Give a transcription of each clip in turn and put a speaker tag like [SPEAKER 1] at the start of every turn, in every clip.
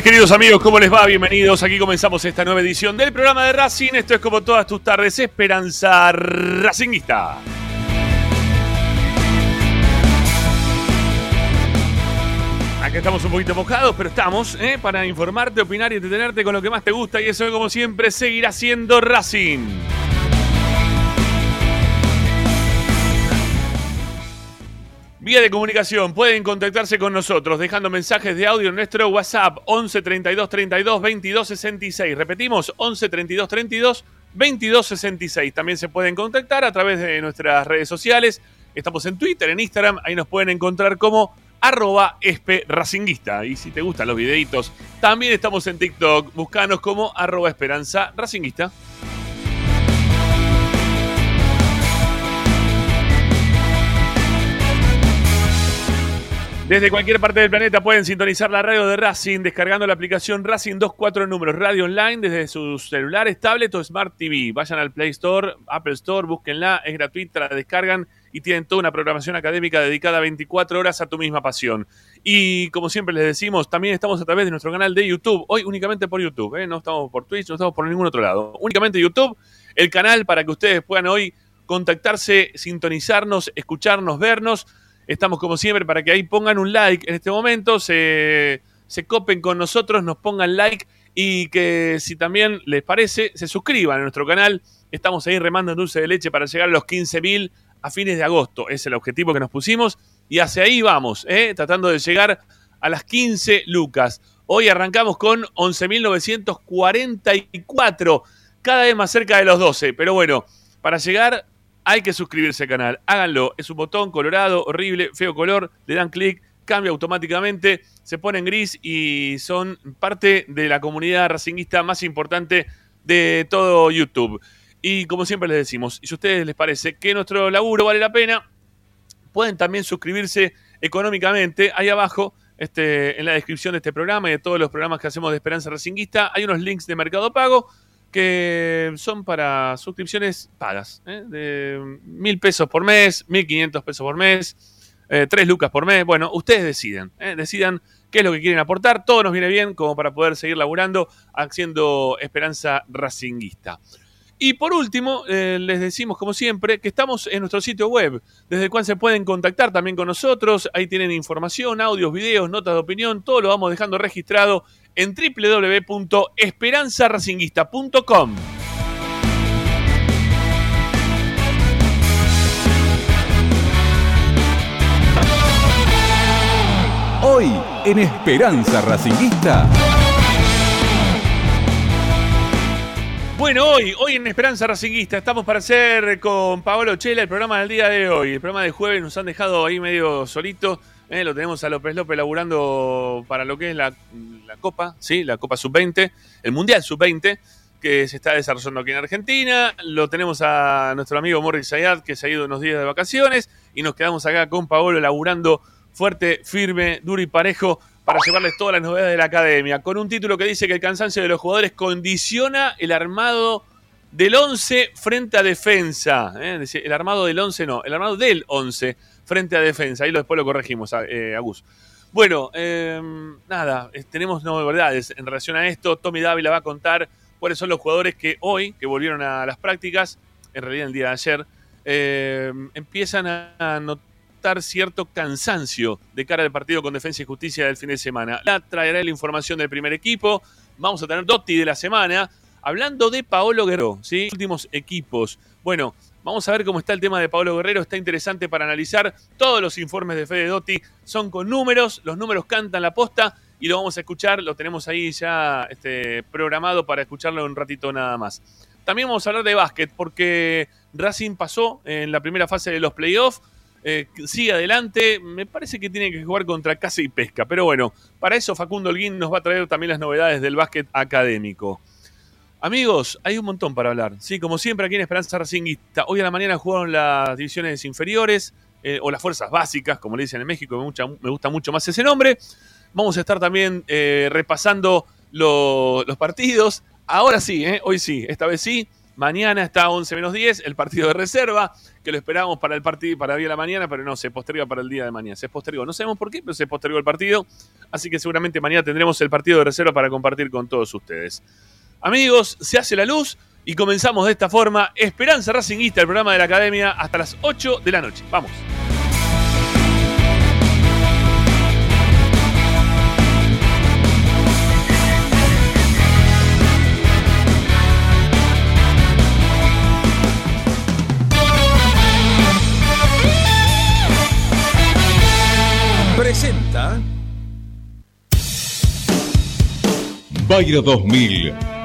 [SPEAKER 1] queridos amigos, ¿cómo les va? Bienvenidos. Aquí comenzamos esta nueva edición del programa de Racing. Esto es como todas tus tardes, Esperanza Racinguista. Acá estamos un poquito mojados, pero estamos ¿eh? para informarte, opinar y entretenerte con lo que más te gusta. Y eso, como siempre, seguirá siendo Racing. Vía de comunicación, pueden contactarse con nosotros dejando mensajes de audio en nuestro WhatsApp 11 32 32 22 66. Repetimos, 11 32 32 22 66. También se pueden contactar a través de nuestras redes sociales. Estamos en Twitter, en Instagram, ahí nos pueden encontrar como arroba espe racinguista. Y si te gustan los videitos, también estamos en TikTok, buscanos como arroba esperanza racinguista. Desde cualquier parte del planeta pueden sintonizar la radio de Racing descargando la aplicación Racing 24 números radio online desde sus celulares, tablet o Smart TV. Vayan al Play Store, Apple Store, búsquenla, es gratuita, la descargan y tienen toda una programación académica dedicada 24 horas a tu misma pasión. Y como siempre les decimos, también estamos a través de nuestro canal de YouTube, hoy únicamente por YouTube, ¿eh? no estamos por Twitch, no estamos por ningún otro lado, únicamente YouTube, el canal para que ustedes puedan hoy contactarse, sintonizarnos, escucharnos, vernos. Estamos como siempre para que ahí pongan un like en este momento, se, se copen con nosotros, nos pongan like y que si también les parece, se suscriban a nuestro canal. Estamos ahí remando en dulce de leche para llegar a los 15.000 a fines de agosto. Es el objetivo que nos pusimos y hacia ahí vamos, ¿eh? tratando de llegar a las 15 lucas. Hoy arrancamos con 11.944, cada vez más cerca de los 12. Pero bueno, para llegar hay que suscribirse al canal. Háganlo. Es un botón colorado, horrible, feo color. Le dan clic, cambia automáticamente, se pone en gris y son parte de la comunidad racinguista más importante de todo YouTube. Y como siempre les decimos, y si a ustedes les parece que nuestro laburo vale la pena, pueden también suscribirse económicamente. Ahí abajo, este, en la descripción de este programa y de todos los programas que hacemos de Esperanza Racinguista, hay unos links de Mercado Pago que son para suscripciones pagas, ¿eh? de mil pesos por mes, mil quinientos pesos por mes, eh, tres lucas por mes. Bueno, ustedes deciden, ¿eh? decidan qué es lo que quieren aportar. Todo nos viene bien como para poder seguir laburando haciendo Esperanza Racinguista. Y por último, eh, les decimos, como siempre, que estamos en nuestro sitio web, desde el cual se pueden contactar también con nosotros. Ahí tienen información, audios, videos, notas de opinión, todo lo vamos dejando registrado en www.esperanzaracinguista.com.
[SPEAKER 2] Hoy en Esperanza Racinguista.
[SPEAKER 1] Bueno, hoy, hoy en Esperanza Racinguista estamos para hacer con Paolo Chela el programa del día de hoy. El programa de jueves nos han dejado ahí medio solito. Eh, lo tenemos a López López laburando para lo que es la, Copa, ¿sí? La Copa Sub-20, el Mundial Sub-20, que se está desarrollando aquí en Argentina. Lo tenemos a nuestro amigo Morris Zayat, que se ha ido unos días de vacaciones. Y nos quedamos acá con Paolo laburando fuerte, firme, duro y parejo para llevarles todas las novedades de la academia, con un título que dice que el cansancio de los jugadores condiciona el armado del 11 frente a defensa. ¿eh? El armado del 11 no, el armado del 11 frente a defensa. Ahí después lo corregimos, eh, Agus. Bueno, eh, nada, tenemos novedades en relación a esto. Tommy Dávila va a contar cuáles son los jugadores que hoy, que volvieron a las prácticas, en realidad el día de ayer, eh, empiezan a notar cierto cansancio de cara al partido con Defensa y Justicia del fin de semana. La traerá la información del primer equipo. Vamos a tener Dotti de la semana. Hablando de Paolo Guerrero, ¿sí? Últimos equipos. Bueno, vamos a ver cómo está el tema de Paolo Guerrero. Está interesante para analizar. Todos los informes de Fede Dotti son con números. Los números cantan la posta y lo vamos a escuchar. Lo tenemos ahí ya este, programado para escucharlo un ratito nada más. También vamos a hablar de básquet porque Racing pasó en la primera fase de los playoffs. Eh, sigue adelante. Me parece que tiene que jugar contra Casa y Pesca. Pero bueno, para eso Facundo Holguín nos va a traer también las novedades del básquet académico. Amigos, hay un montón para hablar. Sí, como siempre aquí en Esperanza Racinguista. Hoy a la mañana jugaron las divisiones inferiores eh, o las fuerzas básicas, como le dicen en México. Me, gusta mucho más ese nombre. Vamos a estar también eh, repasando lo- los partidos. Ahora sí, eh, hoy sí, esta vez sí. Mañana está 11 menos 10, el partido de reserva, que lo esperábamos para el partido para hoy a la mañana, pero no, se posterga para el día de mañana. Se postergó, no sabemos por qué, pero se postergó el partido. Así que seguramente mañana tendremos el partido de reserva para compartir con todos ustedes. Amigos, se hace la luz y comenzamos de esta forma. Esperanza Racinguista, el programa de la Academia, hasta las 8 de la noche. Vamos.
[SPEAKER 2] Presenta. Bayro 2000.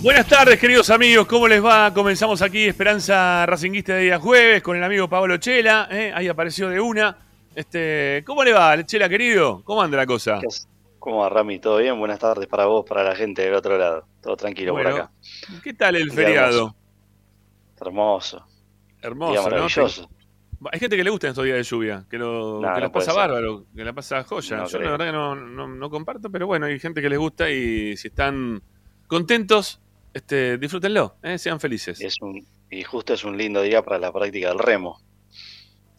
[SPEAKER 1] Buenas tardes, queridos amigos. ¿Cómo les va? Comenzamos aquí Esperanza Racinguista de día jueves con el amigo Pablo Chela. ¿eh? Ahí apareció de una. Este, ¿Cómo le va, Chela querido? ¿Cómo anda la cosa?
[SPEAKER 3] ¿Cómo va, Rami? ¿Todo bien? Buenas tardes para vos, para la gente del otro lado. Todo tranquilo
[SPEAKER 1] Bueno,
[SPEAKER 3] por acá.
[SPEAKER 1] ¿Qué tal el feriado?
[SPEAKER 3] Hermoso.
[SPEAKER 1] Hermoso,
[SPEAKER 3] Día
[SPEAKER 1] ¿no? Hay gente que le gusta estos días de lluvia, que, lo,
[SPEAKER 3] No,
[SPEAKER 1] que
[SPEAKER 3] no
[SPEAKER 1] la pasa bárbaro, que la pasa joya.
[SPEAKER 3] No
[SPEAKER 1] Yo la verdad que no, no- comparto, pero bueno, hay gente que les gusta y si están contentos, este, disfrútenlo, ¿eh? sean felices.
[SPEAKER 3] Y, es un, y justo es un lindo día para la práctica del remo.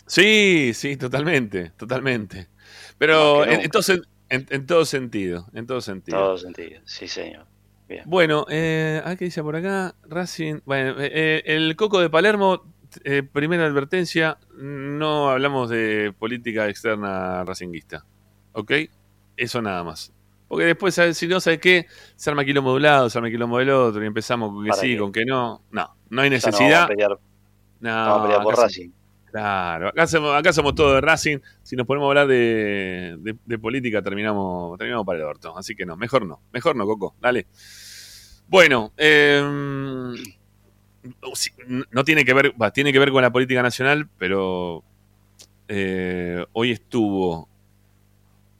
[SPEAKER 1] Sí, sí, totalmente, totalmente. Pero en, en todo, en- en todo sentido, en todo sentido.
[SPEAKER 3] Todo sentido. Sí, señor. Bien.
[SPEAKER 1] Bueno, eh, ¿a qué dice por acá? Racing. Bueno, eh, eh, el Coco de Palermo, eh, primera advertencia, no hablamos de política externa racinguista. ¿Ok? Eso nada más. Porque después, si no, ¿sabes qué? Se arma quilombo de un lado, se arma quilombo del otro, y empezamos con que
[SPEAKER 3] ¿Para
[SPEAKER 1] sí,
[SPEAKER 3] qué?
[SPEAKER 1] con que no. No, no hay
[SPEAKER 3] Ya no vamos
[SPEAKER 1] necesidad.
[SPEAKER 3] a
[SPEAKER 1] No,
[SPEAKER 3] no vamos a pelear por Racing.
[SPEAKER 1] Claro, acá somos, acá somos todos de Racing. Si nos ponemos a hablar de, de- de política, terminamos, terminamos para el orto. Así que no, mejor no, mejor no, Coco, dale. Bueno, eh, no tiene que ver, tiene que ver con la política nacional, pero eh, hoy estuvo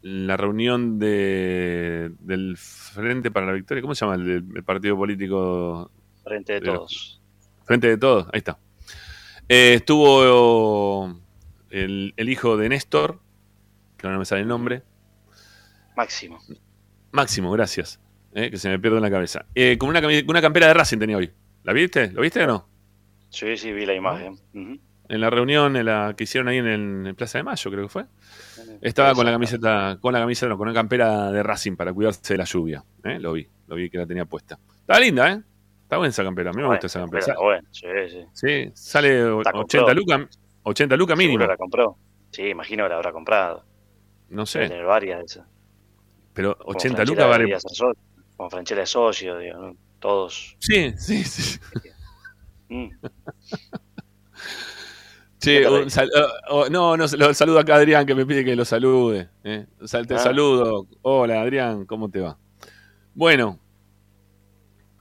[SPEAKER 1] la reunión de, del Frente para la Victoria. ¿Cómo se llama el, el partido político
[SPEAKER 3] Frente de todos.
[SPEAKER 1] Frente de todos, ahí está. Eh, estuvo el, el hijo de Néstor, que no me sale el nombre.
[SPEAKER 3] Máximo.
[SPEAKER 1] Máximo, gracias. eh, que se me pierde en la cabeza. Con una, una campera de Racing tenía hoy. ¿La viste? ¿Lo viste o no?
[SPEAKER 3] Sí, sí, vi la imagen.
[SPEAKER 1] En la reunión en la que hicieron ahí en, el, en Plaza de Mayo, creo que fue. Estaba con la camiseta, con la camiseta, no, con una campera de Racing para cuidarse de la lluvia. ¿eh? Lo vi, lo vi que la tenía puesta. Estaba linda, ¿eh? Está buena esa campera, a mí me gusta esa campera.
[SPEAKER 3] Pero bueno, sí, sí.
[SPEAKER 1] Sí, sale o-
[SPEAKER 3] La
[SPEAKER 1] 80
[SPEAKER 3] compró.
[SPEAKER 1] lucas 80 lucas mínimo.
[SPEAKER 3] la compró. Sí, imagino que la habrá comprado.
[SPEAKER 1] No sé,
[SPEAKER 3] tener varias de esas.
[SPEAKER 1] pero
[SPEAKER 3] Como
[SPEAKER 1] 80
[SPEAKER 3] Franchella
[SPEAKER 1] lucas vale.
[SPEAKER 3] Como Franchella es socio, digo, ¿no? Todos.
[SPEAKER 1] Sí, sí, sí.
[SPEAKER 3] Mm.
[SPEAKER 1] Sal- oh, oh, no, no, lo saludo acá a Adrián que me pide que lo salude. eh. Te
[SPEAKER 3] Ah.
[SPEAKER 1] saludo. Hola Adrián, ¿cómo te va? Bueno,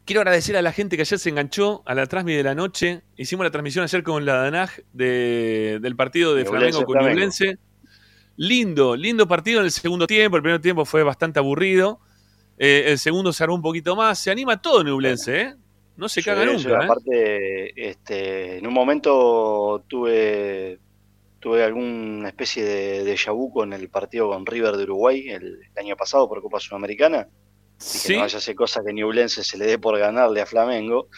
[SPEAKER 1] quiero agradecer a la gente que ayer se enganchó a la transmisión de la noche. Hicimos la transmisión ayer con la Danaj de- del partido de Flamengo con. Lindo, lindo partido en el segundo tiempo. El primer tiempo fue bastante aburrido. Eh, el segundo se armó un poquito más. Se anima todo Ñublense, ¿eh? No se caga nunca, ¿eh?
[SPEAKER 3] Aparte, este, en un momento tuve tuve alguna especie de déjà vu con el partido con River de Uruguay el, el año pasado por Copa Sudamericana.
[SPEAKER 1] Sí,
[SPEAKER 3] no vaya a ser cosa que Ñublense se le dé por ganarle a Flamengo.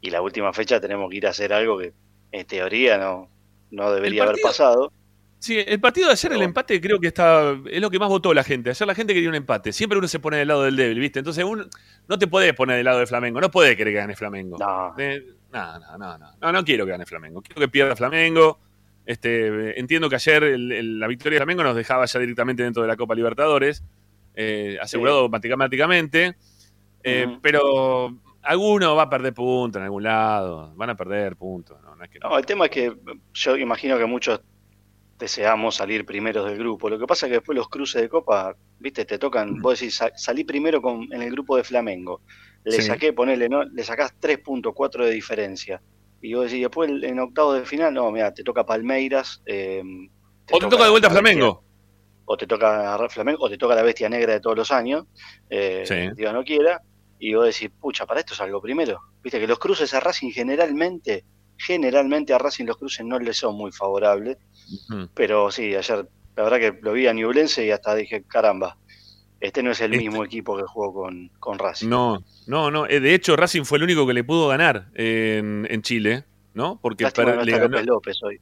[SPEAKER 3] Y la última fecha tenemos que ir a hacer algo que en teoría no, no debería haber pasado.
[SPEAKER 1] Sí, el partido de ayer, el empate, creo que está, es lo que más votó la gente. Ayer la gente quería un empate. Siempre uno se pone del lado del débil, ¿viste? Entonces uno, no te podés poner del lado de Flamengo. No podés querer que gane Flamengo.
[SPEAKER 3] No,
[SPEAKER 1] Eh, no, no, no, no. No, no quiero que gane Flamengo. Quiero que pierda Flamengo. Este, eh, entiendo que ayer el- el- la victoria de Flamengo nos dejaba ya directamente dentro de la Copa Libertadores, eh, asegurado matemáticamente. Eh. Pero alguno va a perder puntos en algún lado. Van a perder puntos. No, no es que no.
[SPEAKER 3] No, el tema es que yo imagino que muchos deseamos salir primeros del grupo. Lo que pasa es que después los cruces de copa, viste, te tocan, vos decís, sa- salí primero con, en el grupo de Flamengo. Le
[SPEAKER 1] Sí.
[SPEAKER 3] saqué, ponele, ¿no? Le sacás 3.4 de diferencia. Y vos decís, después en octavos de final, no, mira, te toca Palmeiras. eh,
[SPEAKER 1] O te toca de vuelta Flamengo.
[SPEAKER 3] O te toca Flamengo, o te toca la bestia negra de todos los años. Eh,
[SPEAKER 1] Sí.
[SPEAKER 3] Dios no quiera. Y vos decís, pucha, para esto salgo primero. Viste que los cruces a Racing generalmente, generalmente a Racing los cruces no le son muy favorables. Pero sí, ayer la verdad que lo vi a Ñublense y hasta dije, caramba, este no es el
[SPEAKER 1] Este-
[SPEAKER 3] mismo equipo que jugó con, con Racing.
[SPEAKER 1] No, no, no. Eh, De hecho, Racing fue el único que le pudo ganar en, en Chile, ¿no? Porque
[SPEAKER 3] no
[SPEAKER 1] le ganó-
[SPEAKER 3] López López hoy.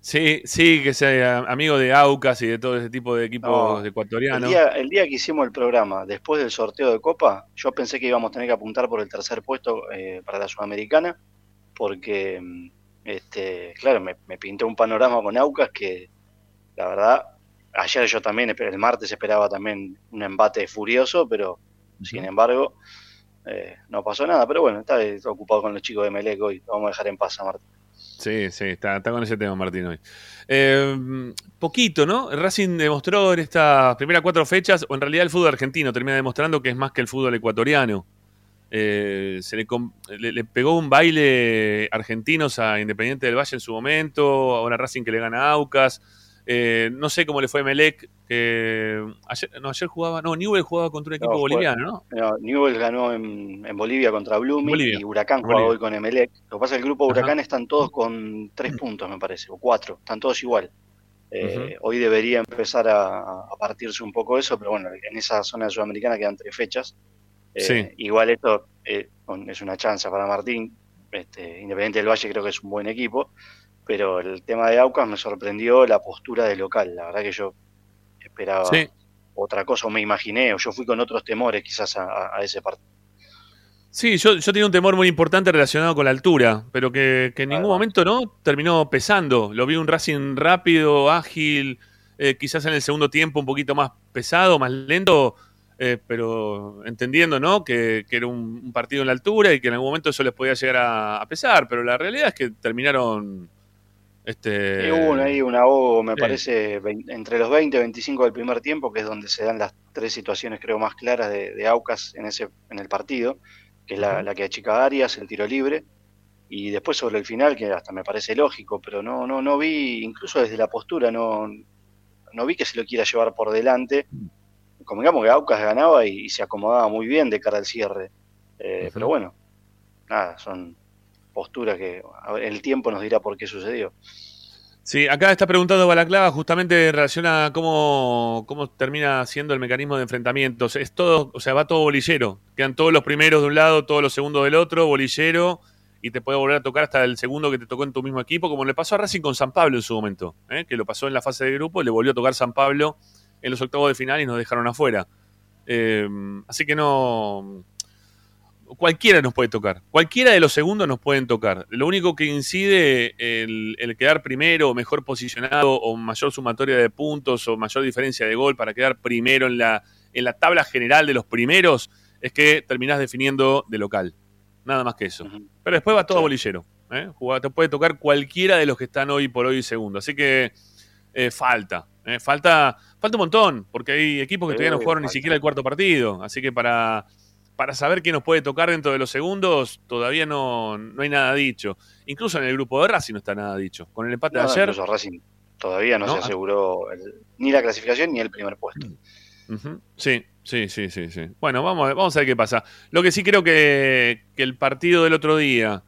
[SPEAKER 1] Sí, sí, que sea amigo de Aucas y de todo ese tipo de equipos
[SPEAKER 3] No, El
[SPEAKER 1] ecuatorianos.
[SPEAKER 3] día, el día que hicimos el programa, después del sorteo de Copa, yo pensé que íbamos a tener que apuntar por el tercer puesto eh, para la Sudamericana, porque, mm, este, claro, me, me pintó un panorama con Aucas que, la verdad, ayer yo también, el martes esperaba también un embate furioso, pero sin embargo, eh, no pasó nada. Pero bueno, está, está ocupado con los chicos de Melec hoy, lo vamos a dejar en paz a Martín.
[SPEAKER 1] Sí, sí, está, está con ese tema Martín hoy. Eh, poquito, ¿no? Racing demostró en estas primeras cuatro fechas, o en realidad el fútbol argentino termina demostrando que es más que el fútbol ecuatoriano. Eh, se le, le- le pegó un baile argentinos a Independiente del Valle en su momento, ahora Racing que le gana a Aucas. Eh, no sé cómo le fue a Melec, que ayer, no, ayer jugaba, no, Newell jugaba contra un equipo
[SPEAKER 3] fue-
[SPEAKER 1] boliviano, ¿no?
[SPEAKER 3] No, Newell's ganó en, en Bolivia contra Blooming
[SPEAKER 1] Bolivia.
[SPEAKER 3] y Huracán juega
[SPEAKER 1] Bolivia.
[SPEAKER 3] hoy con Emelec. Lo que pasa es que el grupo
[SPEAKER 1] Ajá.
[SPEAKER 3] Huracán están todos con tres puntos, me parece, o cuatro, están todos igual. Eh. Hoy debería empezar a, a partirse un poco eso, pero bueno, en esa zona sudamericana quedan tres fechas. Eh,
[SPEAKER 1] Sí.
[SPEAKER 3] Igual esto eh, es una chance para Martín. Este, Independiente del Valle creo que es un buen equipo, pero el tema de Aucas me sorprendió la postura de local. La verdad que yo esperaba
[SPEAKER 1] Sí.
[SPEAKER 3] otra cosa, o me imaginé, o yo fui con otros temores quizás a, ese partido.
[SPEAKER 1] Sí, yo, yo tenía un temor muy importante relacionado con la altura, pero que, que en ningún
[SPEAKER 3] Claro.
[SPEAKER 1] momento no terminó pesando. Lo vi un Racing rápido, ágil, eh, quizás en el segundo tiempo un poquito más pesado, más lento. Eh, pero entendiendo, ¿no? Que, que era un, un partido en la altura y que en algún momento eso les podía llegar a, a pesar, pero la realidad es que terminaron este,
[SPEAKER 3] Y hubo un- ahí un ahogo, me
[SPEAKER 1] sí.
[SPEAKER 3] parece, entre los 20 y 25 del primer tiempo, que es donde se dan las tres situaciones, creo, más claras de, de Aucas en, ese, en el partido, que es la, la que achica Arias, el tiro libre, y después sobre el final, que hasta me parece lógico, pero no, no, no vi, incluso desde la postura, no, no vi que se lo quiera llevar por delante. Convengamos que Aucas ganaba y, y se acomodaba muy bien de cara al cierre. Eh. Pero bueno, nada, son posturas que ver, el tiempo nos dirá por qué sucedió.
[SPEAKER 1] Sí, acá está preguntando Balaclava justamente en relación a cómo, cómo termina siendo el mecanismo de enfrentamientos. Es todo, o sea, va todo bolillero. Quedan todos los primeros de un lado, todos los segundos del otro, bolillero, y te puede volver a tocar hasta el segundo que te tocó en tu mismo equipo, como le pasó a Racing con San Pablo en su momento, ¿eh? que lo pasó en la fase de grupo, le volvió a tocar San Pablo en los octavos de final y nos dejaron afuera. Eh, así que no. Cualquiera nos puede tocar. Cualquiera de los segundos nos pueden tocar. Lo único que incide el, el quedar primero o mejor posicionado o mayor sumatoria de puntos o mayor diferencia de gol para quedar primero en la, en la tabla general de los primeros es que terminás definiendo de local. Nada más que eso. Pero después va todo
[SPEAKER 3] Sí.
[SPEAKER 1] bolillero. ¿eh? Te puede tocar cualquiera de los que están hoy por hoy segundo. Así que eh, falta. ¿Eh? Falta falta un montón, porque hay equipos que todavía no jugaron ni siquiera el cuarto partido. Así que para, para saber quién nos puede tocar dentro de los segundos, todavía no, no hay nada dicho. Incluso en el grupo de Racing no está nada dicho. Con el empate
[SPEAKER 3] No,
[SPEAKER 1] de ayer.
[SPEAKER 3] incluso Racing todavía no,
[SPEAKER 1] No,
[SPEAKER 3] se
[SPEAKER 1] ah.
[SPEAKER 3] aseguró el- ni la clasificación ni el primer puesto.
[SPEAKER 1] Sí, sí, sí, sí, sí. Bueno, vamos a, vamos a ver qué pasa. Lo que sí creo que, que el partido del otro día,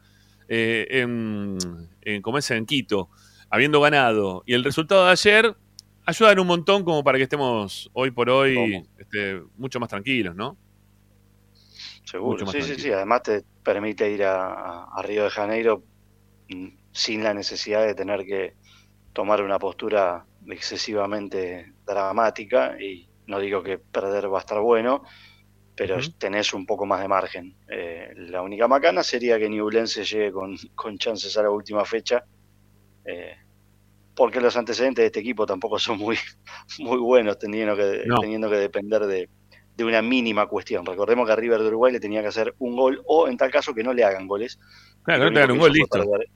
[SPEAKER 1] eh, en, en, como es en Quito, habiendo ganado, y el resultado de ayer, ayudan un montón como para que estemos hoy por hoy este, mucho más tranquilos, ¿no?
[SPEAKER 3] Seguro. Sí, sí, sí. Además te permite ir a, Río de Janeiro mm, sin la necesidad de tener que tomar una postura excesivamente dramática y no digo que perder va a estar bueno, pero
[SPEAKER 1] Ujú.
[SPEAKER 3] tenés un poco más de margen. Eh, la única macana sería que Newblense llegue con, con chances a la última fecha, eh, porque los antecedentes de este equipo tampoco son muy, muy buenos, teniendo que,
[SPEAKER 1] No.
[SPEAKER 3] teniendo que depender de, de una mínima cuestión. Recordemos que a River de Uruguay le tenía que hacer un gol, o en tal caso que no le hagan goles.
[SPEAKER 1] Claro, no te dan un gol, listo.
[SPEAKER 3] perder,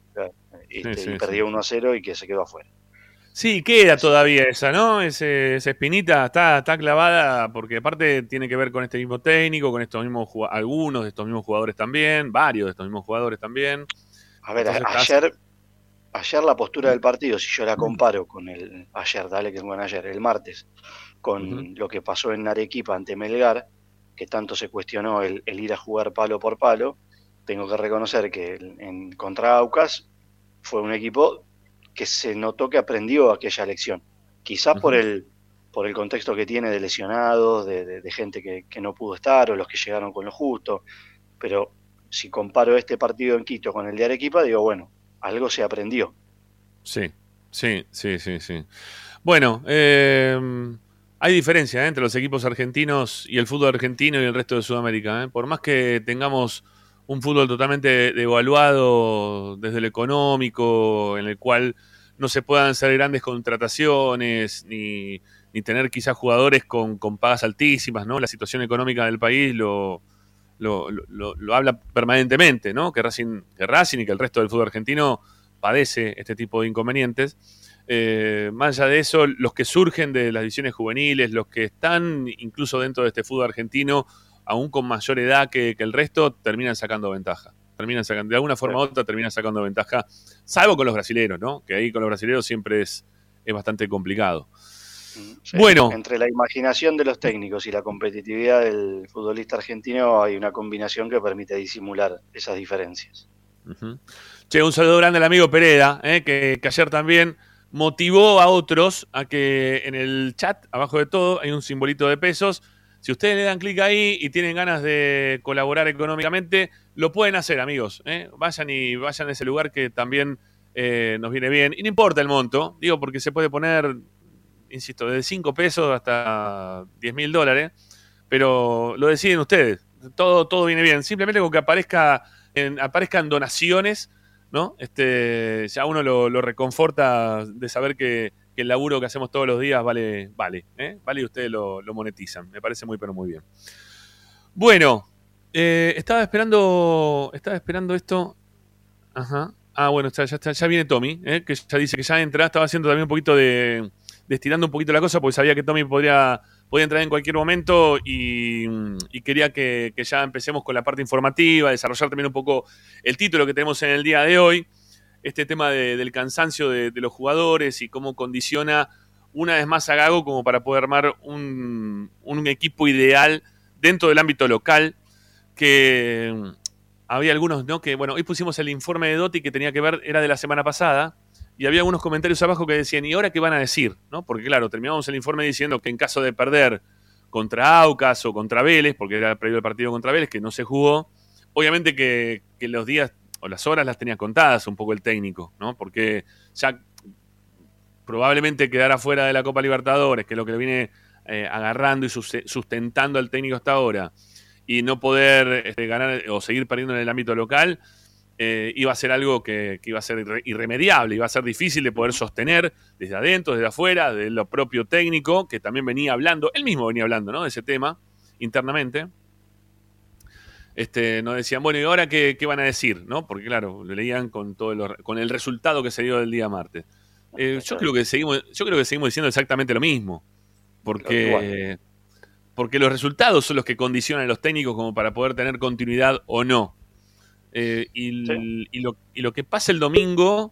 [SPEAKER 3] este,
[SPEAKER 1] Sí, sí,
[SPEAKER 3] y perdió 1 a 0 y que se quedó afuera.
[SPEAKER 1] Sí, queda todavía esa, ¿no? Ese, esa espinita está, está clavada porque aparte tiene que ver con este mismo técnico, con estos mismos algunos de estos mismos jugadores también, varios de estos mismos jugadores también.
[SPEAKER 3] A ver,
[SPEAKER 1] Entonces
[SPEAKER 3] ayer, ayer la postura del partido, si yo la comparo con el ayer, dale que bueno ayer, el martes, con lo que pasó en Arequipa ante Melgar, que tanto se cuestionó el, el ir a jugar palo por palo, tengo que reconocer que en contra Aucas fue un equipo que se notó que aprendió aquella lección. Quizás por el por el contexto que tiene de lesionados, de, de- de gente que, que no pudo estar o los que llegaron con lo justo, pero si comparo este partido en Quito con el de Arequipa, digo, bueno, algo se aprendió.
[SPEAKER 1] Sí, sí, sí, sí, sí. Bueno, eh, hay diferencia ¿eh? entre los equipos argentinos y el fútbol argentino y el resto de Sudamérica. ¿eh? Por más que tengamos un fútbol totalmente devaluado desde lo económico, en el cual no se puedan hacer grandes contrataciones, ni, ni tener quizás jugadores con, con pagas altísimas, ¿no? La situación económica del país lo, lo, lo- lo- habla permanentemente, ¿no? Que Racing, que Racing y que el resto del fútbol argentino padece este tipo de inconvenientes. Eh, más allá de eso, los que surgen de las divisiones juveniles, los que están incluso dentro de este fútbol argentino, aún con mayor edad que, que el resto, terminan sacando ventaja. Terminan sacando, de alguna forma u otra terminan sacando ventaja, salvo con los brasileros, ¿no? Que ahí con los brasileros siempre es, es bastante complicado.
[SPEAKER 3] Sí,
[SPEAKER 1] Bueno.
[SPEAKER 3] Entre la imaginación de los técnicos y la competitividad del futbolista argentino hay una combinación que permite disimular esas diferencias.
[SPEAKER 1] Che, un saludo grande al amigo Pereda, eh, que, que ayer también motivó a otros a que en el chat, abajo de todo, hay un simbolito de pesos. Si ustedes le dan clic ahí y tienen ganas de colaborar económicamente, lo pueden hacer, amigos. eh. Vayan y vayan a ese lugar que también eh, nos viene bien. Y no importa el monto, digo, porque se puede poner, insisto, desde 5 pesos hasta 10 mil dólares, pero lo deciden ustedes. Todo, todo viene bien. Simplemente con que aparezca aparezcan donaciones, ¿no? Este, ya uno lo, reconforta de saber que, el laburo que hacemos todos los días vale, vale, ¿eh? vale y ustedes lo, monetizan. Me parece muy, pero muy bien. Bueno, eh, estaba esperando, estaba esperando esto. Ajá. Ah, bueno, ya viene Tommy, ¿eh? que ya dice que ya entra. Estaba haciendo también un poquito de, de estirando un poquito la cosa porque sabía que Tommy podría, podía entrar en cualquier momento y, quería que, ya empecemos con la parte informativa, desarrollar también un poco el título que tenemos en el día de hoy, este tema de, del cansancio de, de, los jugadores y cómo condiciona una vez más a Gago como para poder armar un, un equipo ideal dentro del ámbito local que había algunos, ¿no? Que, bueno, hoy pusimos el informe de Dotti que tenía que ver, era de la semana pasada, y había algunos comentarios abajo que decían, ¿y ahora qué van a decir? ¿no? Porque, claro, terminamos el informe diciendo que en caso de perder contra Aucas o contra Vélez, porque era previo el partido contra Vélez, que no se jugó, obviamente que, los días o las horas las tenía contadas un poco el técnico, ¿no? Porque ya probablemente quedara fuera de la Copa Libertadores, que es lo que le viene eh, agarrando y sustentando al técnico hasta ahora, y no poder este, ganar o seguir perdiendo en el ámbito local, eh, iba a ser algo que, que, iba a ser irre irremediable, iba a ser difícil de poder sostener desde adentro, desde afuera, de lo propio técnico, que también venía hablando, él mismo venía hablando ¿no? de ese tema internamente. Este, nos decían, bueno, ¿y ahora qué, qué van a decir? ¿no? Porque claro, lo leían con, todo el, con el resultado que se dio del día martes. Eh, yo, creo que seguimos, yo creo que seguimos diciendo exactamente lo mismo. Porque, porque los resultados son los que condicionan a los técnicos como para poder tener continuidad o no. Eh, y, sí. y, lo, y, lo, que pasa el domingo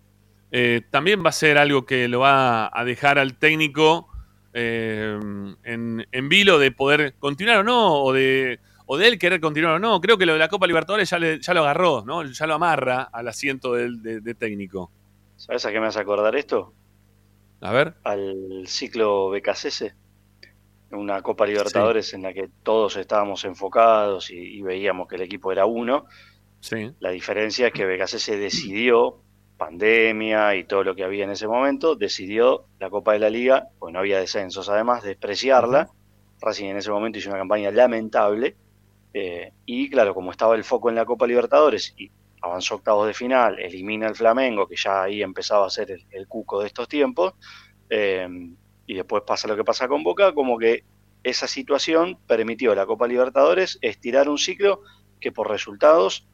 [SPEAKER 1] eh, también va a ser algo que lo va a dejar al técnico eh, en, en, vilo de poder continuar o no, o de, o de él querer continuar o no. Creo que lo de la Copa Libertadores ya, le, ya lo agarró, ¿no? ya lo amarra al asiento de, de, de técnico.
[SPEAKER 3] ¿Sabes a qué me hace acordar esto?
[SPEAKER 1] A ver.
[SPEAKER 3] Al ciclo BKCS una Copa Libertadores sí. en la que todos estábamos enfocados y, y, veíamos que el equipo era uno.
[SPEAKER 1] Sí.
[SPEAKER 3] La diferencia es que BKC se decidió, pandemia y todo lo que había en ese momento, decidió la Copa de la Liga, pues no había descensos además, despreciarla. Racing en ese momento hizo una campaña lamentable. Eh, y claro, como estaba el foco en la Copa Libertadores y avanzó octavos de final, elimina al Flamengo, que ya ahí empezaba a ser el, el cuco de estos tiempos, eh, y después pasa lo que pasa con Boca, como que esa situación permitió a la Copa Libertadores estirar un ciclo que por resultados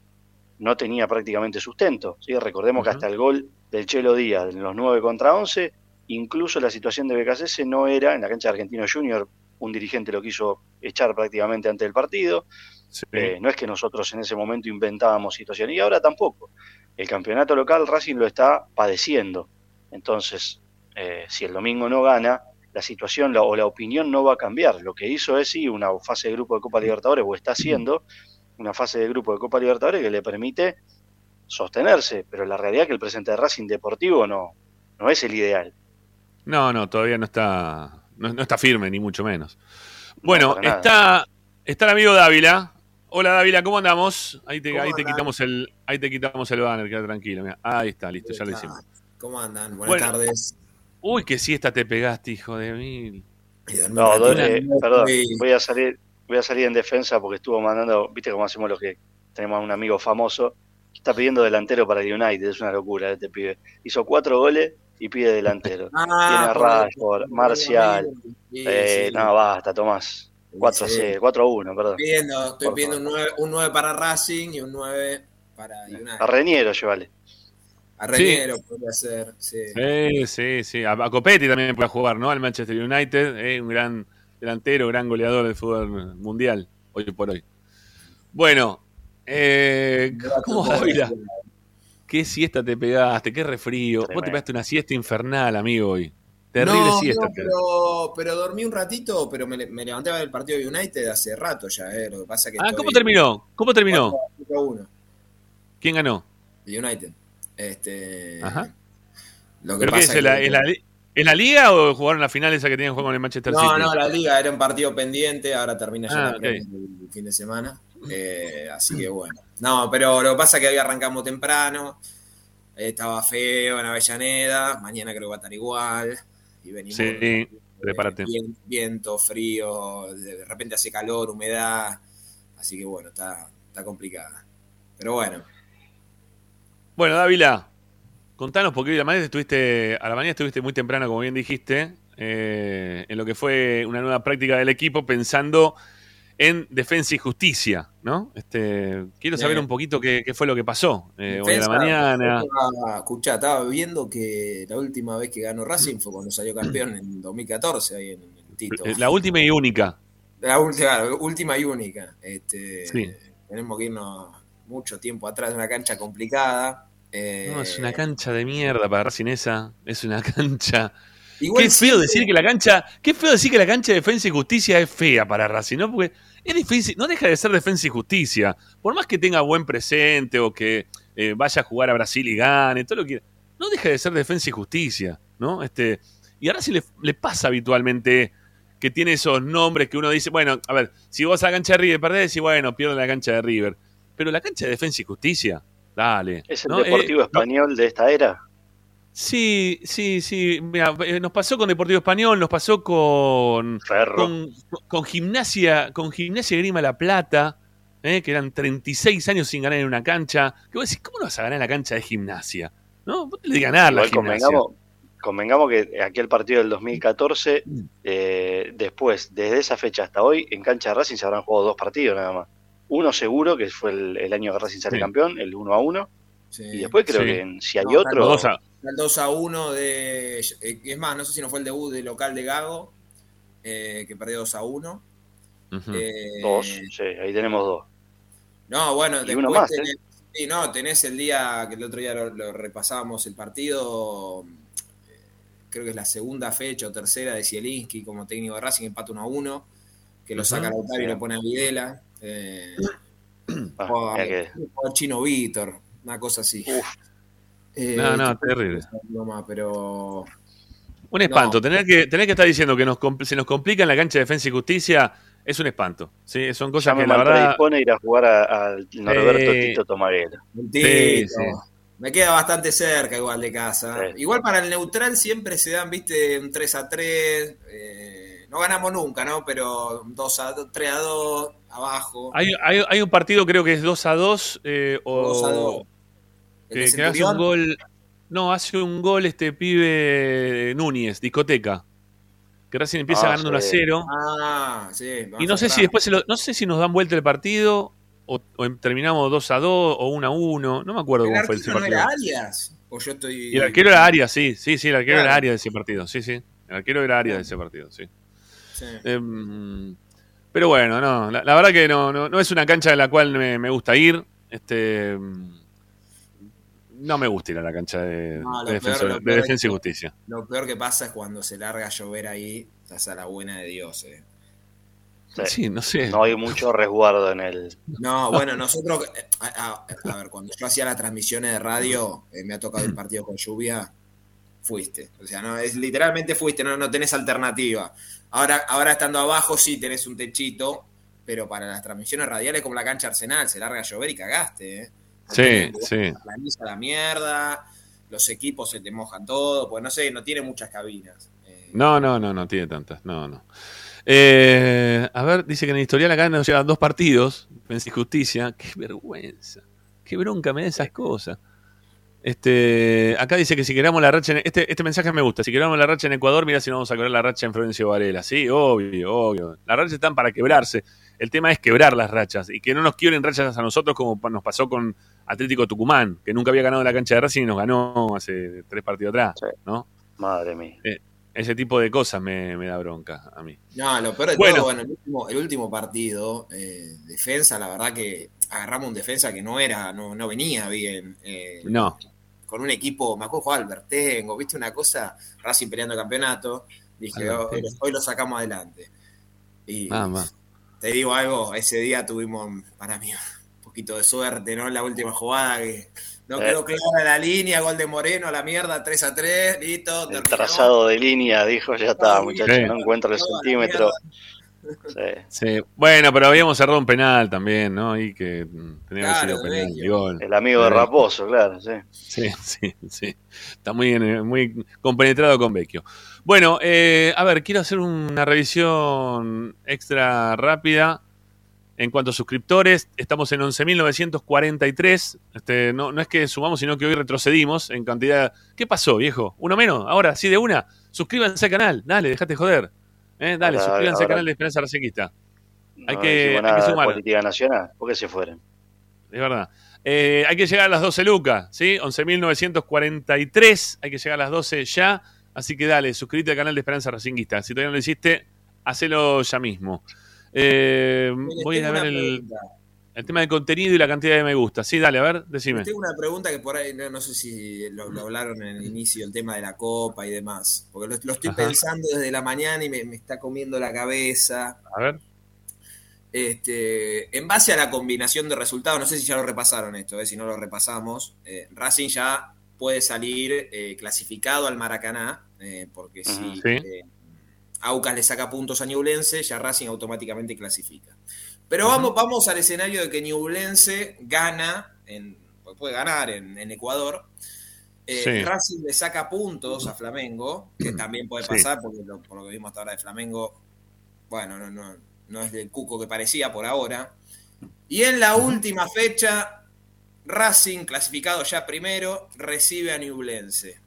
[SPEAKER 3] no tenía prácticamente sustento. ¿sí? Recordemos uh -huh. que hasta el gol del Chelo Díaz en los 9 contra 11, incluso la situación de BKC no era, en la cancha de Argentino Junior, un dirigente lo quiso echar prácticamente antes del partido. Sí. Eh, no es que nosotros en ese momento inventábamos situaciones, y ahora tampoco. El campeonato local Racing lo está padeciendo. Entonces, eh, si el domingo no gana, la situación la, o la opinión no va a cambiar. Lo que hizo es sí una fase de grupo de Copa Libertadores, o está haciendo una fase de grupo de Copa Libertadores que le permite sostenerse, pero la realidad es que el presente de Racing Deportivo no, no es el ideal.
[SPEAKER 1] No, no, todavía no está, no, no está firme, ni mucho menos. Bueno, no, está, está el amigo Dávila. Hola Dávila, ¿cómo andamos? Ahí te, ahí te quitamos el, ahí te quitamos el banner, queda tranquilo. Ahí está, listo, ya lo hicimos.
[SPEAKER 4] ¿Cómo andan? Buenas bueno, tardes.
[SPEAKER 1] Uy, qué siesta te pegaste, hijo de mil.
[SPEAKER 3] No, eh, perdón, voy a salir, voy a salir en defensa porque estuvo mandando, viste cómo hacemos los que tenemos a un amigo famoso que está pidiendo delantero para el United, es una locura este pibe. Hizo cuatro goles y pide delantero. Ah, Tiene a Rashford, Marcial. Sí, eh, sí. No, basta, Tomás. 4 sí. 4 a 1, perdón.
[SPEAKER 4] Pidiendo, estoy pidiendo un 9, un 9, para Racing y un 9 para United.
[SPEAKER 3] A Reñero, llévale.
[SPEAKER 4] A Reñero sí. podría ser, sí.
[SPEAKER 1] Sí, sí, sí. A, a Copetti también puede jugar, ¿no? Al Manchester United, eh, un gran delantero, gran goleador del fútbol mundial, hoy por hoy. Bueno, eh, ¿cómo va ¿Qué siesta te pegaste? ¿Qué refrío? Vos te pegaste una siesta infernal, amigo, hoy. Terrible
[SPEAKER 4] no,
[SPEAKER 1] siesta.
[SPEAKER 4] No, pero, pero, dormí un ratito, pero me, me levanté a ver el partido de United hace rato ya, eh. Lo que pasa que
[SPEAKER 1] ah, ¿cómo terminó? ¿Cómo terminó?
[SPEAKER 4] 4
[SPEAKER 1] ¿Quién ganó?
[SPEAKER 4] El United. Este.
[SPEAKER 1] Ajá. Lo que ¿Pero pasa qué es, que... ¿En, la, ¿En la liga o jugaron la final esa que tienen juego con el Manchester
[SPEAKER 4] no,
[SPEAKER 1] City?
[SPEAKER 4] No, no, la liga era un partido pendiente, ahora termina ya ah, okay. el fin de semana. Eh, así que bueno. No, pero lo que pasa es que hoy arrancamos temprano, estaba feo en Avellaneda, mañana creo que va a estar igual. Y venimos.
[SPEAKER 1] Sí, prepárate.
[SPEAKER 4] Viento, frío, de repente hace calor, humedad. Así que bueno, está, está complicada. Pero bueno.
[SPEAKER 1] Bueno, Dávila, Contanos, porque hoy a la mañana estuviste, a la mañana estuviste muy temprano, como bien dijiste, eh, en lo que fue una nueva práctica del equipo, pensando en defensa y justicia, ¿no? Este, quiero saber
[SPEAKER 4] Bien.
[SPEAKER 1] un poquito qué, qué fue lo que pasó eh, hoy a la mañana.
[SPEAKER 4] estaba- Escuchá, estaba viendo que la última vez que ganó Racing fue cuando salió campeón en 2014, ahí en, en Tito.
[SPEAKER 1] Eh, La última y única.
[SPEAKER 4] La última, última y única. Este,
[SPEAKER 1] Sí.
[SPEAKER 4] Tenemos que irnos mucho tiempo atrás de una cancha complicada. Eh,
[SPEAKER 1] No, es una cancha de mierda para Racing esa. Es una cancha.
[SPEAKER 4] igual
[SPEAKER 1] Qué feo decir que la cancha. Qué feo decir que la cancha de defensa y justicia es fea para Racing, ¿no? Porque es difícil, no deja de ser defensa y justicia. Por más que tenga buen presente o que eh, vaya a jugar a Brasil y gane, todo lo que. No deja de ser defensa y justicia, ¿no? Este, y a Racing le, le pasa habitualmente que tiene esos nombres que uno dice, bueno, a ver, si vos a la cancha de River perdés, y bueno, pierdo la cancha de River. Pero la cancha de defensa y justicia, dale.
[SPEAKER 3] ¿Es el
[SPEAKER 1] ¿no?
[SPEAKER 3] Deportivo
[SPEAKER 1] Eh,
[SPEAKER 3] Español de esta era?
[SPEAKER 1] Sí, sí, sí. Mira, eh, nos pasó con Deportivo Español, nos pasó con, con, con gimnasia, con gimnasia Grima La Plata, eh, que eran 36 años sin ganar en una cancha. Que vos decís, ¿cómo no vas a ganar en la cancha de gimnasia? ¿No? Vos tenés que ganar la gimnasia.
[SPEAKER 3] convengamos, convengamos que aquel partido del 2014, eh, después, desde esa fecha hasta hoy, en cancha de Racing se habrán jugado dos partidos nada más. Uno seguro, que fue el, el año que Racing sale
[SPEAKER 1] Sí.
[SPEAKER 3] campeón, el 1 a 1.
[SPEAKER 4] Sí.
[SPEAKER 3] Y después creo
[SPEAKER 1] Sí.
[SPEAKER 3] que en- si hay
[SPEAKER 4] No,
[SPEAKER 3] otro,
[SPEAKER 1] Los dos a-
[SPEAKER 4] El 2 a 1 de. eh, Es más, no sé si no fue el debut de local de Gago, eh, que perdió 2 a 1.
[SPEAKER 1] Ujú.
[SPEAKER 4] Eh,
[SPEAKER 3] dos, sí, ahí tenemos dos.
[SPEAKER 4] No, bueno,
[SPEAKER 3] Y
[SPEAKER 4] después
[SPEAKER 3] uno más, ¿eh?
[SPEAKER 4] tenés, sí, no, tenés el día que el otro día lo, lo repasábamos el partido, eh, creo que es la segunda fecha o tercera de Zielinski como técnico de Racing, empata 1 a 1, que lo
[SPEAKER 1] Ujú,
[SPEAKER 4] saca Lautaro y lo pone a Videla. Eh,
[SPEAKER 3] Ah,
[SPEAKER 4] o a-
[SPEAKER 3] mirá que-
[SPEAKER 4] o a Chino Víctor, una cosa así. Eh,
[SPEAKER 1] No, no, terrible.
[SPEAKER 4] más, pero
[SPEAKER 1] Un espanto.
[SPEAKER 4] No.
[SPEAKER 1] Tener, que, tener que estar diciendo que nos, se nos complica en la cancha de defensa y justicia es un espanto. ¿sí? Son
[SPEAKER 3] ya
[SPEAKER 1] cosas
[SPEAKER 3] me
[SPEAKER 1] que la verdad.
[SPEAKER 3] predispone a ir a jugar a- al Norberto. Tito Tomaguera.
[SPEAKER 1] Sí.
[SPEAKER 4] Me queda bastante cerca igual de casa.
[SPEAKER 3] Sí.
[SPEAKER 4] Igual para el neutral siempre se dan, viste, un 3 a 3. eh, no ganamos nunca, ¿no? Pero 2 a 2, 3 a 2, abajo.
[SPEAKER 1] Hay, hay, hay un partido, creo que es 2 a 2. eh, o,
[SPEAKER 4] 2 a 2. El
[SPEAKER 1] que, que hace un gol. No, hace un gol este pibe Núñez, discoteca. Que recién empieza
[SPEAKER 3] Ah,
[SPEAKER 1] ganando 1 a
[SPEAKER 3] sí.
[SPEAKER 1] 0.
[SPEAKER 4] Ah, sí.
[SPEAKER 1] y no sé si después se lo- no sé si nos dan vuelta el partido o, o em- terminamos 2 a 2 o 1 a 1. No me acuerdo
[SPEAKER 4] ¿El
[SPEAKER 1] cómo fue ese
[SPEAKER 4] arquero no
[SPEAKER 1] partido.
[SPEAKER 4] era Arias? O yo estoy.
[SPEAKER 1] Y el arquero era Arias, sí, sí, sí, el arquero
[SPEAKER 4] Claro.
[SPEAKER 1] era Arias de ese partido, sí, sí. El arquero era Arias de ese partido, sí.
[SPEAKER 4] Sí.
[SPEAKER 1] Em, pero bueno, no, la, la verdad que no, no, no es una cancha en la cual me, me gusta ir. Este, no me gusta ir a la cancha de,
[SPEAKER 4] No, lo
[SPEAKER 1] de defensa,
[SPEAKER 4] peor-
[SPEAKER 1] de
[SPEAKER 4] es
[SPEAKER 1] y
[SPEAKER 4] que-
[SPEAKER 1] justicia.
[SPEAKER 4] Lo peor que pasa es cuando se larga a llover ahí, estás a la buena de Dios, eh.
[SPEAKER 3] Sí.
[SPEAKER 1] Sí, no sé.
[SPEAKER 3] No hay mucho resguardo en el.
[SPEAKER 4] No, bueno, nosotros, eh, a, a- a ver, cuando yo hacía las transmisiones de radio, eh, me ha tocado el partido con lluvia, fuiste. O sea, no es literalmente fuiste, no, no tenés alternativa. Ahora, ahora estando abajo sí tenés un techito, pero para las transmisiones radiales como la cancha Arsenal, se larga a llover y cagaste, ¿eh?
[SPEAKER 1] Sí, sí.
[SPEAKER 4] La planiza la mierda, los equipos se te mojan todo, pues no sé, no tiene muchas cabinas. Eh,
[SPEAKER 1] No, no, no, no tiene tantas. No, no. Eh, a ver, dice que en el historial acá nos llevan dos partidos. Defensa y justicia. Qué vergüenza. Qué bronca me da esas cosas. Este, acá dice que si queramos la racha en, este, este mensaje me gusta. Si queramos la racha en Ecuador, mira si no vamos a quebrar la racha en Florencio Varela. Sí, obvio, obvio. Las rachas están para quebrarse. El tema es quebrar las rachas y que no nos quiebren rachas a nosotros como nos pasó con Atlético Tucumán, que nunca había ganado en la cancha de Racing y nos ganó hace tres partidos atrás,
[SPEAKER 3] Sí.
[SPEAKER 1] ¿no?
[SPEAKER 3] Madre mía.
[SPEAKER 1] Ese tipo de cosas me, me da bronca a mí.
[SPEAKER 4] No, lo peor de
[SPEAKER 1] Bueno.
[SPEAKER 4] todo, bueno, el último, el último partido, eh, defensa, la verdad que agarramos un defensa que no era, no, no venía bien. eh,
[SPEAKER 1] No,
[SPEAKER 4] Con un equipo, me acuerdo jugar Albertengo, viste una cosa, Racing peleando el campeonato. Dije, oh, hoy, lo sacamos adelante. Y
[SPEAKER 1] más.
[SPEAKER 4] te digo algo, ese día tuvimos, para mí, un poquito de suerte, ¿no? En la última jugada que no
[SPEAKER 3] Eh.
[SPEAKER 4] quedó clara la línea, gol de Moreno, la mierda, 3 a 3, listo.
[SPEAKER 3] El
[SPEAKER 4] terminó.
[SPEAKER 3] trazado de línea, dijo, ya está, muchachos, no encuentro el centímetro.
[SPEAKER 4] mierda.
[SPEAKER 3] Sí.
[SPEAKER 1] Sí. Bueno, pero habíamos cerrado un penal también, ¿no? Y que mm, tenía que
[SPEAKER 4] Claro,
[SPEAKER 1] penal. Y gol.
[SPEAKER 3] El amigo de. Raposo, claro, sí.
[SPEAKER 1] Sí, sí, sí. Está muy, en- muy compenetrado con Vecchio. Bueno, eh, a ver, quiero hacer una revisión extra rápida En cuanto a suscriptores, estamos en 11.943. Este, no, no es que sumamos, sino que hoy retrocedimos en cantidad. ¿Qué pasó, viejo? ¿Uno menos? Ahora, sí, de una. Suscríbanse al canal. Dale, dejate joder. Eh, dale,
[SPEAKER 3] Ahora,
[SPEAKER 1] suscríbanse al canal de Esperanza Racinguista. Hay
[SPEAKER 3] No
[SPEAKER 1] que- hay sumar.
[SPEAKER 3] política nacional. ¿Por qué se fueron?
[SPEAKER 1] Es verdad. Eh, hay que llegar a las 12 lucas, ¿sí? 11.943. Hay que llegar a las 12 ya. Así que dale, suscríbete al canal de Esperanza Racinguista. Si todavía no lo hiciste, hacelo ya mismo. Eh, voy a ver el,
[SPEAKER 4] pregunta.
[SPEAKER 1] El tema de contenido y la cantidad de me gusta. Sí, dale, a ver, decime.
[SPEAKER 4] Tengo una pregunta que por ahí, no, no sé si lo, lo hablaron en el inicio, el tema de la copa y demás. Porque lo, lo estoy
[SPEAKER 1] Ajá.
[SPEAKER 4] pensando desde la mañana y me, me está comiendo la cabeza.
[SPEAKER 1] A ver.
[SPEAKER 4] Este, en base a la combinación de resultados, no sé si ya lo repasaron esto, eh, si no lo repasamos, eh, Racing ya puede salir eh, clasificado al Maracaná, eh, porque si.
[SPEAKER 1] Sí.
[SPEAKER 4] Aucas le saca puntos a Ñublense, ya Racing automáticamente clasifica. Pero vamos, vamos al escenario de que Ñublense gana, en, puede ganar en, en Ecuador. Eh,
[SPEAKER 1] Sí.
[SPEAKER 4] Racing le saca puntos a Flamengo, que también puede
[SPEAKER 1] Sí.
[SPEAKER 4] pasar, porque lo- por lo que vimos hasta ahora de Flamengo, bueno, no, no, no es del cuco que parecía por ahora. Y en la última fecha, Racing, clasificado ya primero, recibe a Ñublense.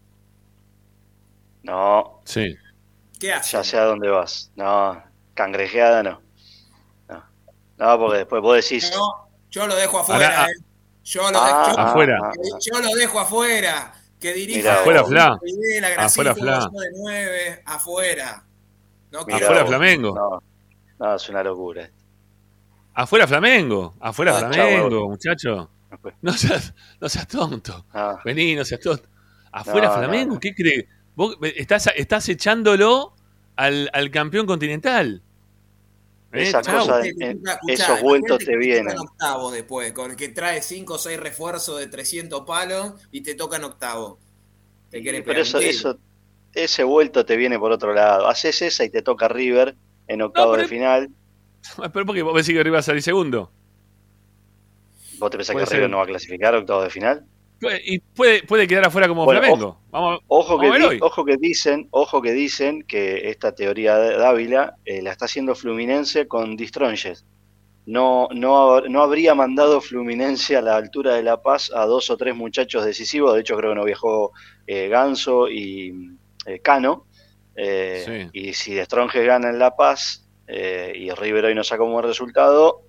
[SPEAKER 3] No,
[SPEAKER 1] Sí.
[SPEAKER 4] ¿Qué hace?
[SPEAKER 3] ya sé a dónde vas. No, cangrejeada. No, no porque después vos decís.
[SPEAKER 4] No, yo lo dejo afuera.
[SPEAKER 1] Ahora, ah.
[SPEAKER 4] eh. Yo, lo
[SPEAKER 3] Ah,
[SPEAKER 4] dejo,
[SPEAKER 1] Afuera.
[SPEAKER 3] ah,
[SPEAKER 4] yo- lo dejo afuera. Que dirija
[SPEAKER 1] Afuera, Fla. Afuera, Fla.
[SPEAKER 4] de afuera. No
[SPEAKER 3] mirá
[SPEAKER 1] Afuera
[SPEAKER 3] vos.
[SPEAKER 1] Flamengo.
[SPEAKER 3] No, no, es una locura.
[SPEAKER 1] Afuera Flamengo. Afuera
[SPEAKER 4] Ah,
[SPEAKER 1] Flamengo, muchacho. No seas, no seas tonto.
[SPEAKER 3] No,
[SPEAKER 1] Vení, no seas tonto. Afuera
[SPEAKER 3] No,
[SPEAKER 1] Flamengo,
[SPEAKER 3] no, no.
[SPEAKER 1] ¿qué crees? Vos estás, estás echándolo al, al campeón continental. Eh,
[SPEAKER 3] Esa
[SPEAKER 1] chau.
[SPEAKER 3] cosa-
[SPEAKER 4] Escuchá,
[SPEAKER 3] en-
[SPEAKER 4] escuchá,
[SPEAKER 3] esos vueltos te vienen.
[SPEAKER 4] octavos después, con el que trae 5 o 6 refuerzos de 300 palos y te tocan octavo. Te querés
[SPEAKER 3] pero eso, eso, ese vuelto te viene por otro lado. Haces esa y te toca River en octavo
[SPEAKER 1] pero-
[SPEAKER 3] de final.
[SPEAKER 1] Pero porque vos decís que River va a salir segundo.
[SPEAKER 3] ¿Vos te pensás que
[SPEAKER 1] ser.
[SPEAKER 3] River no va a clasificar octavo de final?
[SPEAKER 1] Puede- Y puede, puede quedar afuera como
[SPEAKER 3] Bueno,
[SPEAKER 1] Flamengo. Vamos,
[SPEAKER 3] Ojo que,
[SPEAKER 1] vamos a ver
[SPEAKER 3] di-
[SPEAKER 1] hoy.
[SPEAKER 3] ojo que dicen, ojo que dicen que esta teoría de Dávila eh, la está haciendo Fluminense con Distronges. No, no, no habría mandado Fluminense a la altura de La Paz a dos o tres muchachos decisivos. De hecho, creo que no viajó eh, Ganso y eh, Cano. Eh, Y si Distronges gana en La Paz eh, y River hoy no saca un buen resultado,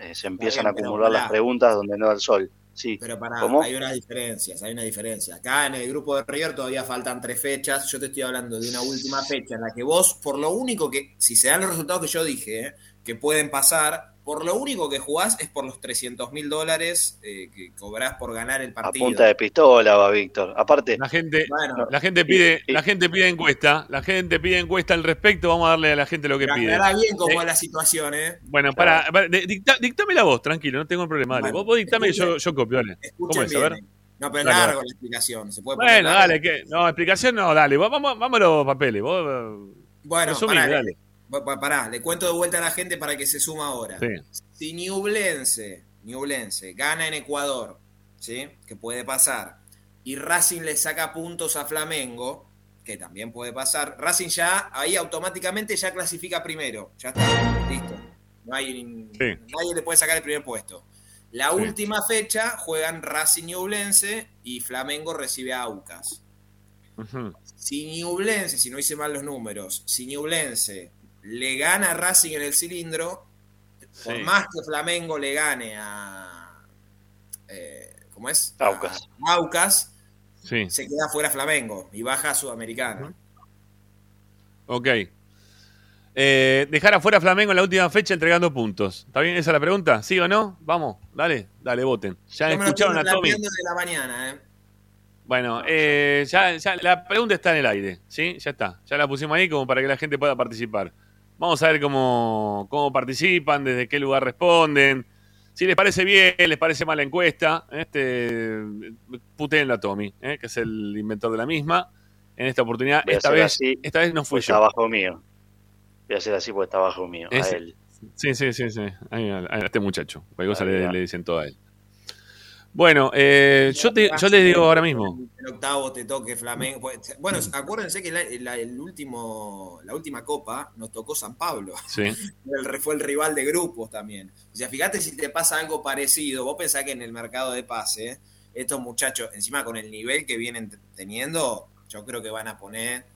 [SPEAKER 3] eh, se empiezan
[SPEAKER 4] bien,
[SPEAKER 3] a acumular las preguntas donde no da el sol. Sí.
[SPEAKER 4] Pero
[SPEAKER 3] ¿Cómo?
[SPEAKER 4] hay unas diferencias, hay una diferencia. Acá en el grupo de River todavía faltan tres fechas. Yo te estoy hablando de una última fecha en la que vos, por lo único que, si se dan los resultados que yo dije, eh, que pueden pasar, por lo único que jugás es por los 300 mil dólares eh, que cobrás por ganar el
[SPEAKER 3] A
[SPEAKER 4] partido.
[SPEAKER 3] punta de pistola va Víctor. Aparte,
[SPEAKER 1] La gente,
[SPEAKER 4] Bueno,
[SPEAKER 1] la gente pide,
[SPEAKER 3] Y- y-
[SPEAKER 1] la gente pide encuesta, la gente pide encuesta al respecto, vamos a darle a la gente lo que pide.
[SPEAKER 4] bien cómo
[SPEAKER 1] Eh,
[SPEAKER 4] la situación, ¿eh?
[SPEAKER 1] Bueno, para, para dicta- dictame la voz, tranquilo, no tengo problema. Dale.
[SPEAKER 4] Bueno,
[SPEAKER 1] vos, vos dictame y yo, copio, dale. ¿Cómo es? A ver.
[SPEAKER 4] No, pero es
[SPEAKER 1] Dale,
[SPEAKER 4] largo la explicación. ¿Se puede poner
[SPEAKER 1] Bueno,
[SPEAKER 4] largo?
[SPEAKER 1] dale, que, no, explicación no, dale, vos- vamos, vamos a los papeles, vos,
[SPEAKER 4] Bueno, pará,
[SPEAKER 1] dale.
[SPEAKER 4] Pará, le cuento de vuelta a la gente para que se suma ahora.
[SPEAKER 1] Sí.
[SPEAKER 4] Si Ñublense gana en Ecuador, ¿sí? Que puede pasar, y Racing le saca puntos a Flamengo, que también puede pasar, Racing ya ahí automáticamente ya clasifica primero. Ya está, listo. No hay, Nadie le puede sacar el primer puesto. La
[SPEAKER 1] Sí.
[SPEAKER 4] última fecha juegan Racing Ñublense y Flamengo recibe a Aucas.
[SPEAKER 1] Ujú.
[SPEAKER 4] Si Ñublense, si no hice mal los números, si Ñublense le gana a Racing en el cilindro, por
[SPEAKER 1] Sí.
[SPEAKER 4] más que Flamengo le gane a. eh, ¿Cómo es?
[SPEAKER 3] Aucas.
[SPEAKER 4] A Aucas,
[SPEAKER 1] Sí,
[SPEAKER 4] se queda fuera Flamengo y baja a Sudamericano.
[SPEAKER 1] ok. Eh, dejar afuera a Flamengo en la última fecha entregando puntos. ¿Está bien esa es la pregunta? ¿Sí o no? Vamos, dale, dale, voten. Ya
[SPEAKER 4] Yo
[SPEAKER 1] escucharon a Tommy.
[SPEAKER 4] desde la mañana, ¿eh?
[SPEAKER 1] Bueno, eh, ya, ya la pregunta está en el aire, ¿sí? Ya está. Ya la pusimos ahí como para que la gente pueda participar. Vamos a ver cómo, cómo participan, desde qué lugar responden. Si les parece bien, les parece mal la encuesta, este, puteen a Tommy, ¿eh? que es el inventor de la misma. En esta oportunidad, esta vez,
[SPEAKER 3] así,
[SPEAKER 1] esta vez no fui
[SPEAKER 3] pues está
[SPEAKER 1] yo.
[SPEAKER 3] abajo mío. Voy a hacer así porque está abajo mío.
[SPEAKER 1] Es-
[SPEAKER 3] A él.
[SPEAKER 1] Sí, sí, sí, sí. A, a este muchacho. Cualquier cosa le, le dicen todo a él. Bueno, eh, yo, te, yo les digo ahora mismo.
[SPEAKER 4] El octavo te toque Flamengo. Pues, Bueno, acuérdense que la, la- el último, la última copa nos tocó San Pablo.
[SPEAKER 1] Sí.
[SPEAKER 4] El- fue el rival de grupos también. O sea, fíjate si te pasa algo parecido. Vos pensás que en el mercado de pase, estos muchachos, encima con el nivel que vienen teniendo, yo creo que van a poner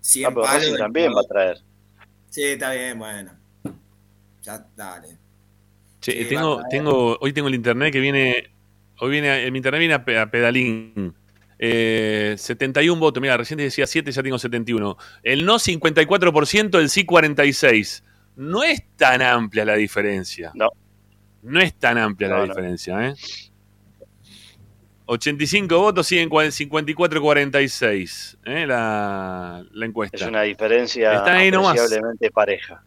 [SPEAKER 4] 100
[SPEAKER 3] Ah, pero
[SPEAKER 4] palos.
[SPEAKER 3] También va a traer.
[SPEAKER 4] Sí, está bien, bueno. Ya, dale.
[SPEAKER 1] Che,
[SPEAKER 4] Sí,
[SPEAKER 1] tengo, tengo, hoy tengo el internet que viene, hoy viene, en mi internet viene a, pe- a pedalín. Eh, 71 votos, mira, recién te decía 7, ya tengo 71. El no 54%, el sí 46. No es tan amplia la diferencia.
[SPEAKER 3] No.
[SPEAKER 1] No es tan amplia la
[SPEAKER 3] No, no.
[SPEAKER 1] diferencia, ¿eh? 85 votos siguen 54-46, ¿eh? la, la encuesta.
[SPEAKER 3] Es una diferencia
[SPEAKER 1] Está ahí nomás.
[SPEAKER 3] pareja.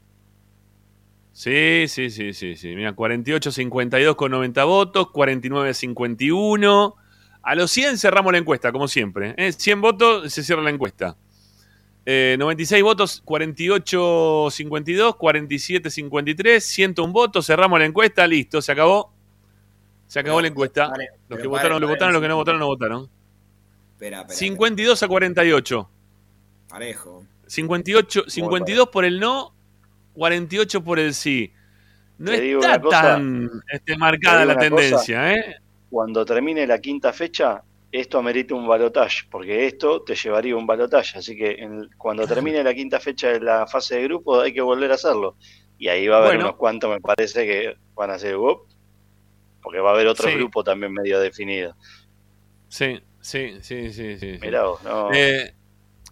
[SPEAKER 1] Sí, sí, sí, sí, sí. Mira, 48-52 con 90 votos, 49-51. A los 100 cerramos la encuesta, como siempre. ¿eh? 100 votos, se cierra la encuesta. Eh, 96 votos, 48-52, 47-53, 101 votos, cerramos la encuesta, listo, se acabó. Se acabó la encuesta.
[SPEAKER 4] Pare-
[SPEAKER 1] Los
[SPEAKER 4] pero
[SPEAKER 1] que votaron, lo
[SPEAKER 4] pare-
[SPEAKER 1] votaron, los que no votaron, no votaron.
[SPEAKER 4] Espera, espera.
[SPEAKER 1] 52 a 48.
[SPEAKER 4] espera. Parejo.
[SPEAKER 1] 58,
[SPEAKER 3] Muy
[SPEAKER 1] 52 por el no, 48 por el sí. No está
[SPEAKER 3] cosa,
[SPEAKER 1] tan este, marcada la
[SPEAKER 3] cosa.
[SPEAKER 1] tendencia, ¿eh?
[SPEAKER 3] Cuando termine la quinta fecha, esto amerita un balotaje, porque esto te llevaría un balotaje. Así que en- cuando termine la quinta fecha de la fase de grupo, hay que volver a hacerlo. Y ahí va a haber
[SPEAKER 1] Bueno.
[SPEAKER 3] unos cuantos, me parece, que van a ser porque va a haber otro
[SPEAKER 1] Sí.
[SPEAKER 3] grupo también medio definido.
[SPEAKER 1] Sí, sí, sí, sí, sí. sí.
[SPEAKER 3] Mirá vos, no.
[SPEAKER 1] Eh,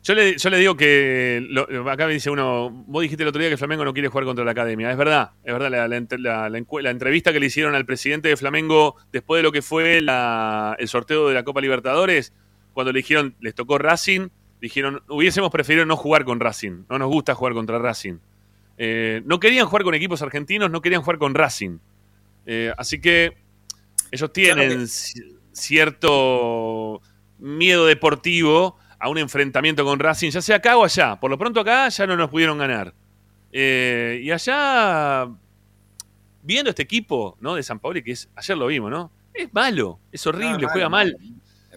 [SPEAKER 1] yo, le, yo le digo que lo- acá me dice uno, vos dijiste el otro día que Flamengo no quiere jugar contra la academia. Es verdad, es verdad, la, entrevista que le hicieron al presidente de Flamengo después de lo que fue el sorteo de la Copa Libertadores, cuando le dijeron, les tocó Racing, dijeron, hubiésemos preferido no jugar con Racing, no nos gusta jugar contra Racing. Eh, no querían jugar con equipos argentinos, no querían jugar con Racing. Eh, así que ellos tienen
[SPEAKER 4] Claro que-
[SPEAKER 1] ci- cierto miedo deportivo a un enfrentamiento con Racing, ya sea acá o allá. Por lo pronto acá ya no nos pudieron ganar. Eh, y allá, viendo este equipo ¿no? de San Paolo, que es, ayer lo vimos, ¿no? Es malo, es horrible,
[SPEAKER 4] No, es
[SPEAKER 1] juega
[SPEAKER 4] malo,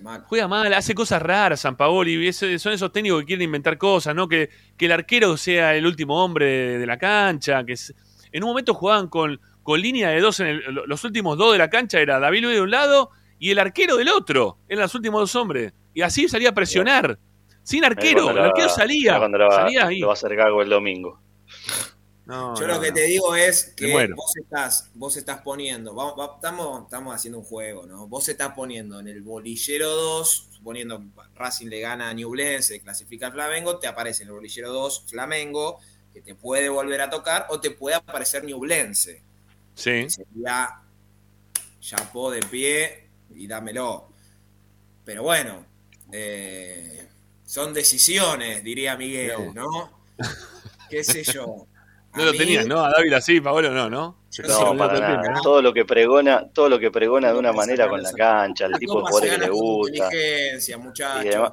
[SPEAKER 1] mal. Juega mal, hace cosas raras San Paoli. son esos técnicos que quieren inventar cosas, ¿no? Que, que el arquero sea el último hombre de, de la cancha. que es- En un momento jugaban con, con línea de dos. En el- los últimos dos de la cancha era David Luis de un lado y el arquero del otro. Eran los últimos dos hombres. Y así salía a presionar. Sin arquero. El arquero salía.
[SPEAKER 3] mirá cuando la va-
[SPEAKER 1] Salía ahí.
[SPEAKER 3] lo va a hacer Gago el domingo.
[SPEAKER 1] No,
[SPEAKER 4] Yo
[SPEAKER 1] no,
[SPEAKER 4] lo que
[SPEAKER 1] no.
[SPEAKER 4] te digo es que vos estás, vos estás poniendo, vamos, estamos, estamos haciendo un juego, ¿no? Vos estás poniendo en el bolillero 2, suponiendo Racing le gana a Ñublense, clasifica al Flamengo, te aparece en el bolillero 2 Flamengo, que te puede volver a tocar, o te puede aparecer Ñublense.
[SPEAKER 1] Sí.
[SPEAKER 4] Sería chapó de pie y dámelo. Pero bueno, eh, son decisiones, diría Miguel, ¿no? ¿Qué sé yo?
[SPEAKER 1] No lo tenías, ¿no? A Dávila sí, Paolo no, ¿no?
[SPEAKER 3] Para
[SPEAKER 1] todo
[SPEAKER 3] lo que pregona, todo lo que pregona de una manera con la cancha, el tipo de jugadores que le
[SPEAKER 4] con
[SPEAKER 3] gusta.
[SPEAKER 4] inteligencia, muchachos.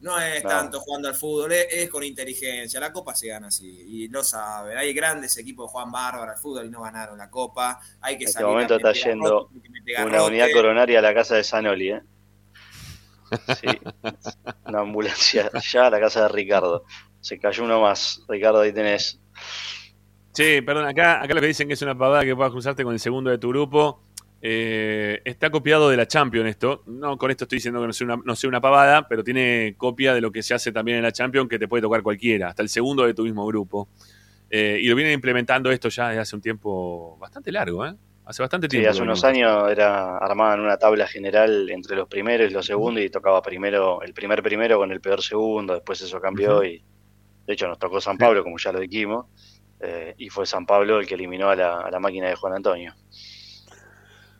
[SPEAKER 4] No es
[SPEAKER 3] No.
[SPEAKER 4] tanto jugando al fútbol, es, es con inteligencia. La Copa se gana así, y lo saben. Hay grandes equipos de Juan Bárbara al fútbol y no ganaron la Copa. Hay que
[SPEAKER 3] En este
[SPEAKER 4] salir
[SPEAKER 3] momento está yendo
[SPEAKER 4] que
[SPEAKER 3] Una unidad coronaria a la casa de Sanoli, ¿eh? Sí, una ambulancia ya a la casa de Ricardo. Se cayó uno más. Ricardo, ahí tenés.
[SPEAKER 1] Sí, perdón, acá, acá lo que dicen que es una pavada que puedas cruzarte con el segundo de tu grupo. eh, está copiado de la Champions esto. No, con esto estoy diciendo que no sea, una, no sea una pavada, pero tiene copia de lo que se hace también en la Champions, que te puede tocar cualquiera, hasta el segundo de tu mismo grupo. Eh, y lo vienen implementando esto ya desde hace un tiempo bastante largo, ¿eh? Hace bastante
[SPEAKER 3] Sí,
[SPEAKER 1] tiempo.
[SPEAKER 3] hace
[SPEAKER 1] lo
[SPEAKER 3] unos años era armaban una tabla general entre los primeros y los segundos y tocaba primero el primer primero con el peor segundo. Después eso cambió y de hecho nos tocó San Pablo, como ya lo dijimos. eh, y fue San Pablo el que eliminó a la, a la máquina de Juan Antonio.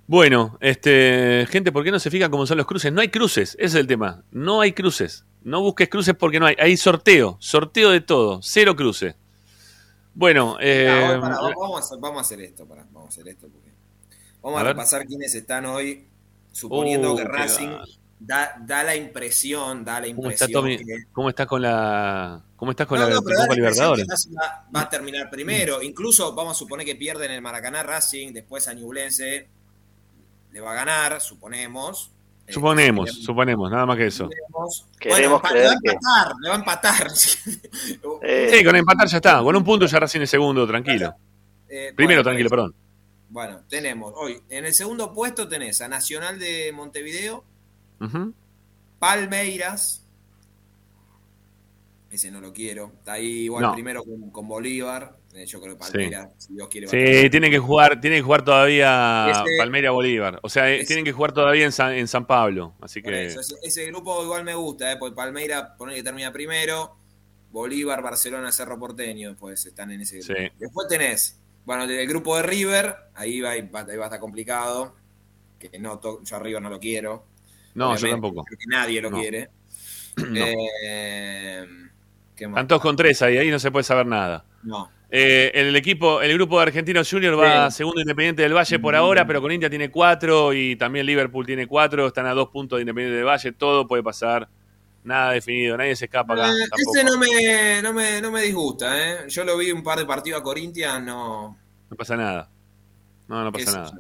[SPEAKER 1] Bueno, este, gente, ¿por qué no se fijan cómo son los cruces? No hay cruces, ese es el tema. No hay cruces. No busques cruces porque no hay. Hay sorteo, sorteo de todo, cero cruces. Bueno, eh,
[SPEAKER 4] vamos, a hacer, vamos a hacer esto, pará, vamos a hacer esto porque vamos
[SPEAKER 1] A
[SPEAKER 4] a,
[SPEAKER 1] ver.
[SPEAKER 4] repasar quiénes están hoy, suponiendo
[SPEAKER 1] Uh,
[SPEAKER 4] que Racing da, da la impresión, da la
[SPEAKER 1] ¿cómo está
[SPEAKER 4] impresión
[SPEAKER 1] Tommy?
[SPEAKER 4] que
[SPEAKER 1] ¿Cómo estás con la, cómo estás con
[SPEAKER 4] No,
[SPEAKER 1] la
[SPEAKER 4] no,
[SPEAKER 1] Copa
[SPEAKER 4] la impresión
[SPEAKER 1] Libertadores?
[SPEAKER 4] va, va a terminar primero. Incluso vamos a suponer que pierden el Maracaná Racing, después a Ñublense. le va a ganar, suponemos. Eh,
[SPEAKER 1] Suponemos,
[SPEAKER 4] suponemos,
[SPEAKER 1] suponemos, nada más que eso.
[SPEAKER 4] suponemos.
[SPEAKER 3] Queremos
[SPEAKER 4] Bueno,
[SPEAKER 3] creer
[SPEAKER 4] le va a
[SPEAKER 3] que-
[SPEAKER 4] empatar, le va a empatar.
[SPEAKER 3] Eh,
[SPEAKER 1] Sí, con empatar ya está. Con un punto ya Racing es segundo, tranquilo.
[SPEAKER 4] Eh,
[SPEAKER 1] Primero,
[SPEAKER 4] bueno,
[SPEAKER 1] tranquilo, perdón.
[SPEAKER 4] Bueno, tenemos hoy, en el segundo puesto tenés a Nacional de Montevideo. Palmeiras. Ese no lo quiero. Está ahí igual
[SPEAKER 1] No.
[SPEAKER 4] primero con, con Bolívar. Eh, yo creo que Palmeiras, si Dios quiere.
[SPEAKER 1] Sí, tienen que jugar, tienen que jugar todavía
[SPEAKER 4] Ese-
[SPEAKER 1] Palmeiras Bolívar. O sea, eh,
[SPEAKER 4] ese-
[SPEAKER 1] tienen que jugar todavía en San, en San Pablo. Así que.
[SPEAKER 4] eso, ese, ese grupo igual me gusta, ¿eh? porque Palmeiras pone que termina primero, Bolívar, Barcelona, Cerro Porteño, pues están en ese grupo.
[SPEAKER 1] Sí.
[SPEAKER 4] Después tenés, bueno, del grupo de River, ahí va, ahí va, ahí va a estar complicado, que no, yo a River no lo quiero.
[SPEAKER 1] No,
[SPEAKER 4] obviamente,
[SPEAKER 1] yo tampoco.
[SPEAKER 4] Nadie lo
[SPEAKER 1] No.
[SPEAKER 4] quiere.
[SPEAKER 1] No.
[SPEAKER 4] Eh.
[SPEAKER 1] Están todos con tres ahí, ahí no se puede saber nada.
[SPEAKER 4] No.
[SPEAKER 1] Eh, el equipo, el grupo de Argentinos Junior va
[SPEAKER 4] Sí.
[SPEAKER 1] segundo Independiente del Valle por ahora, pero con India tiene cuatro y también Liverpool tiene cuatro. Están a dos puntos de Independiente del Valle. Todo puede pasar. Nada definido. Nadie se escapa acá.
[SPEAKER 4] Eh,
[SPEAKER 1] tampoco.
[SPEAKER 4] ese no me, no, me, no me disgusta, ¿eh? Yo lo vi un par de partidos a Corinthians, no.
[SPEAKER 1] No pasa nada. No, no pasa nada.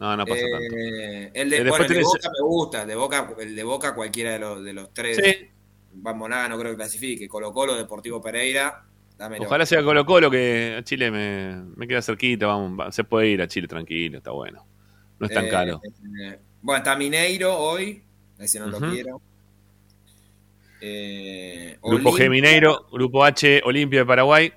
[SPEAKER 1] No, no pasa tanto.
[SPEAKER 4] Eh, el de,
[SPEAKER 1] Eh,
[SPEAKER 4] bueno,
[SPEAKER 1] después
[SPEAKER 4] el de
[SPEAKER 1] tenés-
[SPEAKER 4] Boca me gusta, el de Boca, el de Boca cualquiera de los, de los tres.
[SPEAKER 1] Sí.
[SPEAKER 4] Vamos nada, no creo que clasifique. Colo Colo, Deportivo Pereira, dámelo.
[SPEAKER 1] Ojalá sea Colo Colo, que a Chile me, me queda cerquita. Vamos, va- se puede ir a Chile tranquilo, está bueno. No es tan
[SPEAKER 4] Eh,
[SPEAKER 1] caro.
[SPEAKER 4] eh, bueno, está Mineiro hoy, ese no
[SPEAKER 1] Ujú.
[SPEAKER 4] lo quiero. Eh,
[SPEAKER 1] Grupo G Mineiro, Grupo H Olimpia de Paraguay.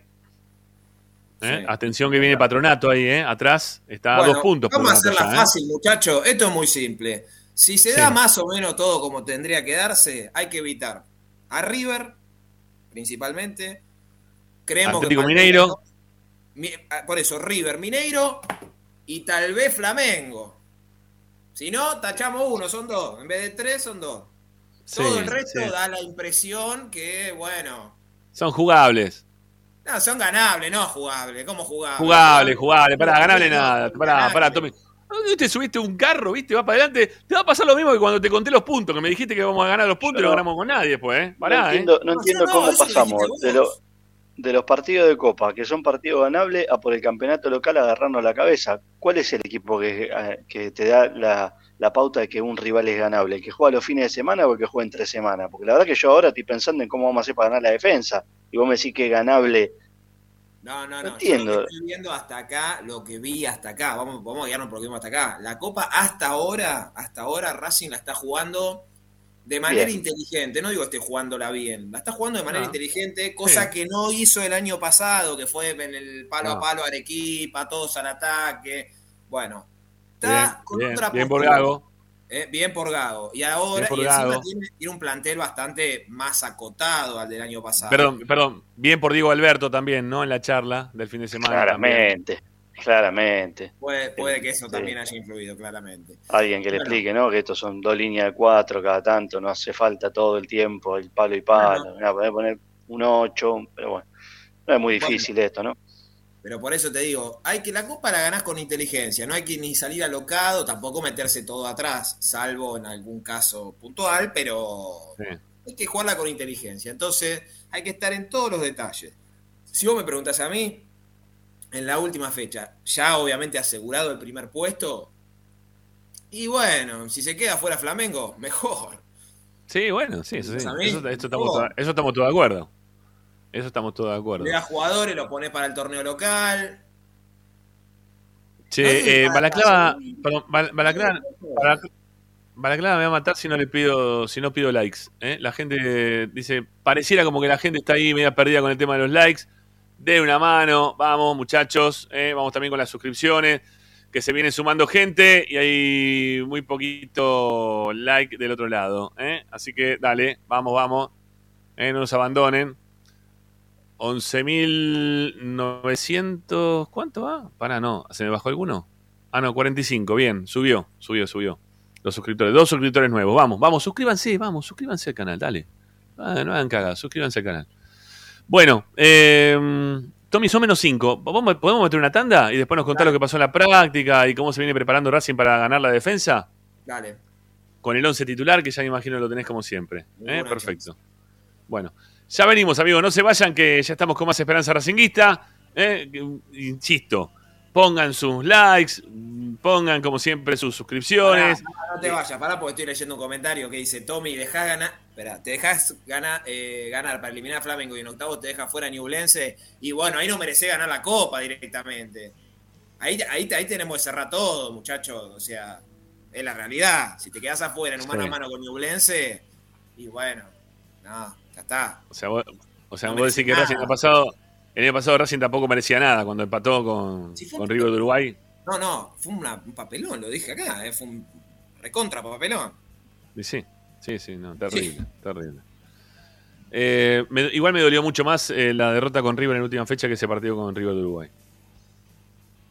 [SPEAKER 1] ¿Eh?
[SPEAKER 4] Sí.
[SPEAKER 1] Atención que viene Patronato ahí, ¿eh? atrás. Está a dos puntos.
[SPEAKER 4] Vamos a hacerla fácil, muchachos. Esto es muy simple. Si se
[SPEAKER 1] Sí.
[SPEAKER 4] da más o menos todo como tendría que darse, hay que evitar a River, principalmente. Creemos
[SPEAKER 1] Atlético
[SPEAKER 4] que
[SPEAKER 1] Mineiro.
[SPEAKER 4] Mi- ah, Por eso, River, Mineiro y tal vez Flamengo. Si no, tachamos uno, son dos. En vez de tres, son dos.
[SPEAKER 1] Sí,
[SPEAKER 4] Todo el resto
[SPEAKER 1] sí.
[SPEAKER 4] da la impresión que, bueno,
[SPEAKER 1] Son jugables.
[SPEAKER 4] no, son ganables, no jugables. ¿Cómo jugables?
[SPEAKER 1] Jugable, jugable. Pará, ganable nada. Pará, pará, Tommy. ¿Dónde te subiste un carro, viste? Va para adelante. Te va a pasar lo mismo que cuando te conté los puntos, que me dijiste que vamos a ganar los puntos y no
[SPEAKER 3] no-
[SPEAKER 1] ganamos con nadie después, ¿eh?
[SPEAKER 3] no
[SPEAKER 1] Pará, ¿eh?
[SPEAKER 3] entiendo, no
[SPEAKER 4] No,
[SPEAKER 3] entiendo
[SPEAKER 4] no,
[SPEAKER 3] cómo pasamos de, lo- de los partidos de Copa, que son partidos ganables, a por el campeonato local agarrarnos la cabeza. ¿Cuál es el equipo que, eh, que te da la, la pauta de que un rival es ganable? ¿El que juega los fines de semana o el que juega entre semanas? Porque la verdad que yo ahora estoy pensando en cómo vamos a hacer para ganar la defensa. Y vos me decís que es ganable.
[SPEAKER 4] No, no,
[SPEAKER 3] No
[SPEAKER 4] no.
[SPEAKER 3] entiendo.
[SPEAKER 4] Yo estoy viendo hasta acá, lo que vi hasta acá. Vamos, vamos a guiarnos por lo que vimos hasta acá. La Copa hasta ahora, hasta ahora Racing la está jugando de manera
[SPEAKER 3] Bien.
[SPEAKER 4] inteligente. No digo que esté jugándola bien. La está jugando de manera
[SPEAKER 1] No.
[SPEAKER 4] inteligente, cosa
[SPEAKER 1] Sí.
[SPEAKER 4] que no hizo el año pasado, que fue en el palo
[SPEAKER 1] No.
[SPEAKER 4] a palo Arequipa, todos al ataque. Bueno, está
[SPEAKER 1] Bien,
[SPEAKER 4] con
[SPEAKER 1] bien,
[SPEAKER 4] otra
[SPEAKER 1] bien por
[SPEAKER 4] postura. Eh, bien por Gago. Y ahora
[SPEAKER 1] Bien por
[SPEAKER 4] y encima
[SPEAKER 1] Gago.
[SPEAKER 4] tiene, tiene un plantel bastante más acotado al del año pasado.
[SPEAKER 1] Perdón, perdón. Bien por Diego Alberto también, ¿no? En la charla del fin de semana. también.
[SPEAKER 3] Claramente, claramente.
[SPEAKER 4] Puede, puede que eso
[SPEAKER 3] Sí.
[SPEAKER 4] también haya influido, claramente.
[SPEAKER 3] Alguien que le
[SPEAKER 4] Bueno.
[SPEAKER 3] explique, ¿no? Que estos son dos líneas de cuatro cada tanto, no hace falta todo el tiempo, el palo y palo. Mira, podés poner un 8, pero bueno, no es muy
[SPEAKER 4] Bueno.
[SPEAKER 3] difícil esto, ¿no?
[SPEAKER 4] Pero por eso te digo, hay que la copa la ganás con inteligencia, no hay que ni salir alocado, tampoco meterse todo atrás, salvo en algún caso puntual, pero
[SPEAKER 1] Sí.
[SPEAKER 4] hay que jugarla con inteligencia. Entonces, hay que estar en todos los detalles. Si vos me preguntas a mí, en la última fecha, ya obviamente asegurado el primer puesto, y bueno, si se queda fuera Flamengo, mejor.
[SPEAKER 1] Sí, bueno, sí, eso, sí. Eso, eso estamos, eso estamos todos de acuerdo. Eso estamos todos de acuerdo.
[SPEAKER 4] Le das jugadores, los pones para el torneo local.
[SPEAKER 1] Che,
[SPEAKER 4] No,
[SPEAKER 1] eh, Balaclava, perdón, Bal- Balaclava, Balac- Balaclava me va a matar si no le pido, si no pido likes. ¿eh? La gente dice, pareciera como que la gente está ahí media perdida con el tema de los likes. De una mano, vamos muchachos, ¿eh? vamos también con las suscripciones, que se viene sumando gente y hay muy poquito like del otro lado. Así que dale, vamos, vamos, no nos abandonen. 11.900. ¿Cuánto va? Para, no. ¿Se me bajó alguno? Ah, no, 45. Bien, subió, subió, subió. Los suscriptores, dos suscriptores nuevos. Vamos, vamos, suscríbanse, vamos, suscríbanse al canal, dale. Ah, no hagan cagada, suscríbanse al canal. Bueno, eh, Tommy, son menos 5. ¿Podemos meter una tanda y después nos contar
[SPEAKER 4] Dale.
[SPEAKER 1] lo que pasó en la práctica y cómo se viene preparando Racing para ganar la defensa?
[SPEAKER 4] Dale.
[SPEAKER 1] Con el 11 titular, que ya me imagino lo tenés como siempre. ¿eh? Perfecto. Bueno, ya venimos, amigos. No se vayan, que ya estamos con más esperanza racinguista. ¿eh? Insisto, pongan sus likes, pongan como siempre sus suscripciones.
[SPEAKER 4] Pará, no te vayas, pará porque estoy leyendo un comentario que dice, Tommy, dejás ganar, espera, te dejas ganar, eh, ganar para eliminar a Flamengo y en octavo te deja fuera a Ñublense y bueno, ahí no merecés ganar la copa directamente. Ahí, ahí, ahí tenemos que cerrar todo, muchachos, o sea, es la realidad. Si te quedas afuera en un
[SPEAKER 1] Sí.
[SPEAKER 4] mano a mano con Ñublense, y bueno, no, ya está.
[SPEAKER 1] O sea, vos, o sea,
[SPEAKER 4] No
[SPEAKER 1] vos decís que Racing ha pasado. El año pasado Racing tampoco merecía nada cuando empató con,
[SPEAKER 4] Sí,
[SPEAKER 1] con River de Uruguay.
[SPEAKER 4] No, no, fue una- un papelón, lo dije acá, eh, fue un recontra papelón.
[SPEAKER 1] Y sí, sí, sí, no, terrible, terrible. Eh, me- igual me dolió mucho más eh, la derrota con River en la última fecha que ese partido con River de Uruguay.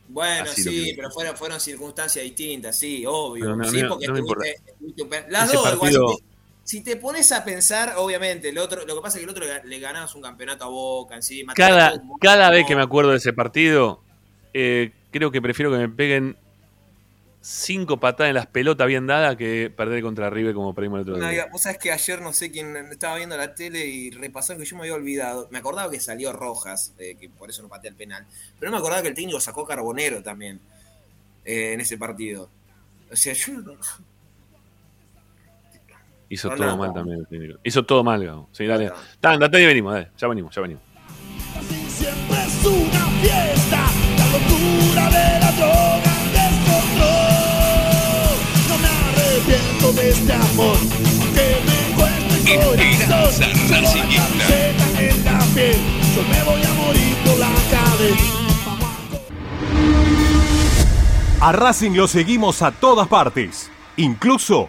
[SPEAKER 4] Bueno,
[SPEAKER 1] Así
[SPEAKER 4] sí, pero fueron, fueron circunstancias distintas, sí, obvio.
[SPEAKER 1] No,
[SPEAKER 4] sí,
[SPEAKER 1] no,
[SPEAKER 4] porque
[SPEAKER 1] no me
[SPEAKER 4] estuviste- estuviste un pe- Las
[SPEAKER 1] Ese
[SPEAKER 4] dos, igual,
[SPEAKER 1] partido-
[SPEAKER 4] si te pones a pensar, obviamente, el otro, lo que pasa es que el otro le, le ganabas un campeonato a Boca encima.
[SPEAKER 1] Cada, cada vez que me acuerdo de ese partido, eh, creo que prefiero que me peguen cinco patadas en las pelotas bien dadas que perder contra River como perdimos el otro
[SPEAKER 4] No,
[SPEAKER 1] día.
[SPEAKER 4] Vos sabés que ayer no sé quién estaba viendo la tele y repasó que yo me había olvidado. Me acordaba que salió Rojas, eh, que por eso no pateé el penal. Pero no me acordaba que el técnico sacó Carbonero también eh, en ese partido. O sea, yo.
[SPEAKER 1] Hizo
[SPEAKER 4] No,
[SPEAKER 1] todo
[SPEAKER 4] no.
[SPEAKER 1] mal también el técnico. Hizo todo mal, Gabo. Sí, dale. Tan, date y venimos, dale. Ya venimos, ya venimos.
[SPEAKER 5] Así siempre es una fiesta, la locura de la droga descontrol. No me arrepiento de este amor, aunque me cueste el corazón. Llevo la camiseta en la piel, yo me voy a morir por la cadena.
[SPEAKER 6] A Racing lo seguimos a todas partes, incluso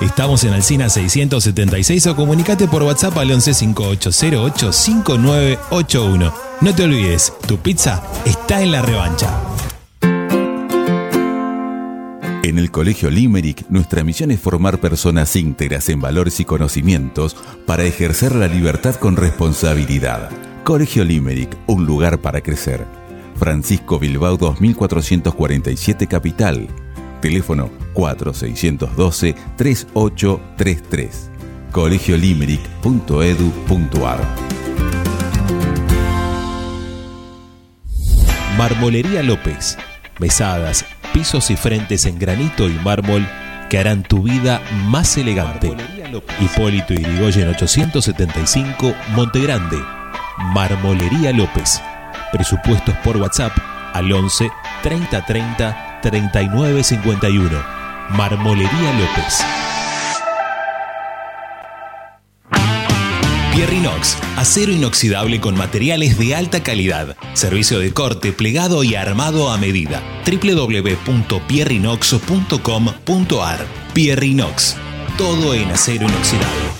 [SPEAKER 7] Estamos en Alcina 676 o comunicate por WhatsApp al 11 5808 5981. No te olvides, tu pizza está en la revancha.
[SPEAKER 2] En el Colegio Limerick, nuestra misión es formar personas íntegras en valores y conocimientos para ejercer la libertad con responsabilidad. Colegio Limerick, un lugar para crecer. Francisco Bilbao 2447 Capital. Teléfono 4612-3833. colegiolimerick.edu.ar
[SPEAKER 7] Marmolería López. Mesadas, pisos y frentes en granito y mármol que harán tu vida más elegante. Hipólito Irigoyen 875, Montegrande. Marmolería López. Presupuestos por WhatsApp al 11 30 30 39 51. Marmolería López. Pierrinox, acero inoxidable con materiales de alta calidad. Servicio de corte, plegado y armado a medida. www.pierrinox.com.ar Pierrinox, todo en acero inoxidable.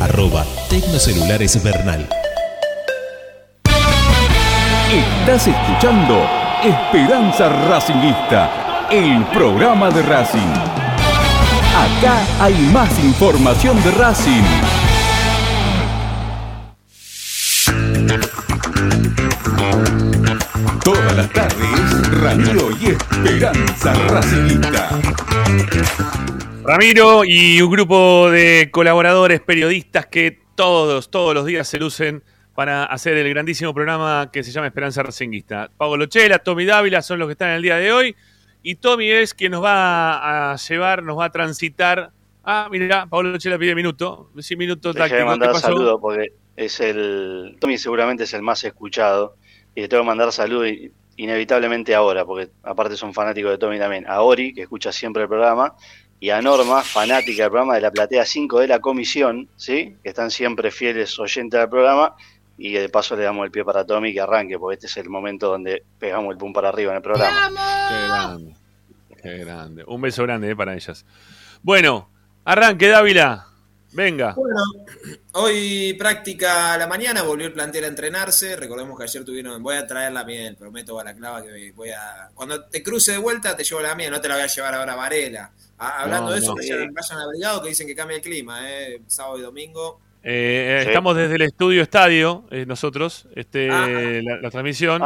[SPEAKER 7] Arroba Tecnocelulares Bernal.
[SPEAKER 8] Estás escuchando Esperanza Racingista, el programa de Racing. Acá hay más información de Racing. Todas las tardes, Ramiro y Esperanza Racingista.
[SPEAKER 1] Ramiro y un grupo de colaboradores, periodistas que todos, todos los días se lucen para hacer el grandísimo programa que se llama Esperanza Racinguista. Pablo Chela, Tommy Dávila son los que están en el día de hoy. Y Tommy es quien nos va a llevar, nos va a transitar. Ah, mira, Pablo Chela pide minuto. Sí, minuto táctico. ¿Qué
[SPEAKER 3] mandar saludos porque es el. Tommy seguramente es el más escuchado. Y le tengo que mandar saludos inevitablemente ahora, porque aparte son fanáticos de Tommy también. A Ori, que escucha siempre el programa. Y a Norma, fanática del programa de la Platea 5 de la Comisión, ¿sí? Que están siempre fieles oyentes del programa. Y de paso le damos el pie para Tommy que arranque, porque este es el momento donde pegamos el pum para arriba en el programa.
[SPEAKER 1] Qué grande. Qué grande. Un beso grande eh, para ellas. Bueno, arranque Dávila. Venga.
[SPEAKER 4] Bueno, hoy práctica a la mañana, volvió el plantel a entrenarse. Recordemos que ayer tuvieron. Voy a traer la miel, prometo a la clava que voy a. Cuando te cruce de vuelta, te llevo la miel, no te la voy a llevar ahora a Varela. Ah, hablando
[SPEAKER 1] No,
[SPEAKER 4] de eso,
[SPEAKER 1] no.
[SPEAKER 4] vayan, vayan abrigado que dicen que cambia el clima, eh, sábado y domingo.
[SPEAKER 1] Eh,
[SPEAKER 4] Sí.
[SPEAKER 1] Estamos desde el estudio estadio, eh, nosotros, este,
[SPEAKER 4] Ah.
[SPEAKER 1] la, la transmisión.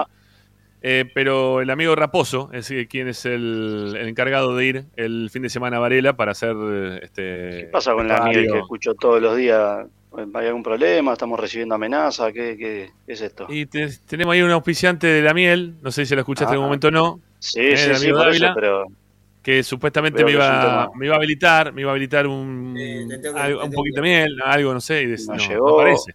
[SPEAKER 1] Eh, pero el amigo Raposo es eh, quien es el, el encargado de ir el fin de semana a Varela para hacer eh, este.
[SPEAKER 3] ¿Qué pasa con la miel
[SPEAKER 1] radio.
[SPEAKER 3] que escucho todos los días? ¿Hay algún problema? ¿Estamos recibiendo amenazas? ¿Qué, qué, qué es esto?
[SPEAKER 1] Y te- tenemos ahí un auspiciante de la miel, no sé si lo escuchaste en
[SPEAKER 3] Ah.
[SPEAKER 1] algún momento o no.
[SPEAKER 3] Sí,
[SPEAKER 1] eh,
[SPEAKER 3] sí,
[SPEAKER 1] el
[SPEAKER 3] sí,
[SPEAKER 1] amigo
[SPEAKER 3] por eso,
[SPEAKER 1] Dávila,
[SPEAKER 3] pero
[SPEAKER 1] que supuestamente me iba, me iba a habilitar, me iba a habilitar un, algo- un poquito de miel, algo, no sé, y
[SPEAKER 3] No
[SPEAKER 1] no,
[SPEAKER 3] llegó.
[SPEAKER 1] no aparece.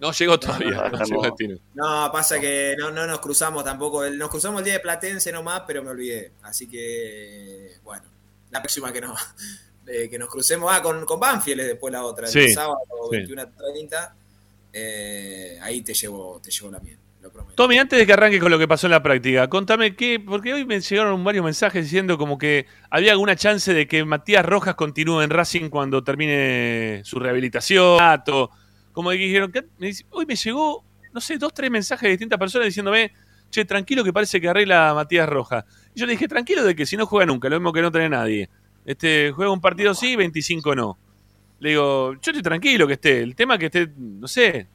[SPEAKER 1] No llegó todavía,
[SPEAKER 3] no,
[SPEAKER 1] no, llegó.
[SPEAKER 4] No, pasa que no, no nos cruzamos tampoco. el- Nos cruzamos el día de Platense nomás, pero me olvidé. Así que, bueno, la próxima que nos, eh, que nos crucemos. Ah, con, con Banfield es después la otra. El
[SPEAKER 1] Sí,
[SPEAKER 4] sábado
[SPEAKER 1] sí.
[SPEAKER 4] 21 a 30. eh, ahí te llevo, te llevo la miel, lo prometo.
[SPEAKER 1] Tommy, antes de que arranque con lo que pasó en la práctica, contame qué, porque hoy me llegaron varios mensajes diciendo como que había alguna chance de que Matías Rojas continúe en Racing cuando termine su rehabilitación. Como que dijeron, ¿qué? Me dice, hoy me llegó, no sé, dos, tres mensajes de distintas personas diciéndome, che, tranquilo que parece que arregla Matías Rojas. Y yo le dije, tranquilo de que si no juega nunca, lo mismo que no tiene nadie. Este, juega un partido sí, 25 no. Le digo, yo estoy tranquilo que esté. El tema es que esté, no sé,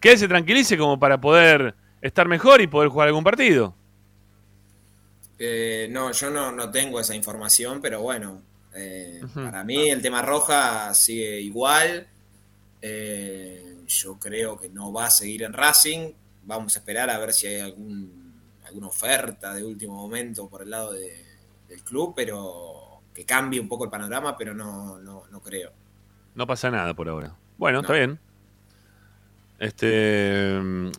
[SPEAKER 1] que él se tranquilice como para poder estar mejor y poder jugar algún partido.
[SPEAKER 4] Eh, no, yo no, no tengo esa información, pero bueno, eh, para mí el tema Roja sigue igual. Eh, yo creo que no va a seguir en Racing. Vamos a esperar a ver si hay algún, alguna oferta de último momento por el lado de- del club, pero que cambie un poco el panorama, pero no, no, no creo.
[SPEAKER 1] No pasa nada por ahora. Bueno, está bien. Este. mm,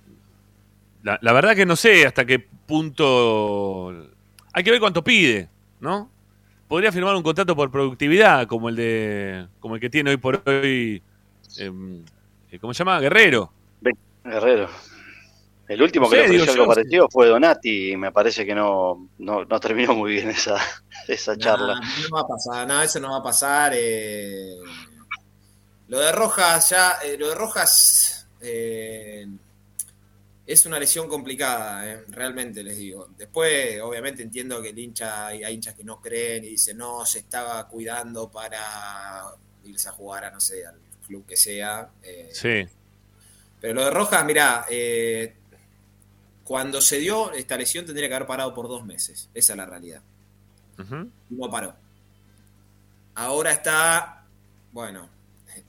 [SPEAKER 1] La, la verdad que no sé hasta qué punto. Hay que ver cuánto pide, ¿no? Podría firmar un contrato por productividad, como el de. como el que tiene hoy por hoy. Em, eh, ¿Cómo se llama? Guerrero.
[SPEAKER 3] Guerrero. El último que
[SPEAKER 1] Sí,
[SPEAKER 3] le ofreció algo
[SPEAKER 1] yo-
[SPEAKER 3] parecido fue Donati y me parece que no, no, no terminó muy bien esa, esa charla.
[SPEAKER 4] No, no va a pasar, no, eso no va a pasar. eh. Lo de Rojas ya, eh, lo de Rojas eh, es una lesión complicada, eh, realmente les digo. Después, obviamente entiendo que el hincha, hay, hay hinchas que no creen y dicen, no, se estaba cuidando para irse a jugar a, no sé, al club que sea. eh,
[SPEAKER 1] Sí.
[SPEAKER 4] pero lo de Rojas, mirá, eh, cuando se dio esta lesión tendría que haber parado por dos meses. Esa es la realidad. No paró. Ahora está, bueno,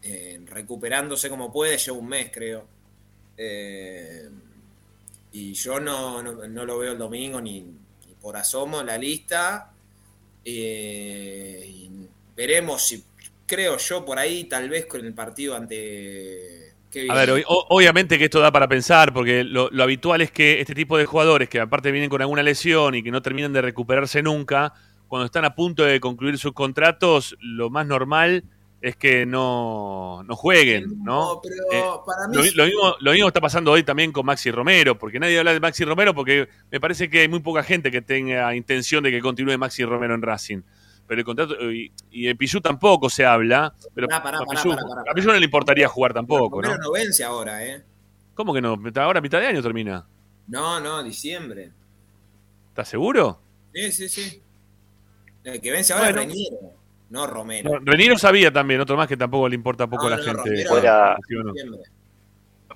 [SPEAKER 4] eh, recuperándose como puede, lleva un mes creo. Eh, y yo no, no, no lo veo el domingo ni, ni por asomo en la lista. Eh, y veremos si, creo yo, por ahí tal vez con el partido ante... ¿qué
[SPEAKER 1] A ver, o- obviamente que esto da para pensar, porque lo, lo habitual es que este tipo de jugadores que aparte vienen con alguna lesión y que no terminan de recuperarse nunca, cuando están a punto de concluir sus contratos, lo más normal es que no, no jueguen, ¿no?
[SPEAKER 4] No, pero
[SPEAKER 1] Eh,
[SPEAKER 4] para mí...
[SPEAKER 1] Lo, lo mismo, lo mismo está pasando hoy también con Maxi Romero, porque nadie habla de Maxi Romero porque me parece que hay muy poca gente que tenga intención de que continúe Maxi Romero en Racing. Pero el contrato, y, y de Pichu tampoco se habla, pero
[SPEAKER 4] Pará, pará,
[SPEAKER 1] a
[SPEAKER 4] pará,
[SPEAKER 1] Pichu-
[SPEAKER 4] pará, pará,
[SPEAKER 1] a Pichu no le importaría jugar tampoco,
[SPEAKER 4] Romero
[SPEAKER 1] ¿no?
[SPEAKER 4] no vence ahora, ¿eh?
[SPEAKER 1] ¿Cómo que no? Ahora a mitad de año termina.
[SPEAKER 4] No, no, diciembre.
[SPEAKER 1] ¿Estás seguro?
[SPEAKER 4] Sí, sí, sí. El que vence ahora
[SPEAKER 1] Bueno.
[SPEAKER 4] es Reñero, no Romero.
[SPEAKER 1] No, Reniero sabía también, otro más que tampoco le importa poco
[SPEAKER 4] No,
[SPEAKER 1] a la
[SPEAKER 4] no,
[SPEAKER 1] gente.
[SPEAKER 4] Romero,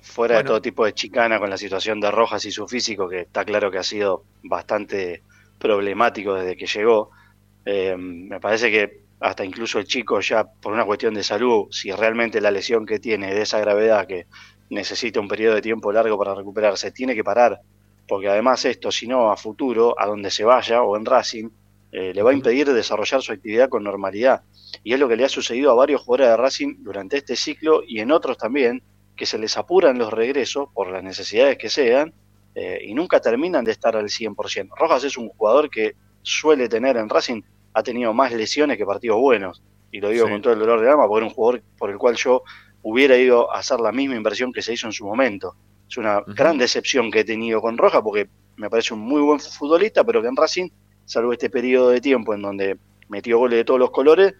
[SPEAKER 3] Fuera- de todo tipo de chicana con la situación de Rojas y su físico, que está claro que ha sido bastante problemático desde que llegó, eh, me parece que hasta incluso el chico ya por una cuestión de salud, si realmente la lesión que tiene de esa gravedad que necesita un periodo de tiempo largo para recuperarse, tiene que parar, porque además esto, si no, a futuro, a donde se vaya o en Racing, eh, le va a impedir desarrollar su actividad con normalidad. Y es lo que le ha sucedido a varios jugadores de Racing durante este ciclo y en otros también, que se les apuran los regresos por las necesidades que sean eh, y nunca terminan de estar al 100%. Rojas es un jugador que suele tener en Racing, ha tenido más lesiones que partidos buenos. Y lo digo
[SPEAKER 1] Sí.
[SPEAKER 3] con todo el dolor de alma, porque era un jugador por el cual yo hubiera ido a hacer la misma inversión que se hizo en su momento. Es una gran decepción que he tenido con Rojas, porque me parece un muy buen futbolista, pero que en Racing, salvo este periodo de tiempo en donde metió goles de todos los colores,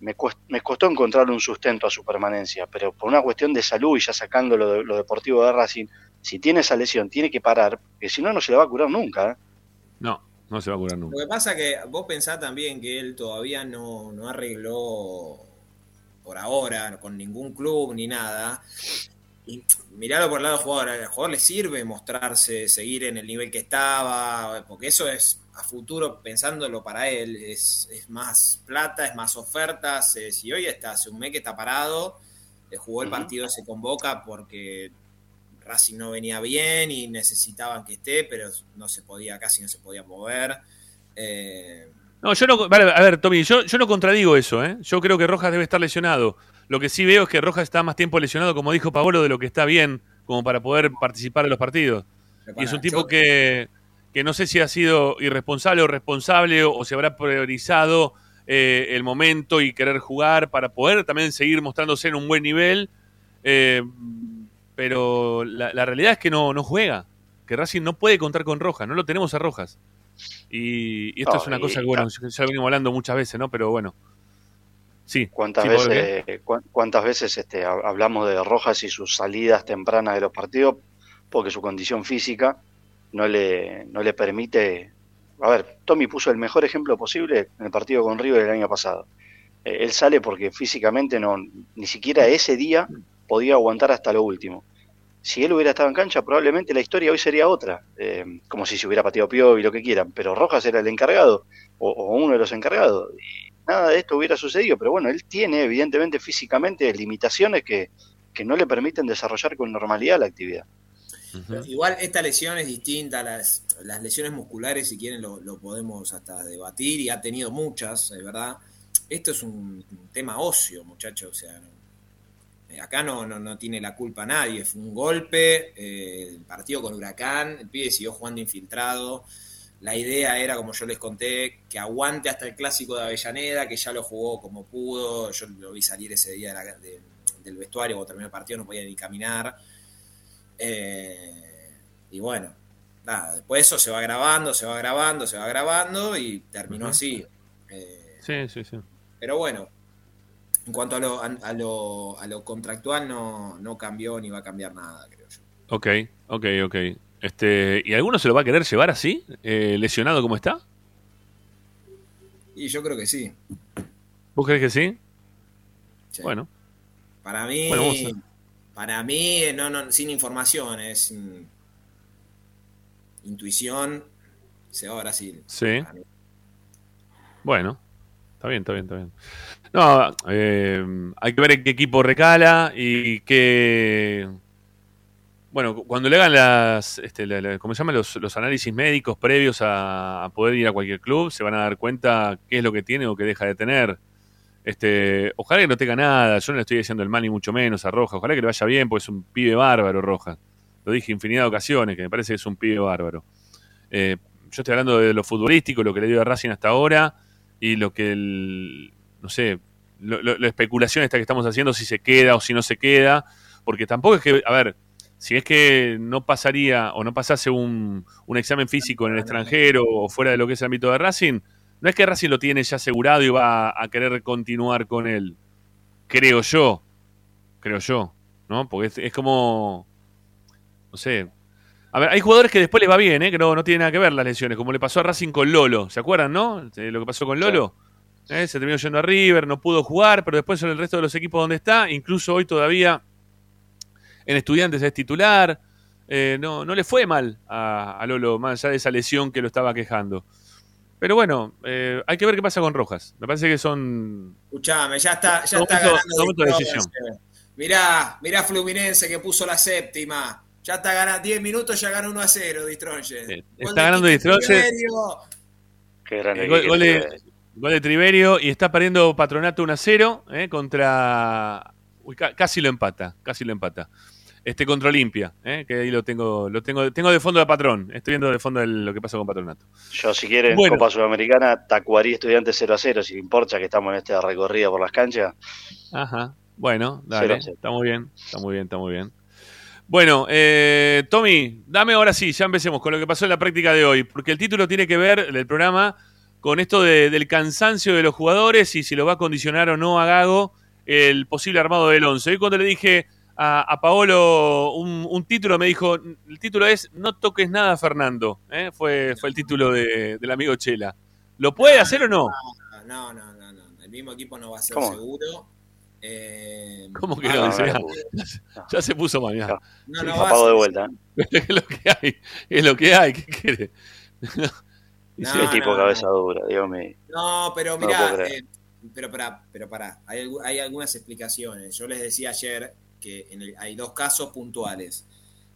[SPEAKER 3] me, costó encontrar un sustento a su permanencia, pero por una cuestión de salud y ya sacando lo, de- lo deportivo de Racing, si tiene esa lesión, tiene que parar, porque si no, no se le va a curar nunca. ¿eh?
[SPEAKER 1] No, no se va a curar
[SPEAKER 4] Lo
[SPEAKER 1] nunca.
[SPEAKER 4] que pasa que vos pensás también que él todavía no, no arregló por ahora con ningún club ni nada. Y miralo por el lado del jugador. Al jugador le sirve mostrarse, seguir en el nivel que estaba, porque eso es a futuro, pensándolo para él, es, es más plata, es más ofertas. si hoy está hace un mes que está parado, jugó el
[SPEAKER 3] Ujú.
[SPEAKER 4] partido se convoca porque Racing no venía bien y necesitaban que esté, pero no se podía, casi no se podía mover. Eh,
[SPEAKER 1] No, yo no. vale, a ver, Tommy, yo, yo no contradigo eso, ¿eh? Yo creo que Rojas debe estar lesionado. Lo que sí veo es que Rojas está más tiempo lesionado, como dijo Pablo, de lo que está bien, como para poder participar en los partidos. Y es un tipo
[SPEAKER 4] yo-
[SPEAKER 1] que, que no sé si ha sido irresponsable o responsable o, o se habrá priorizado eh, el momento y querer jugar para poder también seguir mostrándose en un buen nivel. eh, pero la, la realidad es que no, no juega. Que Racing no puede contar con Rojas, no lo tenemos a Rojas. Y, y esto
[SPEAKER 3] No,
[SPEAKER 1] es una cosa que, bueno, ya venimos hablando muchas veces, ¿no? Pero bueno. Sí.
[SPEAKER 3] ¿Cuántas
[SPEAKER 1] Sí,
[SPEAKER 3] veces, cu- cuántas veces este, ha- hablamos de Rojas y sus salidas tempranas de los partidos? Porque su condición física no le, no le permite... A ver, Tommy puso el mejor ejemplo posible en el partido con River el año pasado. Eh, él sale porque físicamente no, ni siquiera ese día podía aguantar hasta lo último. Si él hubiera estado en cancha, probablemente la historia hoy sería otra, eh, como si se hubiera pateado Pío y lo que quieran, pero Rojas era el encargado, o, o uno de los encargados, y nada de esto hubiera sucedido, pero bueno, él tiene evidentemente físicamente limitaciones que, que no le permiten desarrollar con normalidad la actividad.
[SPEAKER 4] Igual esta lesión es distinta, las, las lesiones musculares, si quieren, lo, podemos hasta debatir y ha tenido muchas, es verdad. Esto es un, tema ocio, muchachos, o sea, no- acá no, no, no tiene la culpa nadie, fue un golpe, eh, el partido con Huracán, el pibe siguió jugando infiltrado. La idea era, como yo les conté, que aguante hasta el clásico de Avellaneda, que ya lo jugó como pudo. Yo lo vi salir ese día de la- de- del vestuario, cuando terminó el partido, no podía ni caminar. Eh, Y bueno, nada, después eso se va grabando, se va grabando, se va grabando y terminó así. Eh,
[SPEAKER 1] Sí, sí, sí.
[SPEAKER 4] pero bueno, en cuanto a lo, a, a lo, a lo contractual no, no cambió ni va a cambiar nada, creo yo.
[SPEAKER 1] Ok, ok, ok. Este, ¿Y alguno se lo va a querer llevar así? Eh, ¿Lesionado como está?
[SPEAKER 4] Y yo creo que sí.
[SPEAKER 1] ¿Vos crees que sí?
[SPEAKER 4] Sí.
[SPEAKER 1] Bueno,
[SPEAKER 4] Para mí,
[SPEAKER 1] Bueno, vamos a-
[SPEAKER 4] para mí, no, no, sin información, es mm, intuición, se va a Brasil.
[SPEAKER 1] sí. Bueno, está bien, está bien, está bien. No, eh, hay que ver en qué equipo recala y qué. Bueno, cu- cuando le hagan las, este, ¿cómo se llama? Los, análisis médicos previos a, a poder ir a cualquier club, se van a dar cuenta qué es lo que tiene o qué deja de tener. Este, ojalá que no tenga nada, yo no le estoy diciendo el mal ni mucho menos a Rojas, ojalá que le vaya bien, porque es un pibe bárbaro, Rojas. Lo dije infinidad de ocasiones, que me parece que es un pibe bárbaro. Eh, yo estoy hablando de lo futbolístico, lo que le dio a Racing hasta ahora, y lo que el, no sé, lo- lo- la especulación esta que estamos haciendo, si se queda o si no se queda, porque tampoco es que, a ver, si es que no pasaría o no pasase un, un examen físico en el extranjero o fuera de lo que es el ámbito de Racing, no es que Racing lo tiene ya asegurado y va a querer continuar con él, creo yo, creo yo, ¿no? Porque es, es como, no sé, a ver, hay jugadores que después les va bien, ¿eh? que no, no tiene nada que ver las lesiones, como le pasó a Racing con Lolo, ¿se acuerdan, no? Eh, Lo que pasó con Lolo. Eh, Se terminó yendo a River, no pudo jugar, pero después en el resto de los equipos donde está, incluso hoy todavía en Estudiantes es titular. Eh, no, no le fue mal a, a Lolo, más allá de esa lesión que lo estaba quejando. Pero bueno, eh, hay que ver qué pasa con Rojas. Me parece que son.
[SPEAKER 4] Escuchame, ya está, ya
[SPEAKER 1] Momento-
[SPEAKER 4] está ganando.
[SPEAKER 1] momento de
[SPEAKER 4] Distrones. Mirá, mirá Fluminense que puso la séptima. Ya está ganando 10 minutos, ya ganó 1 a 0, Distronje.
[SPEAKER 1] está ganando Distronje.
[SPEAKER 3] Qué grande.
[SPEAKER 1] Eh, gol, gol de, Triverio y está perdiendo Patronato 1 a 0 eh, contra. uy, ca- casi lo empata, casi lo empata. Este contra Olimpia, eh, que ahí lo tengo, lo tengo, tengo de fondo de patrón. Estoy viendo de fondo el- lo que pasa con Patronato.
[SPEAKER 3] Yo, si quieren,
[SPEAKER 1] Bueno.
[SPEAKER 3] Copa Sudamericana, Tacuarí Estudiantes 0 a 0, si importa que estamos en esta recorrida por las canchas.
[SPEAKER 1] Ajá. Bueno, dale. Está muy bien, está muy bien, está muy bien. Bueno, eh, Tommy, dame ahora sí, ya empecemos con lo que pasó en la práctica de hoy, porque el título tiene que ver, el programa, con esto de- del cansancio de los jugadores y si lo va a condicionar o no a Gago el posible armado del 11. Hoy cuando le dije a, a Paolo un, un título, me dijo, el título es No toques nada, Fernando. ¿eh? Fue, fue el título de- del amigo Chela. ¿Lo puede hacer o no?
[SPEAKER 4] No, no, no, no. El mismo equipo no va a ser
[SPEAKER 1] ¿Cómo?
[SPEAKER 4] seguro. Eh,
[SPEAKER 1] ¿Cómo que no?
[SPEAKER 4] no,
[SPEAKER 1] Dice,
[SPEAKER 4] no,
[SPEAKER 1] ah,
[SPEAKER 4] no.
[SPEAKER 1] ya se puso mal, mirá.
[SPEAKER 4] No, no va a
[SPEAKER 3] Pago
[SPEAKER 4] ser
[SPEAKER 3] de vuelta.
[SPEAKER 1] es lo que hay, es lo que hay, ¿qué quiere?
[SPEAKER 4] No,
[SPEAKER 3] Qué tipo
[SPEAKER 4] no,
[SPEAKER 3] cabeza dura, Dios mío.
[SPEAKER 4] No, pero mirá, eh, pero pará, pero pará, hay, hay algunas explicaciones. Yo les decía ayer que en el- hay dos casos puntuales.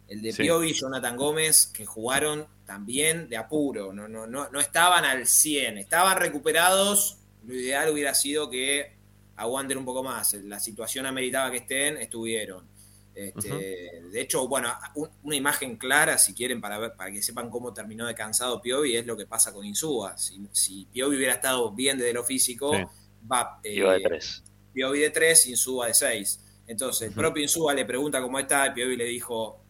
[SPEAKER 4] El de
[SPEAKER 1] Sí.
[SPEAKER 4] Piovi y Jonathan Gómez, que jugaron también de apuro, no, no, no, no estaban al 100, estaban recuperados. Lo ideal hubiera sido que aguanten un poco más. La situación ameritaba que estén, estuvieron. Este, De hecho, bueno, un- una imagen clara, si quieren, para, ver, para que sepan cómo terminó de cansado Piovi, es lo que pasa con Insúa. Si, si Piovi hubiera estado bien desde lo físico,
[SPEAKER 1] Sí.
[SPEAKER 4] va eh,
[SPEAKER 3] Iba de tres.
[SPEAKER 4] Piovi de 3, Insúa de 6. Entonces, el propio Insúa le pregunta cómo está, y Piovi le dijo,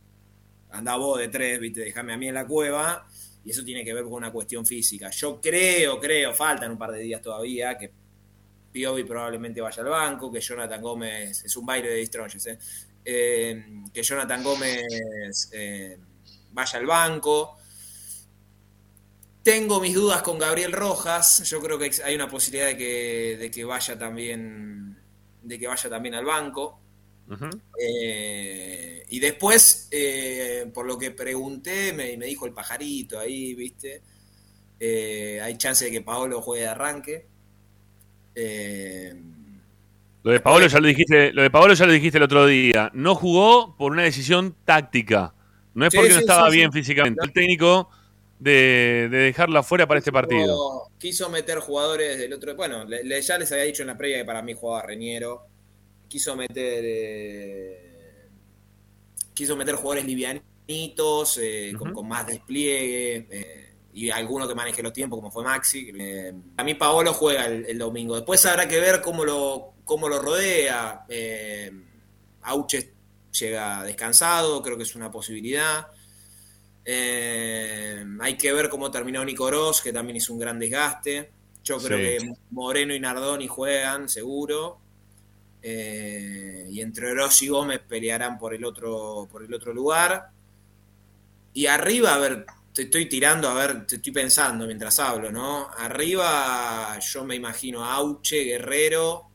[SPEAKER 4] anda vos de 3, viste, déjame a mí en la cueva. Y eso tiene que ver con una cuestión física. Yo creo, creo, faltan un par de días todavía, que Piovi probablemente vaya al banco, que Jonathan Gómez, es un baile de Distronges, ¿eh? Eh, que Jonathan Gómez eh, vaya al banco. Tengo mis dudas con Gabriel Rojas. Yo creo que hay una posibilidad de que, de que vaya también de que vaya también al banco. Eh, y después, eh, por lo que pregunté, me, me dijo el pajarito ahí, ¿viste? Eh, hay chance de que Paolo juegue de arranque.
[SPEAKER 1] Lo de Paolo ya lo dijiste, lo de Paolo ya lo dijiste el otro día. No jugó por una decisión táctica. No es
[SPEAKER 4] Sí,
[SPEAKER 1] porque no estaba
[SPEAKER 4] sí,
[SPEAKER 1] bien físicamente. El técnico de, de dejarlo afuera para este partido.
[SPEAKER 4] quiso, meter jugadores del otro. Bueno, le- ya les había dicho en la previa que para mí jugaba Reñero. Quiso meter. eh, quiso meter jugadores livianitos, eh, con, con más despliegue. eh, y alguno que maneje los tiempos, como fue Maxi. Eh, a mí Paolo juega el, el domingo. Después habrá que ver cómo lo, cómo lo rodea. Eh, Auche llega descansado, creo que es una posibilidad. Eh, hay que ver cómo terminó Nico Ross, que también hizo un gran desgaste. Yo creo
[SPEAKER 1] Sí.
[SPEAKER 4] que Moreno y Nardoni juegan, seguro. Eh, y entre Oroz y Gómez pelearán por el otro, por el otro lugar. Y arriba, a ver, te estoy tirando, a ver, te estoy pensando mientras hablo, ¿no? Arriba yo me imagino a Auche, Guerrero.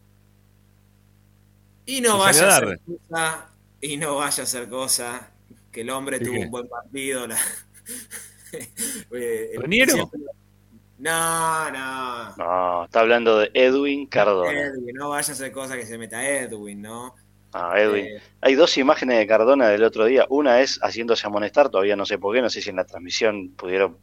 [SPEAKER 4] Y no vaya a ser cosa, y no vaya a ser cosa, que el hombre
[SPEAKER 1] ¿Y
[SPEAKER 4] tuvo
[SPEAKER 1] qué?
[SPEAKER 4] un buen partido. la- Eh,
[SPEAKER 1] ¿Reniero?
[SPEAKER 4] No, no.
[SPEAKER 3] No, está hablando de Edwin Cardona.
[SPEAKER 4] Edwin, no vaya a ser cosa que se meta Edwin, ¿no?
[SPEAKER 3] Ah, Edwin.
[SPEAKER 4] Eh,
[SPEAKER 3] Hay dos imágenes de Cardona del otro día. Una es haciéndose amonestar, todavía no sé por qué, no sé si en la transmisión pudieron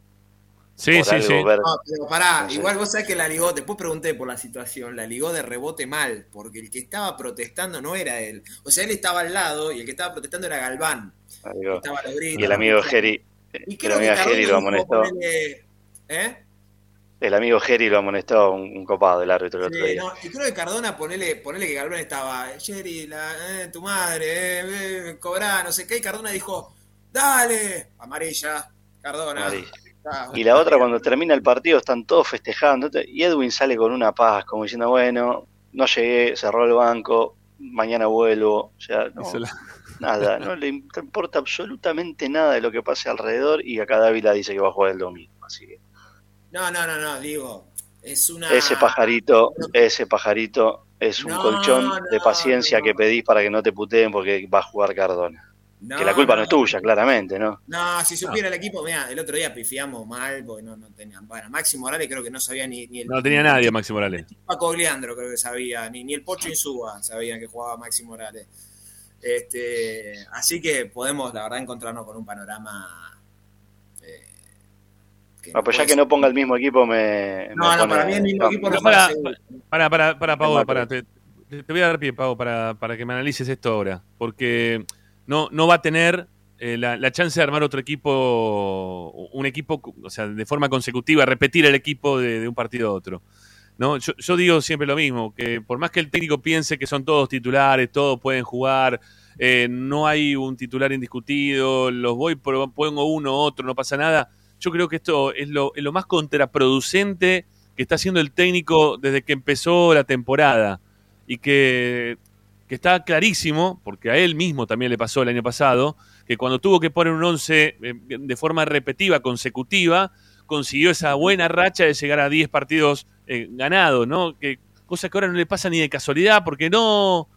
[SPEAKER 1] Sí, sí, sí.
[SPEAKER 3] ver.
[SPEAKER 4] No, pero pará,
[SPEAKER 3] No sé.
[SPEAKER 4] igual vos sabés que la ligó, después pregunté por la situación, la ligó de rebote mal, porque el que estaba protestando no era él. O sea, él estaba al lado y el que estaba protestando era Galván. Estaba
[SPEAKER 3] y el amigo Geri,
[SPEAKER 4] Y
[SPEAKER 3] el
[SPEAKER 4] creo que
[SPEAKER 3] Geri lo amonestó.
[SPEAKER 4] ¿Eh?
[SPEAKER 3] El amigo Geri lo amonestó un, un copado el árbitro el otro día.
[SPEAKER 4] no, y creo que Cardona, ponele, ponele que Galván estaba, Jerry, la, eh, tu madre, eh, eh, cobrá, no sé qué, y Cardona dijo, dale, amarilla, Cardona.
[SPEAKER 3] Amarilla.
[SPEAKER 4] Ah,
[SPEAKER 3] Y la otra, cuando termina el partido, están todos festejando. Y Edwin sale con una paz, como diciendo, bueno, no llegué, cerró el banco, mañana vuelvo. O sea, no,
[SPEAKER 1] la-
[SPEAKER 3] nada, no le importa absolutamente nada de lo que pase alrededor. Y acá Dávila dice que va a jugar el domingo. Así que
[SPEAKER 4] No, no, no, no, digo, es una...
[SPEAKER 3] ese pajarito, ese pajarito es un
[SPEAKER 4] No,
[SPEAKER 3] colchón de paciencia
[SPEAKER 4] no.
[SPEAKER 3] que pedís para que no te puteen porque va a jugar Cardona.
[SPEAKER 4] No,
[SPEAKER 3] que la culpa no,
[SPEAKER 4] no.
[SPEAKER 3] es tuya, claramente, ¿no?
[SPEAKER 4] No, si supiera el equipo, mira, el otro día pifiamos mal, porque no, no tenían. Bueno, Maxi Morales creo que no sabía ni, ni el.
[SPEAKER 1] No tenía nadie, Maxi Morales.
[SPEAKER 4] Paco Leandro creo que sabía, ni, ni el Pocho Insúa sabían que jugaba Maxi Morales. Este, así que podemos, la verdad, encontrarnos con un panorama. Que
[SPEAKER 3] Ah, pues ya que no ponga el mismo equipo me...
[SPEAKER 4] No,
[SPEAKER 3] me
[SPEAKER 4] no,
[SPEAKER 3] pone-
[SPEAKER 4] para mí el mismo equipo no
[SPEAKER 1] para, para, para, para, para, te, te voy a dar pie, Pau, para, para que me analices esto ahora. Porque no, no va a tener eh, la, la chance de armar otro equipo, un equipo, o sea, de forma consecutiva, repetir el equipo de, de un partido a otro. ¿no? Yo, yo digo siempre lo mismo, que por más que el técnico piense que son todos titulares, todos pueden jugar, eh, no hay un titular indiscutido, los voy, pongo uno, otro, no pasa nada. Yo creo que esto es lo, más contraproducente que está haciendo el técnico desde que empezó la temporada y que, está clarísimo, porque a él mismo también le pasó el año pasado, que cuando tuvo que poner un 11 eh, de forma repetitiva, consecutiva, consiguió esa buena racha de llegar a 10 partidos eh, ganados, ¿no? Que, cosa que ahora no le pasa ni de casualidad, porque no...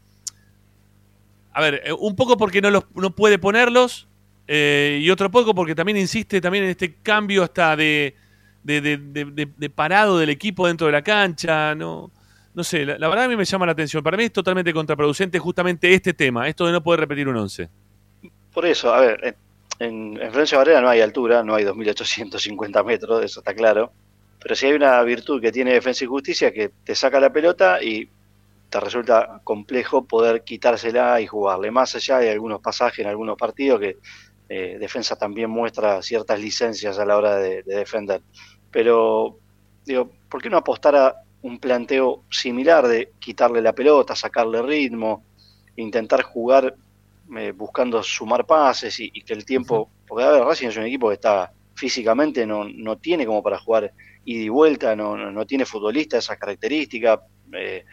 [SPEAKER 1] A ver, eh, un poco porque no, los, no puede ponerlos, eh, y otro poco porque también insiste también en este cambio hasta de, de, de- de- parado del equipo dentro de la cancha, ¿no? No sé, la, la verdad a mí me llama la atención. Para mí es totalmente contraproducente justamente este tema, esto de no poder repetir un 11.
[SPEAKER 3] Por eso, a ver, en, en Florencio Varela no hay altura, no hay 2.850 metros, eso está claro. Pero sí hay una virtud que tiene Defensa y Justicia que te saca la pelota y te resulta complejo poder quitársela y jugarle. Más allá de algunos pasajes en algunos partidos que eh, Defensa también muestra ciertas licencias a la hora de, de defender. Pero, digo, ¿por qué no apostar a un planteo similar de quitarle la pelota, sacarle ritmo, intentar jugar eh, buscando sumar pases y, y que el tiempo, porque a ver, Racing es un equipo que está físicamente no, no tiene como para jugar ida y vuelta, no, no, no tiene futbolistas esas características, eh,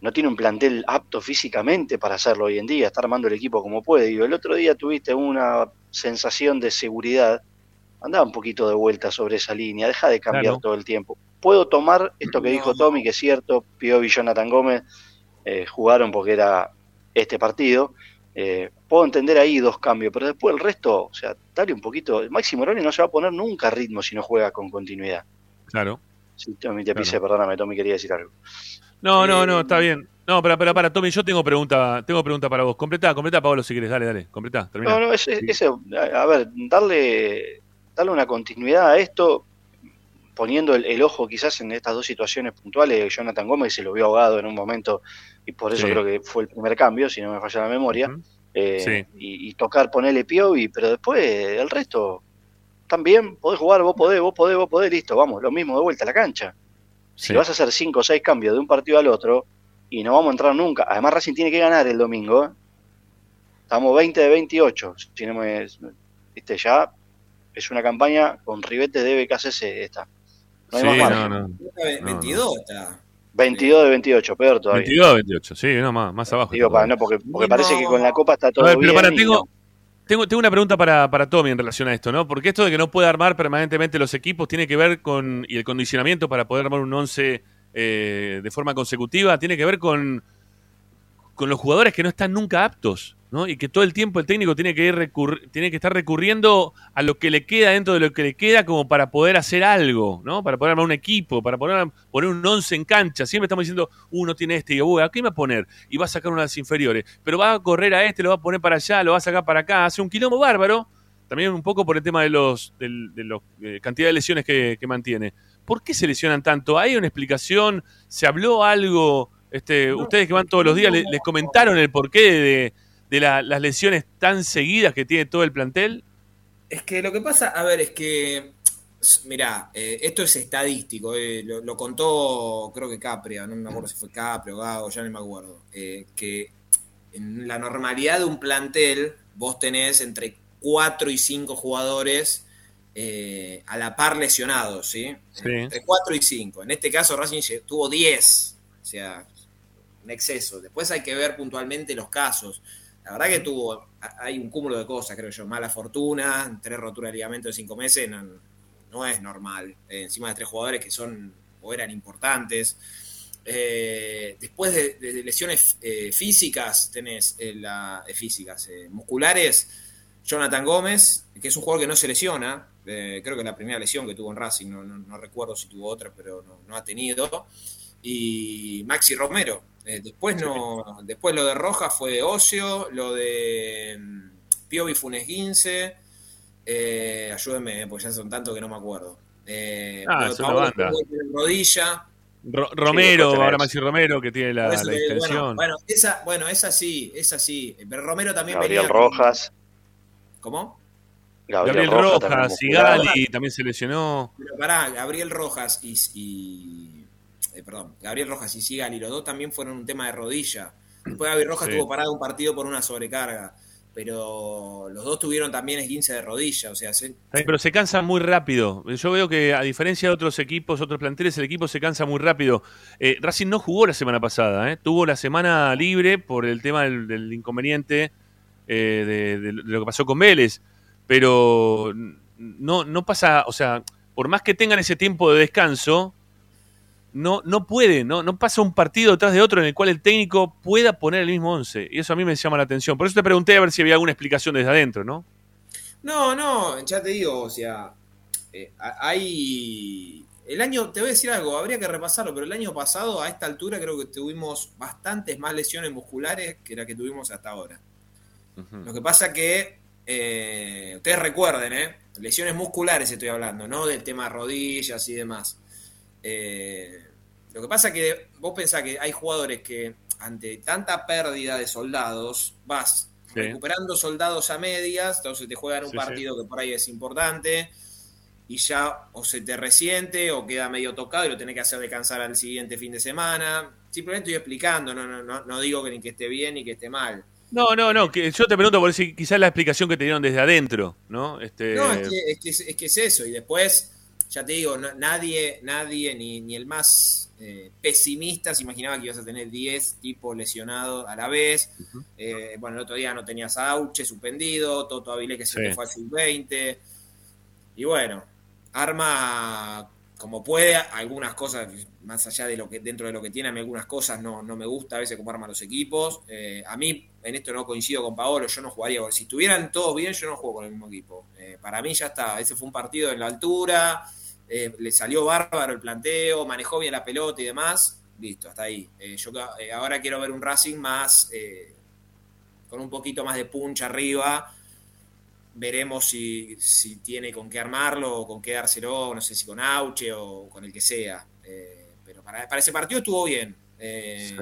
[SPEAKER 3] no tiene un plantel apto físicamente para hacerlo hoy en día, está armando el equipo como puede. Y el otro día tuviste una sensación de seguridad, andaba un poquito de vuelta sobre esa línea, deja de cambiar
[SPEAKER 1] Claro.
[SPEAKER 3] todo el tiempo. Puedo tomar esto que dijo Tommy, que es cierto, Piovi y Jonathan Gómez eh, jugaron porque era este partido, eh, puedo entender ahí dos cambios, pero después el resto, o sea, dale un poquito. Máximo Moroni no se va a poner nunca a ritmo si no juega con continuidad.
[SPEAKER 1] Claro.
[SPEAKER 3] Sí, Tommy, te
[SPEAKER 1] Claro.
[SPEAKER 3] pisé, perdóname, Tommy quería decir algo.
[SPEAKER 1] No, no,
[SPEAKER 4] Eh,
[SPEAKER 1] no, está bien. No, pero, pero para, Tommy, yo tengo pregunta, tengo pregunta para vos. Completá, completá, Pablo, si querés. Dale, dale, completá, termina.
[SPEAKER 3] No, no, es, es- a, a ver, darle, darle una continuidad a esto, poniendo el, el ojo quizás en estas dos situaciones puntuales. Jonathan Gómez se lo vio ahogado en un momento y por eso
[SPEAKER 1] Sí.
[SPEAKER 3] creo que fue el primer cambio, si no me falla la memoria. Eh,
[SPEAKER 1] Sí.
[SPEAKER 3] y, y tocar, ponerle Piovi, pero después el resto también podés jugar, vos podés, vos podés, vos podés, listo, vamos, lo mismo de vuelta a la cancha. Si
[SPEAKER 1] Sí.
[SPEAKER 3] vas a hacer cinco o seis cambios de un partido al otro y no vamos a entrar nunca, además Racing tiene que ganar el domingo, ¿eh? estamos 20 de 28, si no me, viste, ya es una campaña con ribetes de BKCC esta. No hay
[SPEAKER 1] Sí,
[SPEAKER 3] más margen.
[SPEAKER 1] no, no.
[SPEAKER 4] 22 está.
[SPEAKER 3] 22 de 28, peor todavía.
[SPEAKER 1] 22 28, sí, no, más, más abajo.
[SPEAKER 3] Digo, para, no, porque, porque parece que con la copa está todo
[SPEAKER 1] A ver, pero
[SPEAKER 3] bien.
[SPEAKER 1] para, tengo,
[SPEAKER 3] no.
[SPEAKER 1] tengo, tengo una pregunta para, para Tommy en relación a esto, ¿no? Porque esto de que no puede armar permanentemente los equipos tiene que ver con, y el condicionamiento para poder armar un 11 eh, de forma consecutiva, tiene que ver con, con los jugadores que no están nunca aptos, ¿no? Y que todo el tiempo el técnico tiene que, ir tiene que estar recurriendo a lo que le queda dentro de lo que le queda como para poder hacer algo, ¿no? Para poder armar un equipo, para poner, poner un 11 en cancha. Siempre estamos diciendo, uno tiene este y yo, ¿a qué me va a poner? Y va a sacar una de las inferiores. Pero va a correr a este, lo va a poner para allá, lo va a sacar para acá. Hace un quilombo bárbaro. También un poco por el tema de los de, los eh, cantidad de lesiones que mantiene. ¿Por qué se lesionan tanto? ¿Hay una explicación? ¿Se habló algo? Este, ustedes que van todos los días, ¿le- ¿les, comentaron el porqué de, de la- las lesiones tan seguidas que tiene todo el plantel?
[SPEAKER 4] Es que lo que pasa, a ver, es que, mirá, eh, esto es estadístico, eh, lo, lo contó creo que Capria, no me acuerdo si fue Capria o Gago, ya no me acuerdo, eh, que en la normalidad de un plantel vos tenés entre 4 y 5 jugadores eh, a la par lesionados, ¿sí?
[SPEAKER 1] Sí.
[SPEAKER 4] Entre 4 y 5. En este caso Racing tuvo 10, o sea, un exceso. Después hay que ver puntualmente los casos. La verdad que tuvo, hay un cúmulo de cosas, creo yo. Mala fortuna, tres roturas de ligamento en cinco meses, no, no es normal. Eh, encima de tres jugadores que son o eran importantes. Eh, después de, de lesiones eh, físicas, tenés eh, la, físicas, musculares, Jonathan Gómez, que es un jugador que no se lesiona. eh, creo que la primera lesión que tuvo en Racing, no, no- no recuerdo si tuvo otra, pero no, no ha tenido. Y Maxi Romero. Eh, después no, después lo de Rojas fue de Ocio, lo de mm, Piovi Funes Guince. Eh, ayúdenme, eh, porque ya son tantos que no me acuerdo. Eh,
[SPEAKER 1] Ah, es una banda.
[SPEAKER 4] Rodilla.
[SPEAKER 1] Ro- Romero, ahora Maxi Romero, que tiene la, la
[SPEAKER 4] digo, bueno, bueno, esa, bueno, esa sí, esa sí. Pero Romero también
[SPEAKER 3] Gabriel
[SPEAKER 4] venía.
[SPEAKER 3] Rojas.
[SPEAKER 4] ¿Cómo?
[SPEAKER 3] Gabriel,
[SPEAKER 1] Gabriel
[SPEAKER 3] Rojas,
[SPEAKER 1] Rojas. Sigali también se lesionó.
[SPEAKER 4] Pero pará, Gabriel Rojas y. y- eh, perdón, Gabriel Rojas y Sigali, los dos también fueron un tema de rodilla. Después Gabriel Rojas
[SPEAKER 1] Sí.
[SPEAKER 4] tuvo parado un partido por una sobrecarga. Pero los dos tuvieron también esguince de rodilla. O sea, se-
[SPEAKER 1] Pero se cansan muy rápido. Yo veo que, a diferencia de otros equipos, otros planteles, el equipo se cansa muy rápido. Eh, Racing no jugó la semana pasada, ¿eh? tuvo la semana libre por el tema del, del inconveniente eh, de, de lo que pasó con Vélez. Pero no, no pasa, o sea, por más que tengan ese tiempo de descanso, no, no puede, no, no pasa un partido detrás de otro en el cual el técnico pueda poner el mismo 11. Y eso a mí me llama la atención. Por eso te pregunté a ver si había alguna explicación desde adentro, ¿no?
[SPEAKER 4] No, no, ya te digo, o sea, eh, hay... El año, te voy a decir algo, habría que repasarlo, pero el año pasado a esta altura creo que tuvimos bastantes más lesiones musculares que las que tuvimos hasta ahora. Lo que pasa que, eh, ustedes recuerden, ¿eh? lesiones musculares estoy hablando, no del tema rodillas y demás. Eh, lo que pasa que vos pensás que hay jugadores que ante tanta pérdida de soldados vas
[SPEAKER 1] Sí.
[SPEAKER 4] recuperando soldados a medias, entonces te juegan un
[SPEAKER 1] Sí,
[SPEAKER 4] partido que por ahí es importante y ya o se te resiente o queda medio tocado y lo tenés que hacer descansar al siguiente fin de semana. Simplemente estoy explicando, no, no, no, no digo que ni que esté bien ni que esté mal.
[SPEAKER 1] No, no, no, que yo te pregunto por si quizás la explicación que te dieron desde adentro, ¿no? Este,
[SPEAKER 4] No, es que, es, que, es- es que es eso. Y después, ya te digo, no- nadie, nadie, ni, ni el más eh, pesimista se imaginaba que ibas a tener 10 tipos lesionados a la vez. Eh, bueno, el otro día no tenías a Auche suspendido, Toto Avilé que se
[SPEAKER 1] Sí.
[SPEAKER 4] te fue al sub-20. Y bueno, arma como puede, algunas cosas, más allá de lo que, dentro de lo que tiene, a mí algunas cosas no, no me gusta a veces cómo arman los equipos. Eh, a mí, en esto no coincido con Paolo, yo no jugaría, si estuvieran todos bien, yo no juego con el mismo equipo. Eh, para mí ya está, ese fue un partido en la altura, eh, le salió bárbaro el planteo, manejó bien la pelota y demás, listo, hasta ahí. Yo ahora quiero ver un Racing más, con un poquito más de punch arriba, veremos si, si tiene con qué armarlo o con qué dárselo, no sé si con Auche o con el que sea. Eh, pero para, para ese partido estuvo bien. Eh,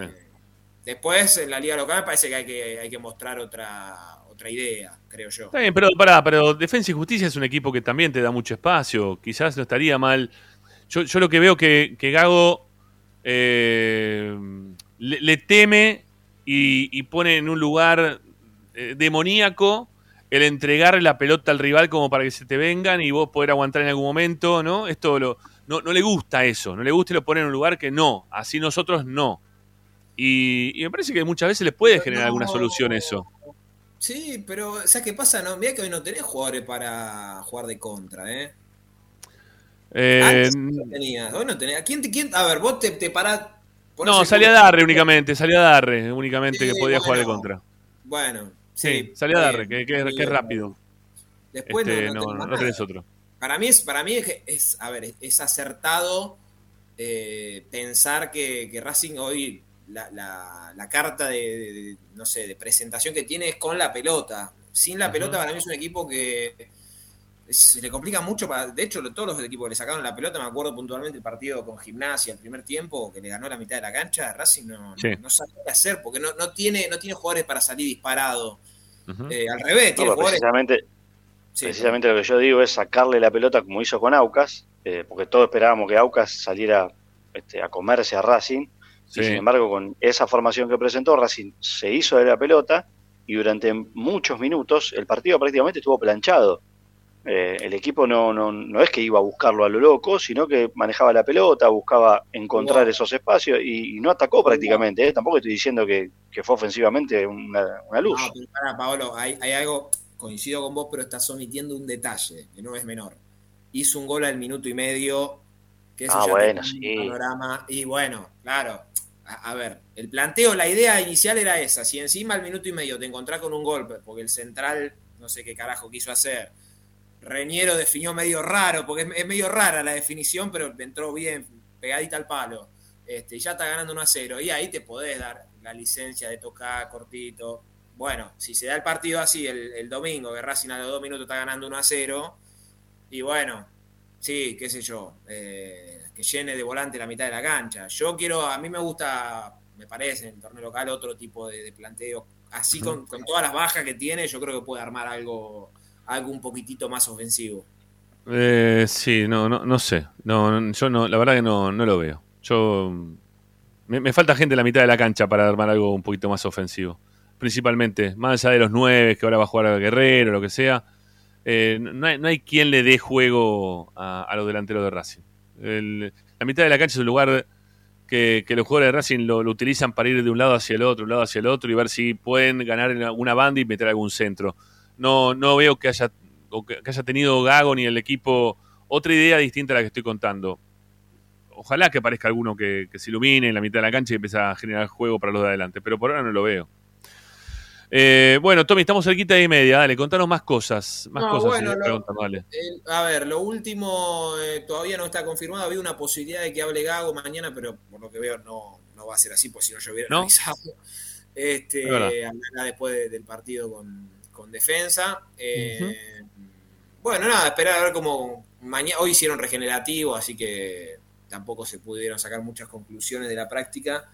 [SPEAKER 4] Después en la liga local me parece que hay que, hay que mostrar otra, otra idea, creo yo.
[SPEAKER 1] Está bien, pero pará, pero Defensa y Justicia es un equipo que también te da mucho espacio. Quizás no estaría mal. Yo, yo lo que veo que, que Gago eh, le, le teme y, y pone en un lugar demoníaco el entregar la pelota al rival como para que se te vengan y vos poder aguantar en algún momento, ¿no? Esto lo, no, no le gusta eso, no le gusta y lo pone en un lugar que no, así nosotros no. Y, y me parece que muchas veces les puede generar alguna solución eso.
[SPEAKER 4] Sí, pero ¿sabes qué pasa? No, mira que hoy no tenés jugadores para jugar de contra, ¿eh?
[SPEAKER 1] Eh,
[SPEAKER 4] Antes no tenías, hoy no tenías. ¿Quién, quién, a ver, vos te, te parás.
[SPEAKER 1] no, salía
[SPEAKER 4] juego-
[SPEAKER 1] Darre únicamente, salía Darre únicamente
[SPEAKER 4] Sí,
[SPEAKER 1] que podía jugar de contra.
[SPEAKER 4] Bueno,
[SPEAKER 1] Sí,
[SPEAKER 4] está
[SPEAKER 1] Darre,
[SPEAKER 4] bien,
[SPEAKER 1] que, que- es rápido.
[SPEAKER 4] Después
[SPEAKER 1] Este,
[SPEAKER 4] no, no,
[SPEAKER 1] no,
[SPEAKER 4] tenés
[SPEAKER 1] otro.
[SPEAKER 4] Para mí es, para mí es, es a ver, es acertado eh, pensar que, que Racing hoy la, la- la carta de, de- de, no sé, de presentación que tiene es con la pelota. Sin la pelota para mí es un equipo que se le complica mucho. Para, de hecho, todos los equipos que le sacaron la pelota, me acuerdo puntualmente el partido con Gimnasia, el primer tiempo, que le ganó la mitad de la cancha, Racing no,
[SPEAKER 1] Sí.
[SPEAKER 4] no, no sabe qué hacer, porque no, no, tiene, no tiene jugadores para salir disparado. Eh, al revés,
[SPEAKER 3] No,
[SPEAKER 4] tiene jugadores...
[SPEAKER 3] precisamente,
[SPEAKER 4] Sí.
[SPEAKER 3] precisamente lo que yo digo es sacarle la pelota como hizo con Aucas, eh, porque todos esperábamos que Aucas saliera este, a comerse a Racing,
[SPEAKER 1] Sí.
[SPEAKER 3] y sin embargo con esa formación que presentó, Racing se hizo de la pelota y durante muchos minutos el partido prácticamente estuvo planchado. Eh, el equipo no, no, no es que iba a buscarlo a lo loco, sino que manejaba la pelota, buscaba encontrar esos espacios y, y no atacó prácticamente. ¿eh? Tampoco estoy diciendo que, que fue ofensivamente una, una luz.
[SPEAKER 4] No, pero pará, Paolo, hay, hay algo, coincido con vos, pero estás omitiendo un detalle, que no es menor. Hizo un gol al minuto y medio, que eso
[SPEAKER 3] Ah,
[SPEAKER 4] ya
[SPEAKER 3] bueno,
[SPEAKER 4] un panorama. Y bueno, claro, a, a ver, el planteo, la idea inicial era esa. Si encima al minuto y medio te encontrás con un golpe, porque el central, no sé qué carajo quiso hacer, Reñero definió medio raro, porque es, es medio rara la definición, pero entró bien, pegadita al palo. Este, ya está ganando 1 a 0. Y ahí te podés dar la licencia de tocar cortito. Bueno, si se da el partido así el, el domingo, que Racing a los dos minutos está ganando 1 a 0, y bueno, sí, qué sé yo, eh, que llene de volante la mitad de la cancha. Yo quiero, a mí me gusta, me parece, en el torneo local otro tipo de, de planteo. Así con, con todas las bajas que tiene, yo creo que puede armar algo, algo un poquitito más ofensivo.
[SPEAKER 1] Eh, sí, no, no, no sé. No, yo no, la verdad que no, no lo veo. Yo me, falta gente en la mitad de la cancha para armar algo un poquito más ofensivo. Principalmente, más allá de los nueve que ahora va a jugar a Guerrero, lo que sea. eh, no, hay, no hay quien le dé juego a, los delanteros de Racing. La mitad de la cancha es un lugar que, los jugadores de Racing lo, lo utilizan para ir de un lado hacia el otro, un lado hacia el otro y ver si pueden ganar en alguna banda y meter algún centro. No, no veo que haya, o que, que haya tenido Gago ni el equipo otra idea distinta a la que estoy contando. Ojalá que aparezca alguno que, que se ilumine en la mitad de la cancha y empiece a generar juego para los de adelante, pero por ahora no lo veo. Eh, bueno, Tommy, estamos cerquita de media. Dale, contanos más cosas. Más
[SPEAKER 4] No,
[SPEAKER 1] cosas.
[SPEAKER 4] bueno, lo-. El- a ver, lo último eh, todavía no está confirmado. Había una posibilidad de que hable Gago mañana, pero por lo que veo no, no va a ser así, pues si no yo hubiera
[SPEAKER 1] ¿No?
[SPEAKER 4] avisado. Este, hablará después de- del partido con, con defensa. Eh, Bueno, nada, esperar a ver cómo. Mañana, hoy hicieron regenerativo, así que tampoco se pudieron sacar muchas conclusiones de la práctica.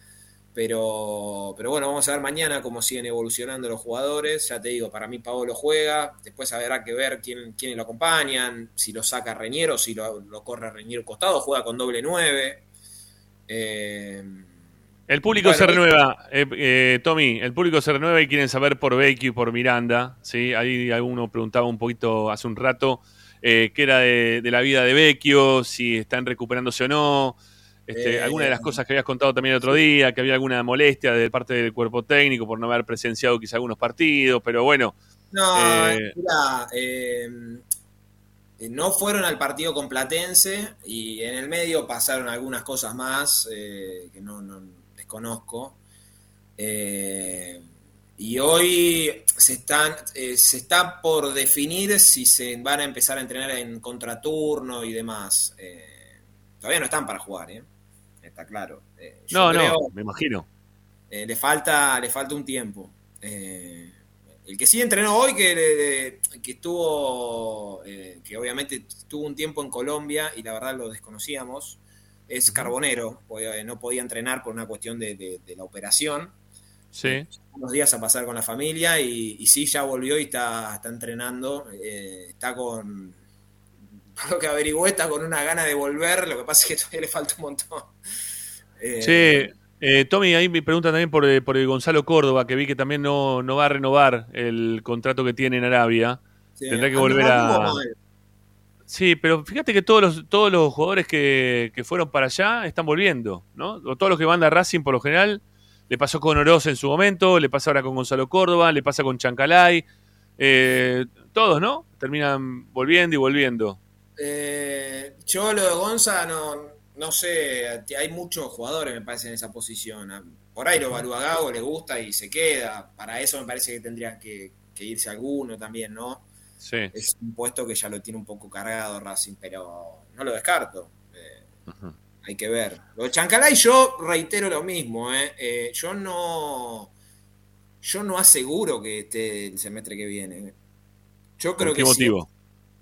[SPEAKER 4] Pero, pero bueno, vamos a ver mañana cómo siguen evolucionando los jugadores. Ya te digo, para mí Paolo juega. Después habrá que ver quién, quiénes lo acompañan. Si lo saca Reñero, si lo, lo corre Reñero costado. Juega con doble 9. Eh,
[SPEAKER 1] El público
[SPEAKER 4] Bueno,
[SPEAKER 1] se renueva, eh, eh, Tommy, el público se renueva y quieren saber por Vecchio y por Miranda, ¿sí? Ahí alguno preguntaba un poquito hace un rato eh, qué era de, de la vida de Vecchio, si están recuperándose o no, este,
[SPEAKER 4] Eh,
[SPEAKER 1] alguna de las cosas que habías contado también el otro día, que había alguna molestia de parte del cuerpo técnico por no haber presenciado quizá algunos partidos, pero bueno,
[SPEAKER 4] No,
[SPEAKER 1] Eh,
[SPEAKER 4] mira, eh, eh, no fueron al partido con Platense y en el medio pasaron algunas cosas más eh, que no, no desconozco. Eh, y hoy se están eh, se está por definir si se van a empezar a entrenar en contraturno y demás. Eh, todavía no están para jugar, ¿eh? Está claro. Eh,
[SPEAKER 1] no,
[SPEAKER 4] creo-
[SPEAKER 1] no, me imagino.
[SPEAKER 4] eh, le falta le falta un tiempo. El que sí entrenó hoy, que, que estuvo, que obviamente tuvo un tiempo en Colombia y la verdad lo desconocíamos, es Carbonero, porque no podía entrenar por una cuestión de, de- de la operación.
[SPEAKER 1] Sí.
[SPEAKER 4] Unos días a pasar con la familia y, y sí, ya volvió y está, está entrenando. eh, está con, por lo que averigué, está con una gana de volver, lo que pasa es que todavía le falta un montón. Eh,
[SPEAKER 1] Sí, Eh, Tommy, ahí me preguntan también por, eh, por el Gonzalo Córdoba, que vi que también no, no va a renovar el contrato que tiene en Arabia.
[SPEAKER 4] Sí,
[SPEAKER 1] Tendrá que
[SPEAKER 4] anduvo
[SPEAKER 1] volver a...
[SPEAKER 4] mal.
[SPEAKER 1] Sí, pero fíjate que todos los, todos los jugadores que, que fueron para allá están volviendo, ¿no? O Todos los que van a Racing por lo general, le pasó con Oroz en su momento, le pasa ahora con Gonzalo Córdoba, le pasa con Chancalay, eh, todos, ¿no? Terminan volviendo y volviendo.
[SPEAKER 4] Eh, yo lo de Gonza no, no sé, hay muchos jugadores me parece en esa posición. Por ahí lo evalúa Gago, le gusta y se queda. Para eso me parece que tendrían que, que irse alguno también, ¿no?
[SPEAKER 1] Sí.
[SPEAKER 4] Es un puesto que ya lo tiene un poco cargado Racing, pero no lo descarto. Eh, hay que ver. Lo de Chancalay yo reitero lo mismo, ¿eh? Eh, yo no yo no aseguro que esté el semestre que viene. Yo creo
[SPEAKER 1] ¿Por qué
[SPEAKER 4] que sí.
[SPEAKER 1] motivo?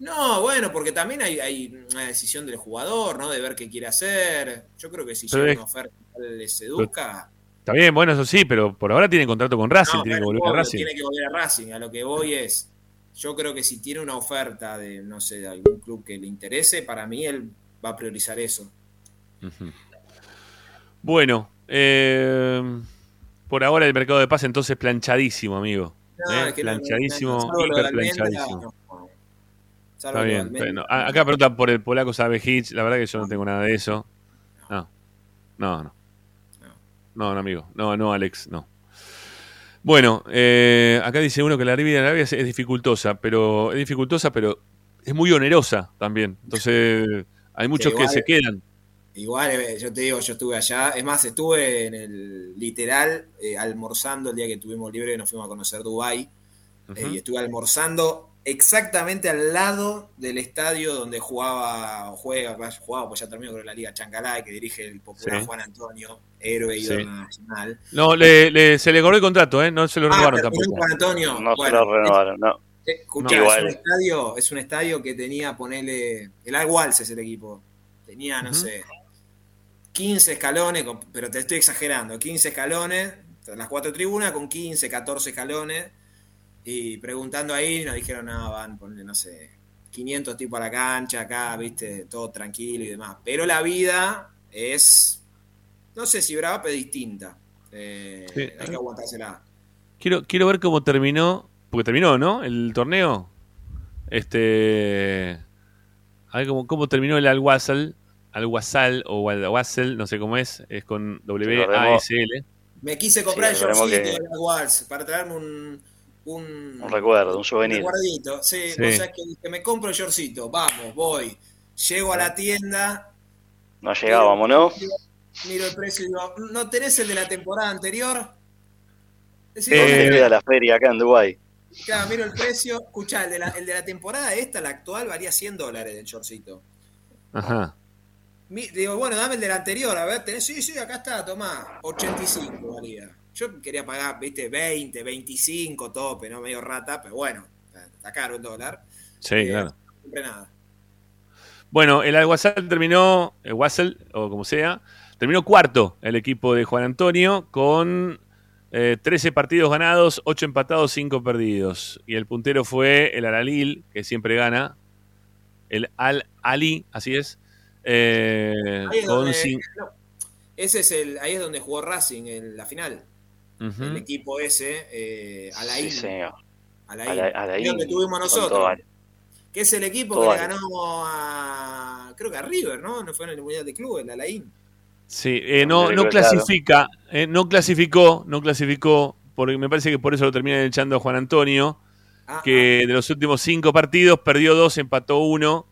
[SPEAKER 4] No, bueno, porque también hay, hay una decisión del jugador, ¿no? De ver qué quiere hacer. Yo creo que si llega una oferta les seduzca.
[SPEAKER 1] Está bien, bueno, eso sí, pero por ahora tiene contrato con Racing,
[SPEAKER 4] no,
[SPEAKER 1] tiene que volver a Racing.
[SPEAKER 4] tiene que volver a Racing. A lo que voy es, yo creo que si tiene una oferta de, no sé, de algún club que le interese, para mí él va a priorizar eso.
[SPEAKER 1] Bueno, eh, por ahora el mercado de paz entonces planchadísimo, amigo.
[SPEAKER 4] No,
[SPEAKER 1] Eh,
[SPEAKER 4] es que no, no,
[SPEAKER 1] planchadísimo,
[SPEAKER 4] no,
[SPEAKER 1] hiper planchadísimo. Está bien. Acá preguntan por el polaco Sabe Hitch. La verdad que yo no tengo nada de eso. No. No, no. No, no, amigo. No, no, Alex, no. Bueno, eh, acá dice uno que la vida en Arabia es, es dificultosa, pero es dificultosa, pero es muy onerosa también. Entonces, hay muchos que
[SPEAKER 4] igual-
[SPEAKER 1] se quedan.
[SPEAKER 4] Igual, eh, yo te digo, yo estuve allá. Es más, estuve en el literal eh, almorzando el día que tuvimos libre, nos fuimos a conocer Dubái. eh, y estuve almorzando exactamente al lado del estadio donde jugaba, o juega, jugaba, pues ya terminó con la Liga Chancalay, que dirige el popular
[SPEAKER 1] Sí.
[SPEAKER 4] Juan Antonio, héroe
[SPEAKER 1] Sí.
[SPEAKER 4] nacional.
[SPEAKER 1] No, le, le- se le corrió el contrato, ¿eh? No se lo
[SPEAKER 4] Ah,
[SPEAKER 1] renovaron tampoco.
[SPEAKER 4] Juan Antonio.
[SPEAKER 3] No se
[SPEAKER 4] Bueno,
[SPEAKER 3] lo renovaron, no.
[SPEAKER 4] escuchá,
[SPEAKER 3] No.
[SPEAKER 4] es, un estadio, es un estadio que tenía, ponele, el Al Walsh es el equipo. Tenía, no sé, 15 escalones, pero te estoy exagerando, 15 escalones, las cuatro tribunas con 15, 14 escalones. Y preguntando ahí, nos dijeron, no, van, ponle, no sé, 500 tipos a la cancha, acá, viste, todo tranquilo y demás. Pero la vida es, no sé si brava, pero distinta. Eh,
[SPEAKER 1] Sí.
[SPEAKER 4] Hay que aguantársela.
[SPEAKER 1] Quiero, quiero ver cómo terminó, porque terminó, ¿no? El torneo. Este. A ver cómo, cómo terminó el Al-Wasal. Al-Wasal o Al-Wasal, no sé cómo es. Es con W-A-S-L.
[SPEAKER 4] Me quise comprar
[SPEAKER 3] Sí,
[SPEAKER 4] el shortcito
[SPEAKER 3] que-
[SPEAKER 4] de Walls para traerme un, un,
[SPEAKER 3] Un recuerdo, un souvenir.
[SPEAKER 4] recuerdito. Sí,
[SPEAKER 1] Sí.
[SPEAKER 4] o sea que dije, me compro el shortcito, vamos, voy. Llego a la tienda,
[SPEAKER 3] No llegábamos, ¿no?
[SPEAKER 4] Miro el precio y digo, ¿no tenés el de la temporada anterior? Decís,
[SPEAKER 3] ¿Dónde
[SPEAKER 1] Eh,
[SPEAKER 3] queda la feria acá en Dubái?
[SPEAKER 4] claro, miro el precio, escuchá, el de, la, el de la temporada esta, la actual, valía 100 dólares el shortcito.
[SPEAKER 1] Ajá.
[SPEAKER 4] Mi- digo, bueno, dame el de la anterior, a ver, tenés, sí, sí, acá está, tomá, 85 valía. Yo quería pagar, viste, 20, 25 tope, no medio rata, pero bueno, está caro el dólar.
[SPEAKER 1] Sí,
[SPEAKER 4] Eh,
[SPEAKER 1] claro.
[SPEAKER 4] No compré nada.
[SPEAKER 1] Bueno, el Al-Wasal terminó, el Wasal, o como sea, terminó cuarto el equipo de Juan Antonio con eh, 13 partidos ganados, 8 empatados, 5 perdidos. Y el puntero fue el Al-Alil, que siempre gana, el Al-Ali, así es, eh,
[SPEAKER 4] Ahí es
[SPEAKER 1] con
[SPEAKER 4] donde- no, ese es el, ahí es donde jugó Racing en la final. El equipo ese, eh, Alain.
[SPEAKER 3] Sí, señor.
[SPEAKER 4] Donde tuvimos nosotros. Que es el equipo que le ganó a. Creo que a River, ¿no? No fue en el Mundial de Club, el Alain.
[SPEAKER 1] Sí, eh, no, no clasifica, eh, no clasificó, no clasificó, porque me parece que por eso lo terminan echando a Juan Antonio,
[SPEAKER 4] Ah,
[SPEAKER 1] que de los últimos cinco partidos perdió dos, empató uno,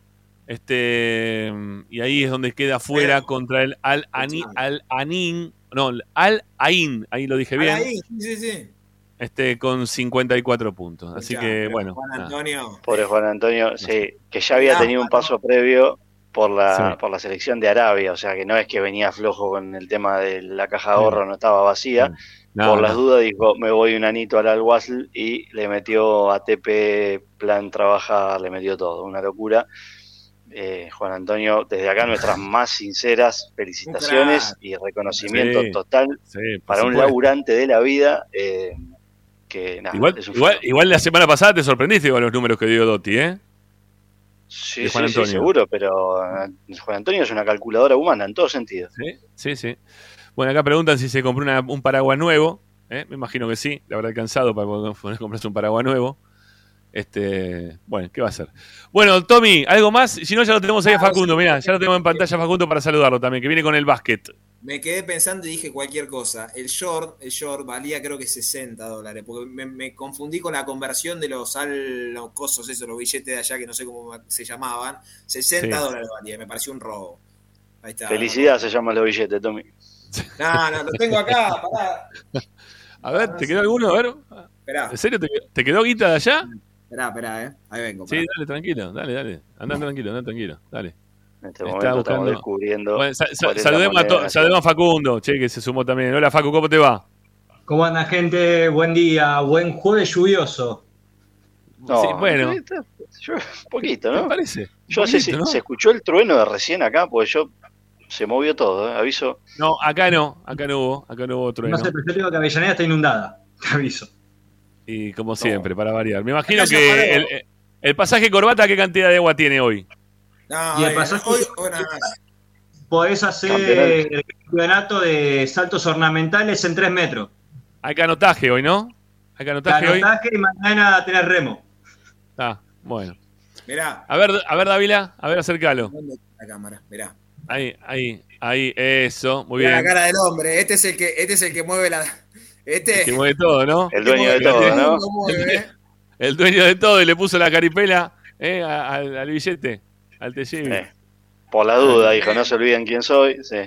[SPEAKER 1] este y ahí es donde queda fuera
[SPEAKER 4] Pero-
[SPEAKER 1] contra el Al Ani,
[SPEAKER 4] Escuchame.
[SPEAKER 1] Al Anin, no, Al Ain, ahí lo dije
[SPEAKER 4] ah,
[SPEAKER 1] bien,
[SPEAKER 4] Alain, sí, sí, sí.
[SPEAKER 1] este con 54 puntos. Así que bueno,
[SPEAKER 4] Juan
[SPEAKER 1] nada.
[SPEAKER 4] Antonio.
[SPEAKER 3] Pobre Juan Antonio, sí, que ya había
[SPEAKER 4] Ah,
[SPEAKER 3] tenido un paso previo por la,
[SPEAKER 1] Sí.
[SPEAKER 3] por la selección de Arabia, o sea que no es que venía flojo con el tema de la caja de ahorro, no estaba vacía.
[SPEAKER 1] No,
[SPEAKER 3] por las
[SPEAKER 1] no.
[SPEAKER 3] dudas dijo, me voy un anito al Al-Wasl y le metió ATP, plan trabajar, le metió todo, una locura. Eh, Juan Antonio, desde acá nuestras más sinceras felicitaciones y reconocimiento
[SPEAKER 1] Sí.
[SPEAKER 3] total
[SPEAKER 1] Sí,
[SPEAKER 3] para un laburante de la vida eh, que nada,
[SPEAKER 1] Igual,
[SPEAKER 3] es un
[SPEAKER 1] igual, igual la semana pasada te sorprendiste con los números que dio Dotti, ¿eh?
[SPEAKER 3] Sí,
[SPEAKER 1] de Juan
[SPEAKER 3] sí, sí,
[SPEAKER 1] Antonio.
[SPEAKER 3] seguro, pero eh, Juan Antonio es una calculadora humana en todo sentido.
[SPEAKER 1] Sí, sí, sí. Bueno, acá preguntan si se compró una- un paraguas nuevo. ¿eh? Me imagino que sí. Le habrá alcanzado para poder comprarse un paraguas nuevo. Este, bueno, ¿qué va a hacer? Bueno, Tommy, ¿algo más? Si no, ya lo tenemos ahí a Facundo. Mirá, ya lo tenemos en pantalla a Facundo para saludarlo también, que viene con el básquet.
[SPEAKER 4] Me quedé pensando y dije cualquier cosa. El short, el short valía creo que 60 dólares, porque me, me confundí con la conversión de los, al, los cosos, esos, los billetes de allá que no sé cómo se llamaban. 60
[SPEAKER 3] Sí.
[SPEAKER 4] dólares valía, me pareció un robo. Ahí está.
[SPEAKER 3] Felicidad se llaman los billetes, Tommy.
[SPEAKER 4] No, no, lo tengo acá, pará.
[SPEAKER 1] A ver, ¿te quedó alguno? A ver.
[SPEAKER 4] Esperá,
[SPEAKER 1] ¿En serio te, te quedó guita de allá?
[SPEAKER 4] esperá, esperá, eh. Ahí vengo.
[SPEAKER 1] Sí,
[SPEAKER 4] pará.
[SPEAKER 1] dale, tranquilo, dale, dale. Anda tranquilo, anda tranquilo, dale.
[SPEAKER 3] En este
[SPEAKER 1] Está
[SPEAKER 3] momento estamos
[SPEAKER 1] buscando-
[SPEAKER 3] descubriendo.
[SPEAKER 1] Bueno, sa- sa-
[SPEAKER 3] cuál es la
[SPEAKER 1] saludemos, a to- saludemos a Facundo, che, que se sumó también. Hola, Facu, ¿cómo te va?
[SPEAKER 9] ¿Cómo anda gente? Buen día, buen jueves lluvioso.
[SPEAKER 3] No,
[SPEAKER 1] Sí, bueno.
[SPEAKER 3] yo- un poquito, ¿no?
[SPEAKER 1] Me parece.
[SPEAKER 3] Yo no sé si
[SPEAKER 1] poquito, ¿no?
[SPEAKER 3] se escuchó el trueno de recién acá, porque yo se movió todo, ¿eh? aviso.
[SPEAKER 1] No, acá no, acá no hubo, acá no hubo trueno.
[SPEAKER 9] No sé, pero yo digo que Avellaneda está inundada. Te aviso.
[SPEAKER 1] Y como siempre, para variar. Me imagino que el pasaje corbata, ¿qué cantidad de agua tiene hoy?
[SPEAKER 4] No,
[SPEAKER 9] Y el
[SPEAKER 4] eh,
[SPEAKER 9] pasaje-
[SPEAKER 4] hoy, hoy nada más.
[SPEAKER 9] Podés hacer
[SPEAKER 1] Campeonato.
[SPEAKER 9] el campeonato de saltos ornamentales en 3 metros.
[SPEAKER 1] Hay canotaje hoy, ¿no? Hay canotaje hoy.
[SPEAKER 9] Canotaje y mañana tenés remo.
[SPEAKER 1] Ah, bueno.
[SPEAKER 4] Mirá.
[SPEAKER 1] A ver, a ver, Dávila, a ver, acércalo.
[SPEAKER 4] ¿Dónde está la cámara? Mirá.
[SPEAKER 1] Ahí, ahí, ahí, eso, muy
[SPEAKER 4] Mirá
[SPEAKER 1] bien.
[SPEAKER 4] la cara del hombre. Este es el que, este es el que mueve la. Este.
[SPEAKER 1] Que mueve todo, ¿no?
[SPEAKER 3] El dueño de
[SPEAKER 1] El-
[SPEAKER 3] todo,
[SPEAKER 1] el-
[SPEAKER 3] ¿no?
[SPEAKER 4] Mueve.
[SPEAKER 1] El dueño de todo y le puso la caripela eh, al, al billete, al TGV.
[SPEAKER 3] Eh, por la duda, hijo, no se olviden quién soy. Sí.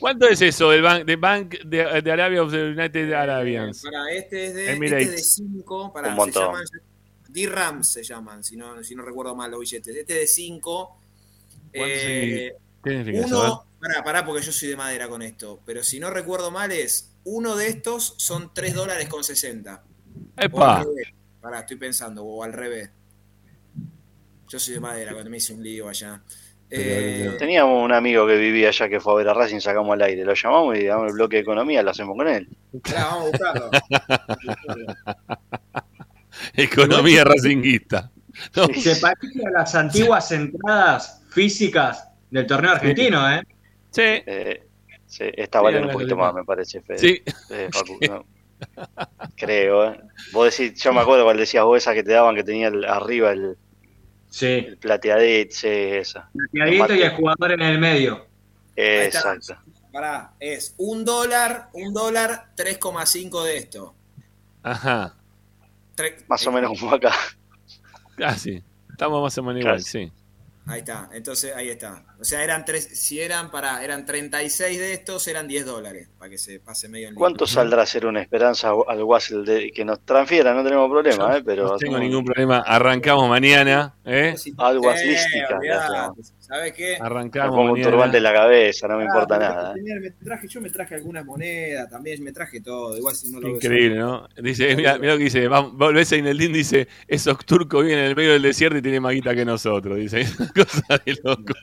[SPEAKER 1] ¿Cuánto es eso del Bank, de Bank de, de Arabia of the United Arabians?
[SPEAKER 4] Para este es de,
[SPEAKER 1] Emirates.
[SPEAKER 4] este es de 5. Para
[SPEAKER 3] Un
[SPEAKER 4] se
[SPEAKER 3] montón.
[SPEAKER 4] llaman D-Rams se llaman, si no, si no recuerdo mal los billetes. Este es de 5.
[SPEAKER 1] ¿Cuánto
[SPEAKER 4] Eh, uno, pará, pará, porque yo soy de madera con esto. Pero si no recuerdo mal, es uno de estos son 3 dólares con 60.
[SPEAKER 1] eh?
[SPEAKER 4] O al
[SPEAKER 1] ¡Epa!
[SPEAKER 4] Pará, estoy pensando, o al revés. Yo soy de madera, cuando me hice un lío allá. Eh,
[SPEAKER 3] Teníamos un amigo que vivía allá que fue a ver a Racing, sacamos al aire. Lo llamamos y damos el bloque de economía, lo hacemos con él.
[SPEAKER 4] pará, vamos a buscarlo.
[SPEAKER 1] Economía racinguista. No.
[SPEAKER 9] Se parece a las antiguas entradas físicas del torneo argentino, ¿eh?
[SPEAKER 1] Sí.
[SPEAKER 3] Eh, sí, esta vale
[SPEAKER 9] Sí,
[SPEAKER 3] un poquito más, me parece, Fede.
[SPEAKER 1] Sí.
[SPEAKER 3] Eh, Facu, no. Creo, ¿eh? Vos decís, yo me acuerdo cuando decías vos esa que te daban que tenía el- arriba el,
[SPEAKER 9] Sí.
[SPEAKER 3] el plateadito, sí, esa.
[SPEAKER 9] Plateadito y el jugador en el medio.
[SPEAKER 4] está.
[SPEAKER 3] Exacto.
[SPEAKER 4] Pará, es un dólar, un dólar, 3,5 de esto.
[SPEAKER 1] Ajá.
[SPEAKER 4] Tre-
[SPEAKER 3] Más o menos como acá.
[SPEAKER 1] Casi. Estamos más o menos igual, sí.
[SPEAKER 4] Ahí está, entonces ahí está. O sea, eran tres, si eran para, eran 36 de estos, eran 10 dólares, para que se pase medio en
[SPEAKER 3] ¿Cuánto saldrá hacer una esperanza al Wassel de que nos transfiera? No tenemos problema, ¿eh? Pero
[SPEAKER 1] No tengo ningún problema. Arrancamos mañana, ¿eh?
[SPEAKER 3] aslística.
[SPEAKER 4] olvidate. ¿Sabes qué?
[SPEAKER 3] Me
[SPEAKER 1] Arrancamos
[SPEAKER 3] pongo un
[SPEAKER 1] mañana.
[SPEAKER 3] turbante en la cabeza, no me
[SPEAKER 4] Ah,
[SPEAKER 3] importa nada. ¿eh?
[SPEAKER 4] me traje, yo me traje alguna moneda también, me traje todo. Igual si no lo
[SPEAKER 1] Increíble, ¿no? Dice, mira, lo que dice, vamos, volvés a Ineldín, dice, esos turcos viven en el medio del desierto y tienen más guita que nosotros, dice, cosa de loco.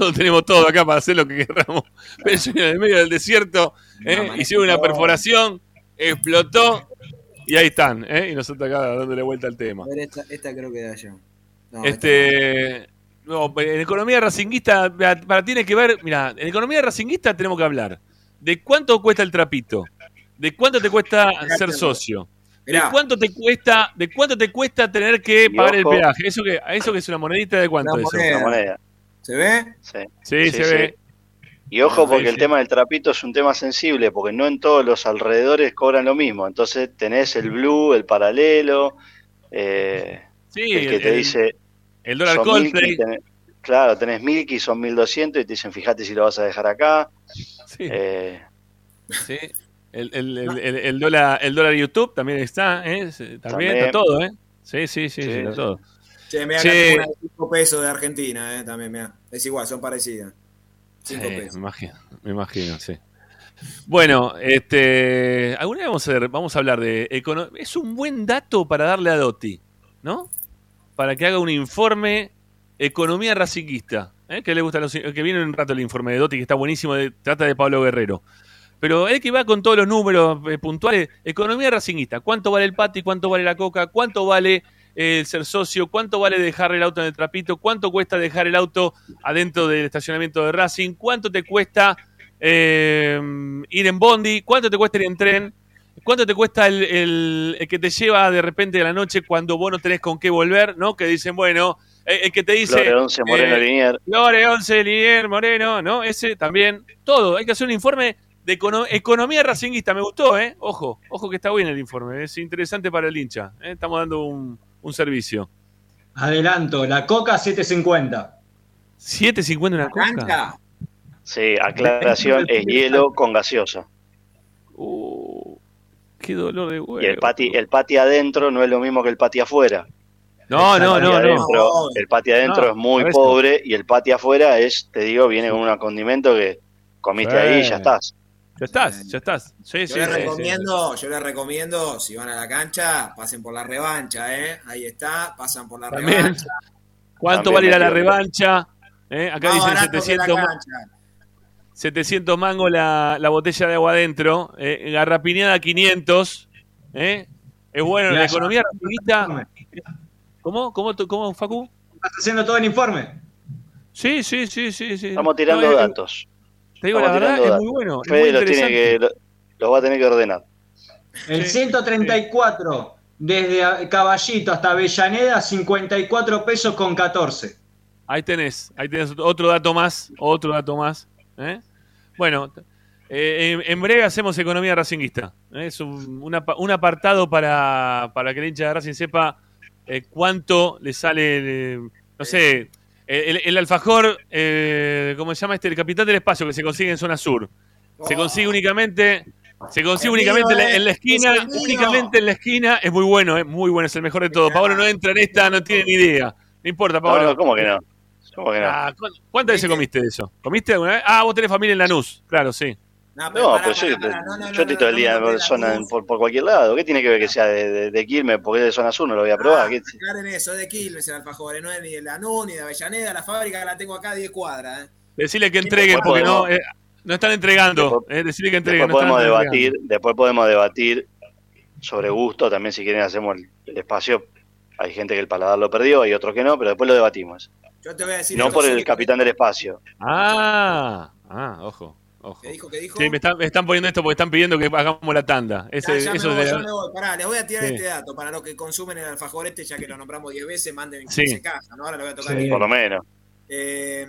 [SPEAKER 1] Nosotros tenemos todo acá para hacer lo que queramos, pero en el medio del desierto, ¿eh? Hicieron una perforación, explotó y ahí están, ¿eh? Y nosotros acá dándole vuelta al tema.
[SPEAKER 4] A ver, esta, esta creo que era yo. No,
[SPEAKER 1] Este. No, en economía racinguista, para tiene que ver, mira, en economía racinguista tenemos que hablar de cuánto cuesta el trapito, de cuánto te cuesta ser socio, de cuánto te cuesta, de cuánto te cuesta tener que pagar el peaje. Eso que, eso que es una monedita de cuánto
[SPEAKER 4] Una
[SPEAKER 1] eso.
[SPEAKER 4] moneda.
[SPEAKER 3] Una moneda.
[SPEAKER 4] ¿Se ve?
[SPEAKER 3] Sí,
[SPEAKER 1] Sí, se ve.
[SPEAKER 3] Y ojo, porque
[SPEAKER 1] Sí,
[SPEAKER 3] el tema del trapito es un tema sensible, porque no en todos los alrededores cobran lo mismo. Entonces tenés el blue, el paralelo, eh,
[SPEAKER 1] Sí,
[SPEAKER 3] el que
[SPEAKER 1] el-
[SPEAKER 3] te dice.
[SPEAKER 1] el dólar Coldplay.
[SPEAKER 3] Milky, tenés- claro, tenés Milky, son 1200 y te dicen, fíjate si lo vas a dejar acá.
[SPEAKER 1] Sí.
[SPEAKER 3] Eh,
[SPEAKER 1] Sí. El, el- el- el- el dólar, el dólar YouTube también está, ¿eh? También,
[SPEAKER 3] También.
[SPEAKER 1] está todo, ¿eh? Sí, sí, sí, sí,
[SPEAKER 3] Sí.
[SPEAKER 1] está todo.
[SPEAKER 4] Che, me
[SPEAKER 1] Che.
[SPEAKER 4] una de 5 pesos de Argentina, eh, también, mira. Es igual, son parecidas. 5
[SPEAKER 1] Sí,
[SPEAKER 4] pesos.
[SPEAKER 1] Me imagino, me imagino, sí. Bueno, este, alguna vez vamos a, ver- vamos a hablar de econo- Es un buen dato para darle a Dotti, ¿no? Para que haga un informe economía racinguista. ¿eh? Que le gusta los, que viene un rato el informe de Dotti, que está buenísimo, de- trata de Pablo Guerrero. Pero él que va con todos los números eh, puntuales, economía racinguista. ¿Cuánto vale el pati? ¿Cuánto vale la coca? ¿Cuánto vale el ser socio? ¿Cuánto vale dejar el auto en el trapito? ¿Cuánto cuesta dejar el auto adentro del estacionamiento de Racing? ¿Cuánto te cuesta eh, ir en bondi, cuánto te cuesta ir en tren, cuánto te cuesta el, el- el que te lleva de repente de la noche cuando vos no tenés con qué volver, ¿no? Que dicen, bueno, el, el que te dice...
[SPEAKER 3] Flore 11, Moreno
[SPEAKER 1] eh,
[SPEAKER 3] Linier.
[SPEAKER 1] Flore 11, Linier, Moreno, ¿no? Ese también, todo. Hay que hacer un informe de econo- economía racinguista. Me gustó, ¿eh? Ojo, ojo que está bien el informe. Es interesante para el hincha. ¿eh? Estamos dando un, un servicio.
[SPEAKER 9] Adelanto, la Coca 750.
[SPEAKER 1] ¿7.50 una coca?
[SPEAKER 3] Sí, aclaración, es hielo con gaseosa.
[SPEAKER 1] Uh, qué dolor de huevo.
[SPEAKER 3] Y el pati, el pati adentro no es lo mismo que el pati afuera.
[SPEAKER 1] No, no,
[SPEAKER 3] El
[SPEAKER 1] no, no.
[SPEAKER 3] adentro, el pati adentro
[SPEAKER 1] No,
[SPEAKER 3] es muy pobre y el pati afuera es, te digo, viene con un condimento que comiste
[SPEAKER 1] Sí.
[SPEAKER 3] ahí y ya estás.
[SPEAKER 1] Ya estás, ya estás. Sí,
[SPEAKER 4] Yo
[SPEAKER 1] sí,
[SPEAKER 4] les
[SPEAKER 1] sí, sí.
[SPEAKER 4] recomiendo, yo les recomiendo, si van a la cancha, pasen por la revancha, ¿eh? Ahí está, pasan por la
[SPEAKER 1] También.
[SPEAKER 4] revancha.
[SPEAKER 1] ¿Cuánto
[SPEAKER 3] También
[SPEAKER 1] vale ir a la revancha? ¿Eh? Acá dicen
[SPEAKER 4] barato que la
[SPEAKER 1] 700, ma-
[SPEAKER 4] cancha.
[SPEAKER 1] 700 mangos la, la botella de agua adentro. Eh, garrapiñada 500. ¿eh? Es bueno, la economía
[SPEAKER 9] ya.
[SPEAKER 1] rapidista. ¿Cómo? ¿Cómo, ¿Cómo, Facu?
[SPEAKER 9] ¿Estás haciendo todo el informe?
[SPEAKER 1] Sí, sí, sí, sí. sí.
[SPEAKER 3] Estamos tirando
[SPEAKER 1] No, es-
[SPEAKER 3] datos.
[SPEAKER 1] Te digo la verdad, es muy bueno. es
[SPEAKER 3] Fede
[SPEAKER 1] muy
[SPEAKER 3] los tiene
[SPEAKER 1] interesante.
[SPEAKER 3] que, lo- los va a tener que ordenar.
[SPEAKER 9] El
[SPEAKER 1] Sí,
[SPEAKER 9] 134, desde Caballito hasta Avellaneda, 54 pesos con 14.
[SPEAKER 1] Ahí tenés, ahí tenés otro dato más, otro dato más. ¿eh? Bueno, eh, en, en breve hacemos economía racinguista. ¿eh? Es un, un apa- un apartado para, para que el hincha de Racing sepa eh, cuánto le sale, eh, no sé, el, el alfajor, eh, ¿cómo se llama este? El capitán del espacio que se consigue en zona sur. Se consigue únicamente, se consigue
[SPEAKER 4] El
[SPEAKER 1] únicamente en la, en la
[SPEAKER 4] eh,
[SPEAKER 1] esquina,
[SPEAKER 4] es
[SPEAKER 1] únicamente en la esquina. Es muy bueno, es muy bueno, es el mejor de todo. Pablo no entra en esta, no tiene ni idea. No importa, Pablo.
[SPEAKER 3] no, ¿cómo que no? ¿Cómo que no?
[SPEAKER 1] Ah, ¿cu- ¿Cuántas veces comiste eso? ¿Comiste alguna vez? Ah, vos tenés familia en Lanús. Claro, sí.
[SPEAKER 4] No,
[SPEAKER 3] pero yo,
[SPEAKER 4] pará, pará, no, no,
[SPEAKER 3] yo
[SPEAKER 4] no,
[SPEAKER 3] estoy todo el día en
[SPEAKER 4] metas
[SPEAKER 3] zona, en- por, por cualquier lado. ¿Qué tiene que ver que sea de, de, de Quilmes? Porque es de zona sur, no lo voy a probar.
[SPEAKER 4] Ah,
[SPEAKER 3] ¿Qué-
[SPEAKER 4] aclaren eso, es de Quilmes el alfajor, no es ni de Lanús ni de Avellaneda, la fábrica la tengo acá a 10 cuadras. ¿eh?
[SPEAKER 1] Decirle que entreguen porque no, eh, no están entregando.
[SPEAKER 3] Después-
[SPEAKER 1] Eh, decirle que entreguen.
[SPEAKER 3] Después
[SPEAKER 1] no
[SPEAKER 3] podemos debatir,
[SPEAKER 1] entregando.
[SPEAKER 3] después podemos debatir sobre gusto. También si quieren hacemos el, el espacio. Hay gente que el paladar lo perdió, hay otros que no, pero después lo debatimos.
[SPEAKER 4] Yo te voy a decir.
[SPEAKER 3] No por el capitán del espacio.
[SPEAKER 1] Ah, ah, ojo, ojo.
[SPEAKER 4] ¿Qué dijo? ¿Qué dijo?
[SPEAKER 1] Sí, me están, me están poniendo esto porque están pidiendo que hagamos la tanda. Ese,
[SPEAKER 4] Ya, ya me
[SPEAKER 1] eso
[SPEAKER 4] voy,
[SPEAKER 1] es de
[SPEAKER 4] voy. Pará, les voy a tirar
[SPEAKER 1] Sí.
[SPEAKER 4] este dato para los que consumen el alfajor este, ya que lo nombramos 10 veces, manden
[SPEAKER 1] Sí.
[SPEAKER 4] 15 cajas, ¿no? Ahora le voy a tocar
[SPEAKER 9] Sí.
[SPEAKER 3] Por lo menos.
[SPEAKER 4] Eh,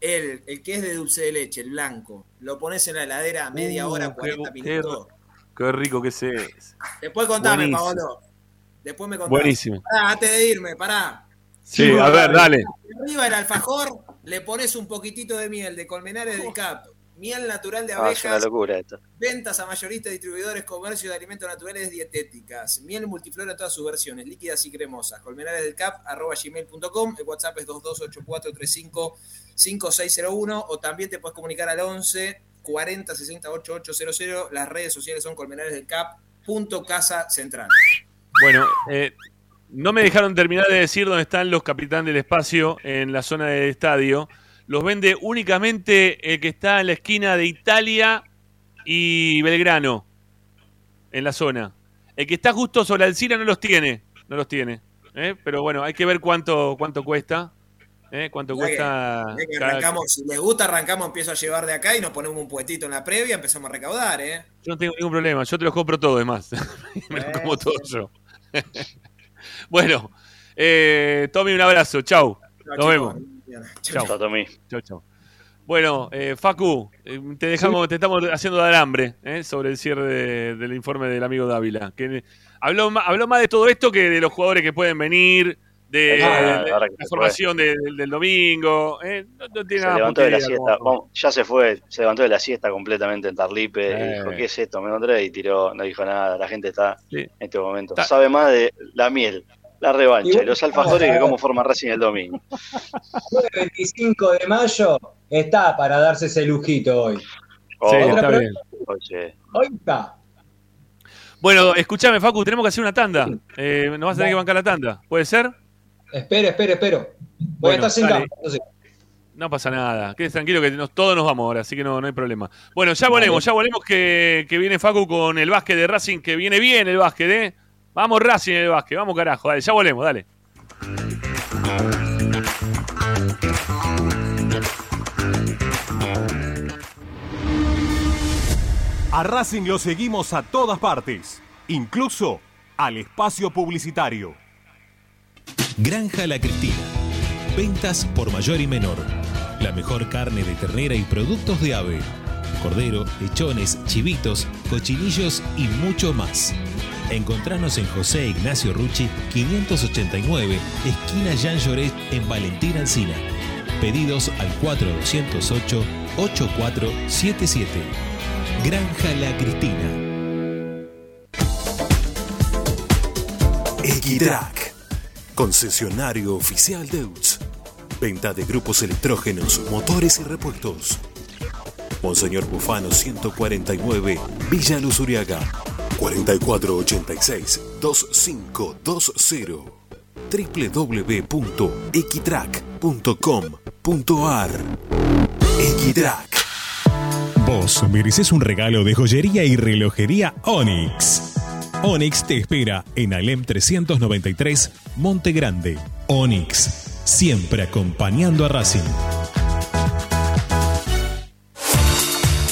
[SPEAKER 4] el, el que es de dulce de leche, el blanco, lo pones en la heladera media
[SPEAKER 1] Uh,
[SPEAKER 4] hora,
[SPEAKER 1] qué-
[SPEAKER 4] 40
[SPEAKER 1] qué
[SPEAKER 4] minutos.
[SPEAKER 1] Qué rico que se es.
[SPEAKER 4] Después contame,
[SPEAKER 1] Buenísimo.
[SPEAKER 4] Paolo. Después me contás.
[SPEAKER 1] Buenísimo.
[SPEAKER 4] Pará, antes de irme, pará.
[SPEAKER 1] Sí, a ver, dale.
[SPEAKER 4] Arriba del alfajor le pones un poquitito de miel de colmenares del Cap. Miel natural de
[SPEAKER 3] Ah, es una
[SPEAKER 4] abejas.
[SPEAKER 3] locura esto.
[SPEAKER 4] Ventas a mayoristas, distribuidores, comercio de alimentos naturales dietéticas. Miel multiflora en todas sus versiones, líquidas y cremosas. Colmenares del Cap, arroba gmail.com. El WhatsApp es 2284355601. O también te puedes comunicar al 11 40 60 8800. Las redes sociales son Colmenares del Cap. Punto Casa Central.
[SPEAKER 1] Bueno, eh, no me dejaron terminar de decir dónde están los capitanes del espacio en la zona del estadio. Los vende únicamente el que está en la esquina de Italia y Belgrano, en la zona. El que está justo sobre Alcina no los tiene, no los tiene. ¿eh? Pero bueno, hay que ver cuánto, cuánto cuesta. ¿eh? Cuánto cuesta.
[SPEAKER 4] que arrancamos, si les gusta, arrancamos, empiezo a llevar de acá y nos ponemos un puestito en la previa, empezamos a recaudar, ¿eh?
[SPEAKER 1] Yo no tengo ningún problema, yo te los compro todo, es más. Me los como todo yo. bueno, eh, Tommy, un abrazo, chau. Nos
[SPEAKER 4] chicos.
[SPEAKER 1] vemos.
[SPEAKER 4] Chau.
[SPEAKER 1] Chau. Chau, chau. Bueno, eh, Facu, eh, te dejamos, te estamos haciendo dar hambre eh, sobre el cierre de- del informe del amigo Dávila. Que habló, ma- habló más de todo esto que de los jugadores que pueden venir, de,
[SPEAKER 3] Ah,
[SPEAKER 1] de la formación de- del, del domingo. eh, no, no tiene
[SPEAKER 3] Se
[SPEAKER 1] nada
[SPEAKER 3] levantó de la siesta.
[SPEAKER 1] como-
[SPEAKER 3] ya se fue, se levantó de la siesta completamente en Tarlipe.
[SPEAKER 1] Eh.
[SPEAKER 3] y dijo, ¿qué es esto? Me encontré y tiró, no dijo nada. La gente está
[SPEAKER 1] Sí.
[SPEAKER 3] en este momento.
[SPEAKER 1] Está-
[SPEAKER 3] Sabe más de la miel, la revancha
[SPEAKER 9] Y
[SPEAKER 3] y los alfajores que cómo forma Racing el domingo.
[SPEAKER 9] El 25 de mayo está para darse ese lujito hoy.
[SPEAKER 3] Oh,
[SPEAKER 1] Sí, está bien.
[SPEAKER 3] oye,
[SPEAKER 9] Hoy está.
[SPEAKER 1] Bueno, escúchame, Facu, tenemos que hacer una tanda. Eh, nos vas a tener que bancar la tanda. ¿Puede ser?
[SPEAKER 9] Espero, espero, espero. Voy
[SPEAKER 1] Bueno,
[SPEAKER 9] a estar campo. entonces.
[SPEAKER 1] No pasa nada. Quedes tranquilo que nos- todos nos vamos ahora, así que no, no hay problema. Bueno, ya volvemos, ya volvemos que, que viene Facu con el básquet de Racing, que viene bien el básquet, ¿eh? Vamos Racing en el básquet, vamos carajo, dale, ya volvemos, dale.
[SPEAKER 6] A Racing lo seguimos a todas partes, incluso al espacio publicitario.
[SPEAKER 7] Granja La Cristina. Ventas por mayor y menor. La mejor carne de ternera y productos de ave. Cordero, lechones, chivitos, cochinillos y mucho más. Encontranos en José Ignacio Rucci 589, esquina Jean Lloret en Valentín Alcina. Pedidos al 4208-8477. Granja La Cristina.
[SPEAKER 10] Equitrack, concesionario oficial de UTS. Venta de grupos electrógenos, motores y repuestos. Monseñor Bufano 149, Villa Luz Uriaga. 4486-2520 www.equitrack.com.ar Equitrack
[SPEAKER 7] Vos mereces un regalo de joyería y relojería Onyx. Onyx te espera en Alem 393, Monte Grande. Onyx, siempre acompañando a Racing.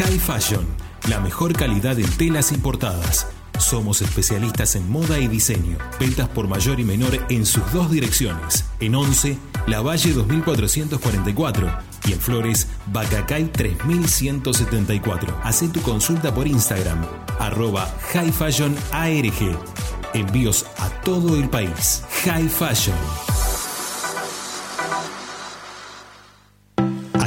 [SPEAKER 7] High Fashion, la mejor calidad en telas importadas. Somos especialistas en moda y diseño. Ventas por mayor y menor en sus dos direcciones. En 11, La Valle 2444 y en Flores, Bacacay 3174. Haz tu consulta por Instagram, arroba High Fashion ARG. Envíos a todo el país. High Fashion.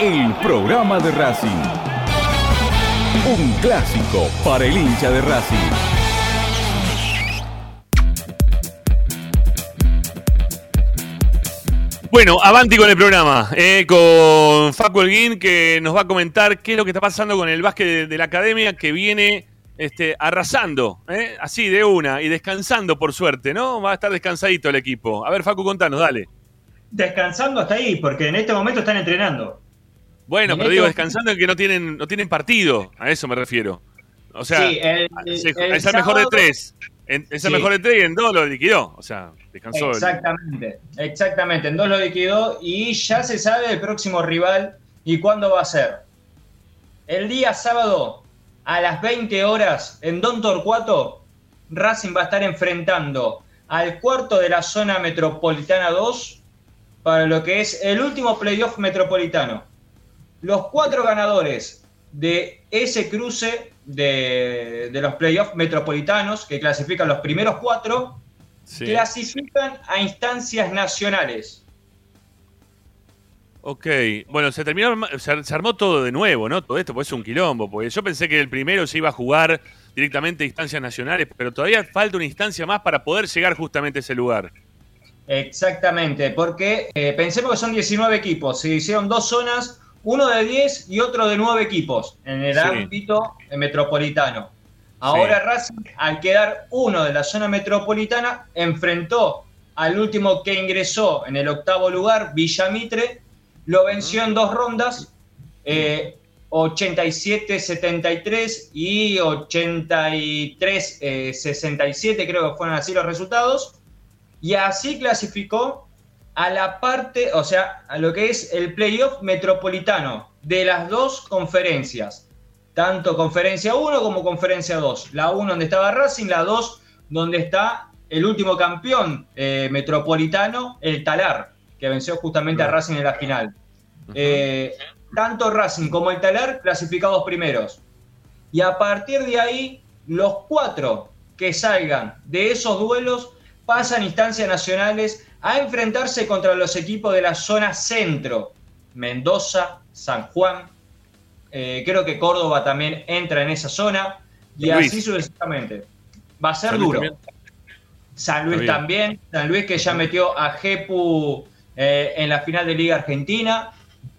[SPEAKER 8] el programa de Racing. Un clásico para el hincha de Racing.
[SPEAKER 1] Bueno, avanti con el programa, eh, con Facu Elguín, que nos va a comentar qué es lo que está pasando con el básquet de, de la academia, que viene este, arrasando, eh, así de una, y descansando por suerte, ¿no? Va a estar descansadito el equipo. A ver, Facu, contanos, dale.
[SPEAKER 9] Descansando hasta ahí, porque en este momento están entrenando.
[SPEAKER 1] Bueno,
[SPEAKER 9] En
[SPEAKER 1] pero digo, descansando en que no tienen, no tienen partido, a eso me refiero. O sea,
[SPEAKER 9] Sí, el-
[SPEAKER 1] se-
[SPEAKER 9] el
[SPEAKER 1] es el mejor de tres. En- Es el
[SPEAKER 9] Sí.
[SPEAKER 1] mejor de tres y en dos lo liquidó. O sea, descansó. el-
[SPEAKER 9] Exactamente, exactamente. En dos lo liquidó y ya se sabe el próximo rival y cuándo va a ser. El día sábado a las 20 horas en Don Torcuato, Racing va a estar enfrentando al cuarto de la zona metropolitana 2 para lo que es el último playoff metropolitano. Los cuatro ganadores de ese cruce de, de los playoffs metropolitanos, que clasifican los primeros cuatro,
[SPEAKER 1] Sí.
[SPEAKER 9] clasifican a instancias nacionales.
[SPEAKER 1] Ok, bueno, se terminó, se, se armó todo de nuevo, ¿no? Todo esto, pues es un quilombo, porque yo pensé que el primero se iba a jugar directamente a instancias nacionales, pero todavía falta una instancia más para poder llegar justamente a ese lugar.
[SPEAKER 9] Exactamente, porque eh, pensemos que son 19 equipos, se hicieron dos zonas, uno de 10 y otro de 9 equipos en el
[SPEAKER 1] Sí.
[SPEAKER 9] ámbito eh, metropolitano. Ahora Racing, al quedar uno de la zona metropolitana, enfrentó al último que ingresó en el octavo lugar, Villamitre, lo venció en dos rondas, eh, 87-73 y 83-67, creo que fueron así los resultados. Y así clasificó a la parte, o sea, a lo que es el playoff metropolitano de las dos conferencias. Tanto conferencia 1 como conferencia 2. La 1 donde estaba Racing, la 2 donde está el último campeón eh, metropolitano, el Talar, que venció justamente a Racing en la final. Eh, tanto Racing como el Talar clasificados primeros. Y a partir de ahí, los cuatro que salgan de esos duelos pasan instancias nacionales a enfrentarse contra los equipos de la zona centro. Mendoza, San Juan, eh, creo que Córdoba también entra en esa zona y
[SPEAKER 1] Luis.
[SPEAKER 9] así sucesivamente. Va a ser
[SPEAKER 1] San
[SPEAKER 9] duro. San Luis también. San Luis que ya metió a Jepu eh, en la final de Liga Argentina.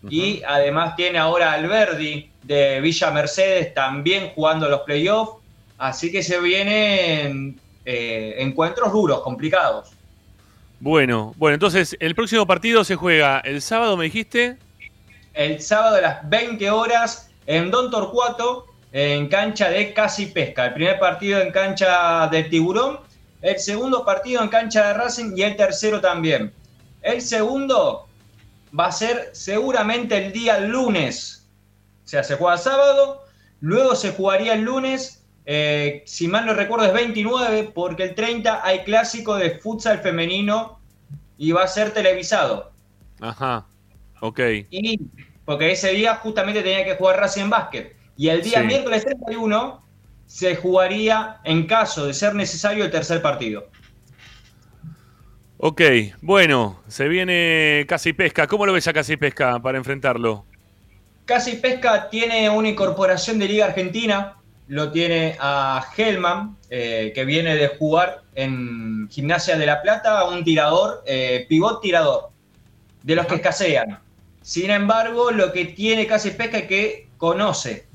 [SPEAKER 9] Y además tiene ahora al Verdi de Villa Mercedes también jugando los playoffs. Así que se vienen eh, encuentros duros, complicados.
[SPEAKER 1] Bueno, bueno, entonces el próximo partido se juega el sábado, me dijiste.
[SPEAKER 9] El sábado a las 20 horas en Don Torcuato, en cancha de Casi Pesca. El primer partido en cancha del Tiburón, el segundo partido en cancha de Racing y el tercero también. El segundo va a ser seguramente el día lunes. O sea, se juega sábado, luego se jugaría el lunes, eh, si mal no recuerdo es 29, porque el 30 hay clásico de futsal femenino y va a ser televisado.
[SPEAKER 1] Ajá, ok.
[SPEAKER 9] Y porque ese día justamente tenía que jugar Racing Basket. Y el día
[SPEAKER 1] Sí.
[SPEAKER 9] miércoles 31 se jugaría, en caso de ser necesario, el tercer partido.
[SPEAKER 1] Ok, bueno, se viene Casi Pesca. ¿Cómo lo ves a Casi Pesca para enfrentarlo?
[SPEAKER 9] Casi Pesca tiene una incorporación de Liga Argentina, lo tiene a Hellman, eh, que viene de jugar en Gimnasia de la Plata, un tirador, eh, pivot tirador, de los que escasean. Sin embargo, lo que tiene Casi Pesca es que conoce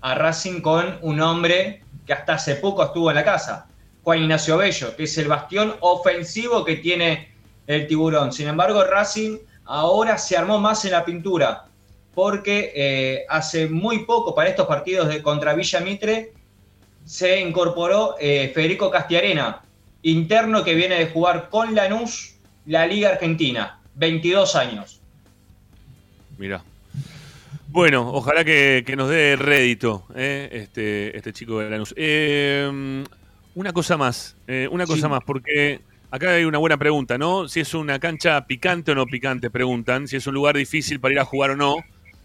[SPEAKER 9] a Racing con un hombre que hasta hace poco estuvo en la casa, Juan Ignacio Bello, que es el bastión ofensivo que tiene el tiburón. Sin embargo, Racing ahora se armó más en la pintura, porque eh, hace muy poco para estos partidos de contra Villa Mitre se incorporó eh, Federico Castiarena, interno que viene de jugar con Lanús la Liga Argentina, 22 años.
[SPEAKER 1] Mira. Bueno, ojalá que, que nos dé rédito eh, este, este chico de Lanús. Eh, una cosa más, eh, una cosa
[SPEAKER 9] Sí.
[SPEAKER 1] más, porque acá hay una buena pregunta, ¿no? Si es una cancha picante o no picante, preguntan, si es un lugar difícil para ir a jugar o no.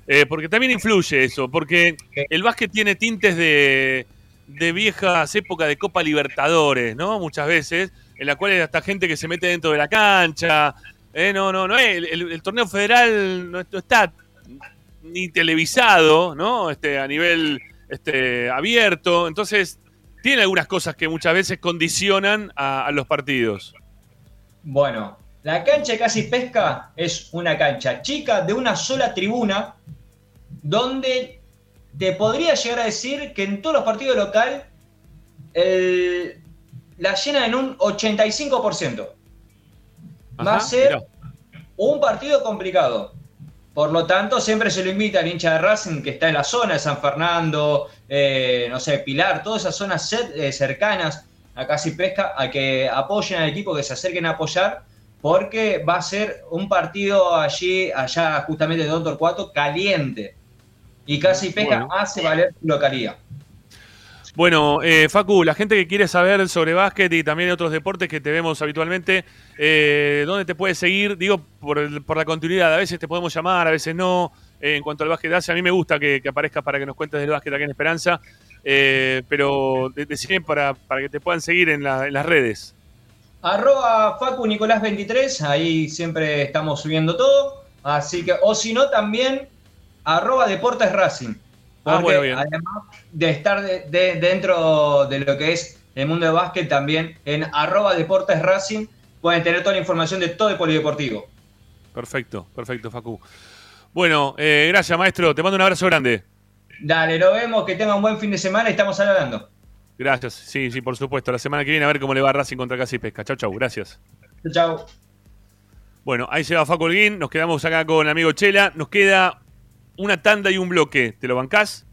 [SPEAKER 1] Eh, porque también influye eso, porque el básquet tiene tintes de, de viejas épocas de Copa Libertadores, ¿no? Muchas veces, en la cual hay hasta gente que se mete dentro de la cancha. Eh, no, no, no, el, el- el torneo federal no, no está ni televisado, ¿no? Este, a nivel este, abierto. Entonces, tiene algunas cosas que muchas veces condicionan a, a los partidos.
[SPEAKER 9] Bueno, la cancha de Casi Pesca es una cancha chica de una sola tribuna, donde te podría llegar a decir que en todos los partidos local el- la llenan en un 85%. Va a
[SPEAKER 1] Ajá,
[SPEAKER 9] ser
[SPEAKER 1] mirá.
[SPEAKER 9] un partido complicado. Por lo tanto, siempre se lo invita al hincha de Racing que está en la zona de San Fernando, eh, no sé, Pilar, todas esas zonas eh, cercanas a Casi Pesca, a que apoyen al equipo, que se acerquen a apoyar, porque va a ser un partido allí, allá justamente de Don Torcuato, caliente. Y Casi Pesca
[SPEAKER 1] Bueno.
[SPEAKER 9] hace valer su localidad.
[SPEAKER 1] Bueno, eh, Facu, la gente que quiere saber sobre básquet y también otros deportes que te vemos habitualmente, eh, ¿dónde te puedes seguir? Digo, por, el- por la continuidad. A veces te podemos llamar, a veces no. Eh, en cuanto al básquet hace, a mí me gusta que, que aparezcas para que nos cuentes del básquet aquí en Esperanza. Pero de- decime para, para que te puedan seguir en, la- en las redes.
[SPEAKER 9] Arroba Facu Nicolás 23, ahí siempre estamos subiendo todo. Así que, o si no, también arroba Deportes Racing.
[SPEAKER 1] Ah,
[SPEAKER 9] Porque
[SPEAKER 1] bueno, bien.
[SPEAKER 9] además de estar de- de- dentro de lo que es el mundo de básquet, también en arroba Deportes Racing pueden tener toda la información de todo el polideportivo.
[SPEAKER 1] Perfecto, perfecto, Facu. Bueno, eh, gracias, maestro. Te mando un abrazo grande.
[SPEAKER 9] Dale, lo vemos, que tengan un buen fin de semana y estamos hablando.
[SPEAKER 1] Gracias. Sí, sí, por supuesto. La semana que viene a ver cómo le va a Racing contra Casi Pesca. Chau, chau. Gracias.
[SPEAKER 9] Chau.
[SPEAKER 1] Bueno, ahí se va Facu Holguín. Nos quedamos acá con el amigo Chela. Nos queda una tanda y un bloque. ¿Te lo bancás?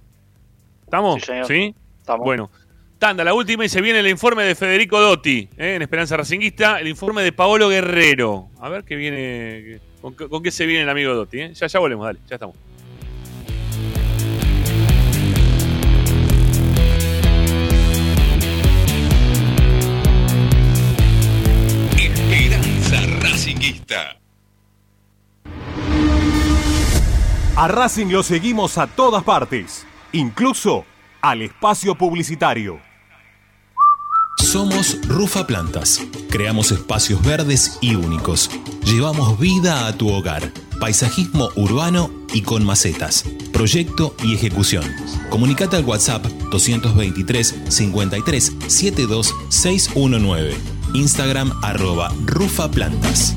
[SPEAKER 1] ¿Estamos?
[SPEAKER 3] Sí, señor.
[SPEAKER 1] ¿Sí?
[SPEAKER 3] Estamos.
[SPEAKER 1] Bueno, tanda, la última y se viene el informe de Federico Dotti ¿eh? en Esperanza Racinguista. El informe de Paolo Guerrero. A ver qué viene. ¿Con, qué- con qué se viene el amigo Dotti? ¿eh? Ya, ya volvemos, dale. Ya estamos.
[SPEAKER 2] Esperanza Racinguista.
[SPEAKER 6] A Racing lo seguimos a todas partes, incluso al espacio publicitario.
[SPEAKER 7] Somos Rufa Plantas. Creamos espacios verdes y únicos. Llevamos vida a tu hogar. Paisajismo urbano y con macetas. Proyecto y ejecución. Comunicate al WhatsApp 223 53 72 619. Instagram arroba Rufa Plantas.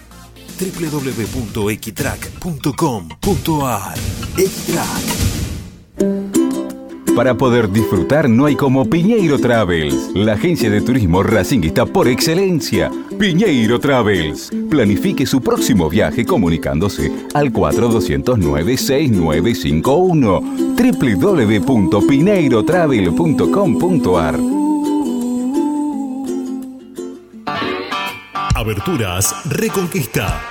[SPEAKER 10] www.equitrack.com.ar Equitrack
[SPEAKER 2] Para poder disfrutar no hay como Piñeiro Travels, la agencia de turismo racinguista por excelencia. Piñeiro Travels. Planifique su próximo viaje comunicándose al 4209-6951 www.pineirotravel.com.ar
[SPEAKER 7] Aberturas Reconquista.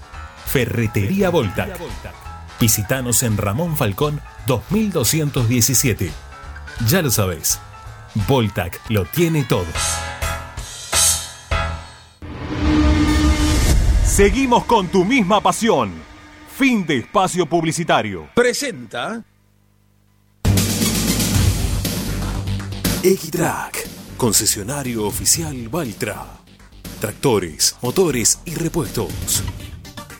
[SPEAKER 7] Ferretería Voltac.
[SPEAKER 10] Visítanos en Ramón Falcón 2217. Ya lo sabés, Voltac lo tiene todo.
[SPEAKER 6] Seguimos con tu misma pasión. Fin de espacio publicitario.
[SPEAKER 11] Presenta
[SPEAKER 10] Equitrack, concesionario oficial Valtra. Tractores, motores y repuestos.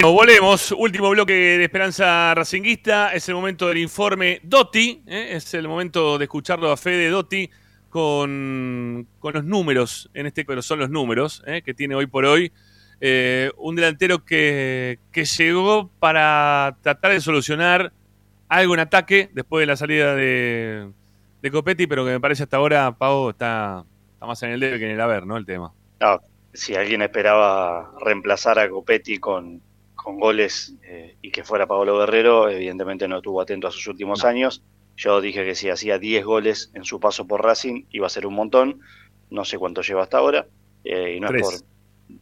[SPEAKER 1] Nos volvemos, último bloque de Esperanza Racinguista, es el momento del informe Dotti, ¿eh? es el momento de escucharlo a Fede Dotti con, con los números, en este caso son los números ¿eh? que tiene hoy por hoy, eh, un delantero que, que llegó para tratar de solucionar algo en ataque después de la salida de, de Copetti, pero que me parece hasta ahora, Pau, está, está más en el debe que en el haber, ¿no? El tema.
[SPEAKER 3] Si alguien esperaba reemplazar a Copetti con, con goles eh, y que fuera Pablo Guerrero, evidentemente no estuvo atento a sus últimos años. Yo dije que si hacía 10 goles en su paso por Racing iba a ser un montón. No sé cuánto lleva hasta ahora. eh, y no
[SPEAKER 1] Tres.
[SPEAKER 3] es por.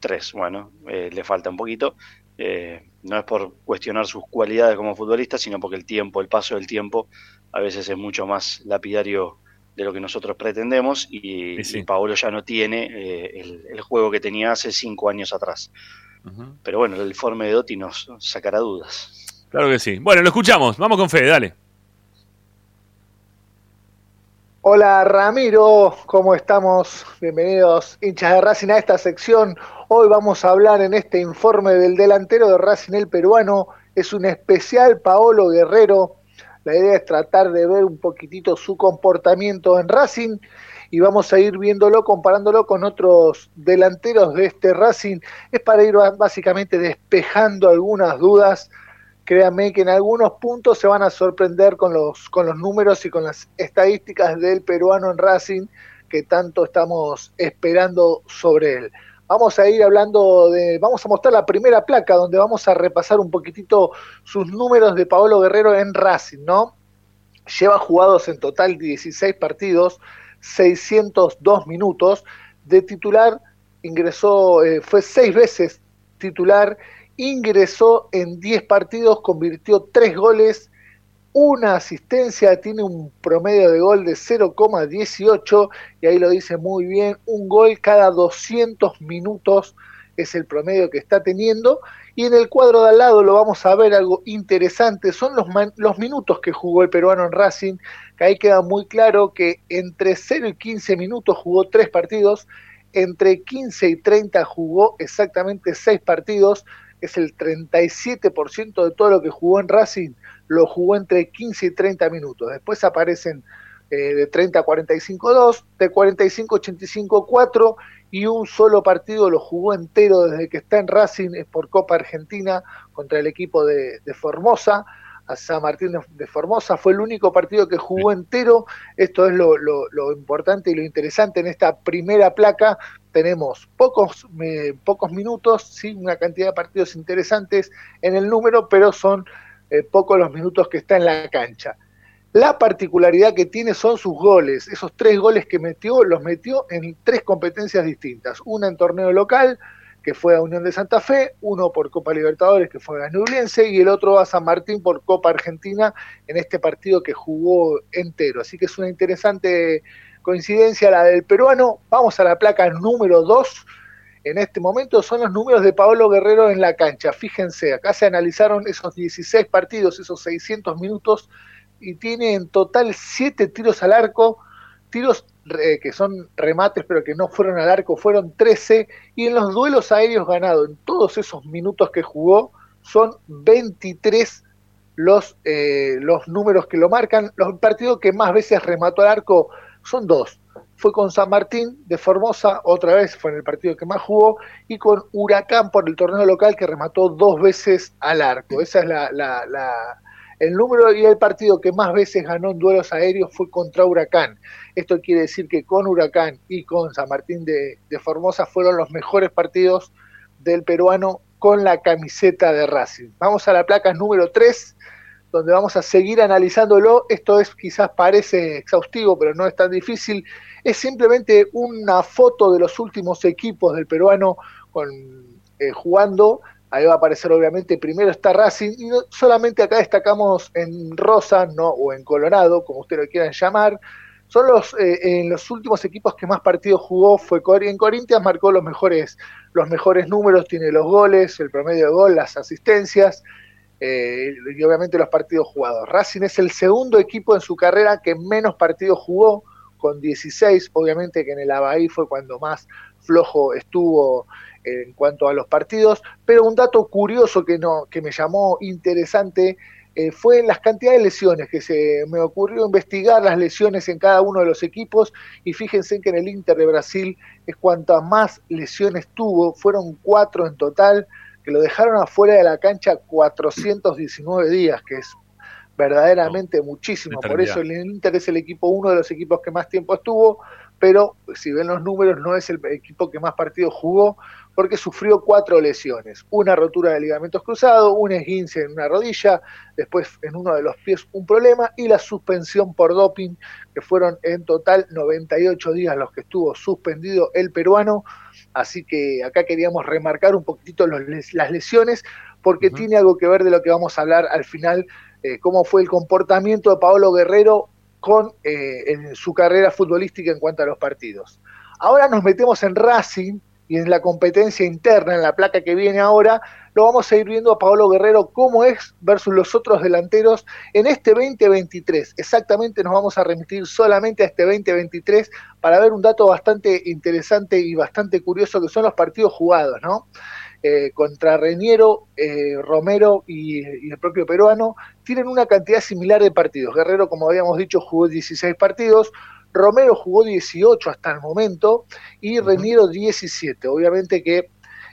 [SPEAKER 3] Tres, bueno, eh, le falta un poquito. Eh, no es por cuestionar sus cualidades como futbolista, sino porque el tiempo, el paso del tiempo, a veces es mucho más lapidario de lo que nosotros pretendemos. Y, y Paolo ya no tiene eh, el, el juego que tenía hace cinco años atrás. Pero bueno, el informe de Dotti nos sacará dudas.
[SPEAKER 1] Claro que sí. Bueno, lo escuchamos, vamos con Fede, dale.
[SPEAKER 12] Hola Ramiro, ¿cómo estamos? Bienvenidos hinchas de Racing a esta sección. Hoy vamos a hablar en este informe del delantero de Racing el peruano. Es un especial Paolo Guerrero. La idea es tratar de ver un poquitito su comportamiento en Racing y vamos a ir viéndolo, comparándolo con otros delanteros de este Racing. Es para ir básicamente despejando algunas dudas créanme que en algunos puntos se van a sorprender con los, con los números y con las estadísticas del peruano en Racing que tanto estamos esperando sobre él. Vamos a ir hablando de, vamos a mostrar la primera placa donde vamos a repasar un poquitito sus números de Paolo Guerrero en Racing, ¿no? Lleva jugados en total 16 partidos, 602 minutos. De titular ingresó, eh, fue seis veces titular ingresó en 10 partidos, convirtió 3 goles, una asistencia, tiene un promedio de gol de 0,18 y ahí lo dice muy bien, un gol cada 200 minutos es el promedio que está teniendo y en el cuadro de al lado lo vamos a ver algo interesante, son los, man- los minutos que jugó el peruano en Racing, que ahí queda muy claro que entre 0 y 15 minutos jugó 3 partidos, entre 15 y 30 jugó exactamente 6 partidos, es el 37% de todo lo que jugó en Racing, lo jugó entre 15 y 30 minutos. Después aparecen eh, de 30 a 45 2, de 45 a 85 4 y un solo partido lo jugó entero desde que está en Racing, es por Copa Argentina contra el equipo de, de Formosa. A San Martín de, de Formosa fue el único partido que jugó entero. Esto es lo, lo- lo importante y lo interesante en esta primera placa. Tenemos pocos, eh, pocos minutos, sí, una cantidad de partidos interesantes en el número, pero son eh, pocos los minutos que está en la cancha. La particularidad que tiene son sus goles. Esos tres goles que metió, los metió en tres competencias distintas. Una en torneo local, que fue a Unión de Santa Fe, uno por Copa Libertadores, que fue a Nublense, y el otro a San Martín por Copa Argentina en este partido que jugó entero. Así que es una interesante coincidencia la del peruano. Vamos a la placa número 2. En este momento son los números de Paolo Guerrero en la cancha. Fíjense, acá se analizaron esos 16 partidos, esos 600 minutos, y tiene en total 7 tiros al arco, tiros que son remates pero que no fueron al arco, fueron 13, y en los duelos aéreos ganados, en todos esos minutos que jugó, son 23 los, eh, los números que lo marcan. Los partidos que más veces remató al arco son dos. fue con San Martín de Formosa, otra vez fue en el partido que más jugó, y con Huracán por el torneo local que remató dos veces al arco. Esa es la, la, la- el número y el partido que más veces ganó en duelos aéreos fue contra Huracán. Esto quiere decir que con Huracán y con San Martín de, Formosa fueron los mejores partidos del peruano con la camiseta de Racing. Vamos a la placa número 3, donde vamos a seguir analizándolo. Esto es quizás parece exhaustivo, pero no es tan difícil. Es simplemente una foto de los últimos equipos del peruano con, eh, jugando. Ahí va a aparecer obviamente primero está Racing y no- solamente acá destacamos en rosa no o en colorado, como ustedes lo quieran llamar. Son los eh, en los últimos equipos que más partidos jugó fue en Corinthians marcó los mejores los mejores números, tiene los goles, el promedio de gol, las asistencias eh, y obviamente los partidos jugados. Racing es el segundo equipo en su carrera que menos partidos jugó, con 16, obviamente que en el Abaí fue cuando más flojo estuvo en cuanto a los partidos, pero un dato curioso que, no, que me llamó interesante eh, fue las cantidades de lesiones, que se me ocurrió investigar las lesiones en cada uno de los equipos y fíjense que en el Inter de Brasil es cuantas más lesiones tuvo, fueron cuatro en total, que lo dejaron afuera de la cancha 419 días, que es verdaderamente muchísimo. Por eso el Inter es el equipo, uno de los equipos que más tiempo estuvo, pero si ven los números, no es el equipo que más partidos jugó, porque sufrió cuatro lesiones. Una rotura de ligamentos cruzados, un esguince en una rodilla, después en uno de los pies un problema, y la suspensión por doping, que fueron en total 98 días los que estuvo suspendido el peruano. Así que acá queríamos remarcar un poquitito los las lesiones, porque tiene algo que ver de lo que vamos a hablar al final, eh, cómo fue el comportamiento de Paolo Guerrero con eh, en su carrera futbolística en cuanto a los partidos. Ahora nos metemos en Racing y en la competencia interna, en la placa que viene ahora, lo vamos a ir viendo a Paolo Guerrero cómo es versus los otros delanteros en este 2023. Exactamente nos vamos a remitir solamente a este 2023 para ver un dato bastante interesante y bastante curioso que son los partidos jugados, ¿no? Eh, contra Reñero, eh, Romero y, y el propio peruano, tienen una cantidad similar de partidos. Guerrero, como habíamos dicho, jugó 16 partidos, Romero jugó 18 hasta el momento y Reñero 17. Obviamente que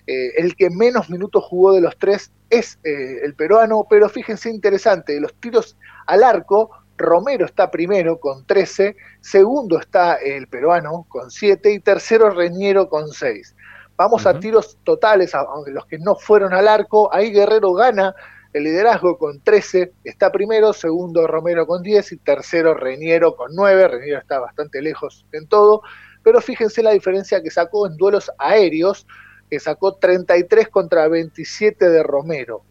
[SPEAKER 12] eh, el que menos minutos jugó de los tres es eh, el peruano, pero fíjense interesante, de los tiros al arco, Romero está primero con 13, segundo está el peruano con 7 y tercero Reñero con 6. Vamos a tiros totales, a- aunque los que no fueron al arco, ahí Guerrero gana el liderazgo con 13, está primero, segundo Romero con 10 y tercero Reñero con 9, Reñero está bastante lejos en todo, pero fíjense la diferencia que sacó en duelos aéreos, que sacó 33 contra 27 de Romero.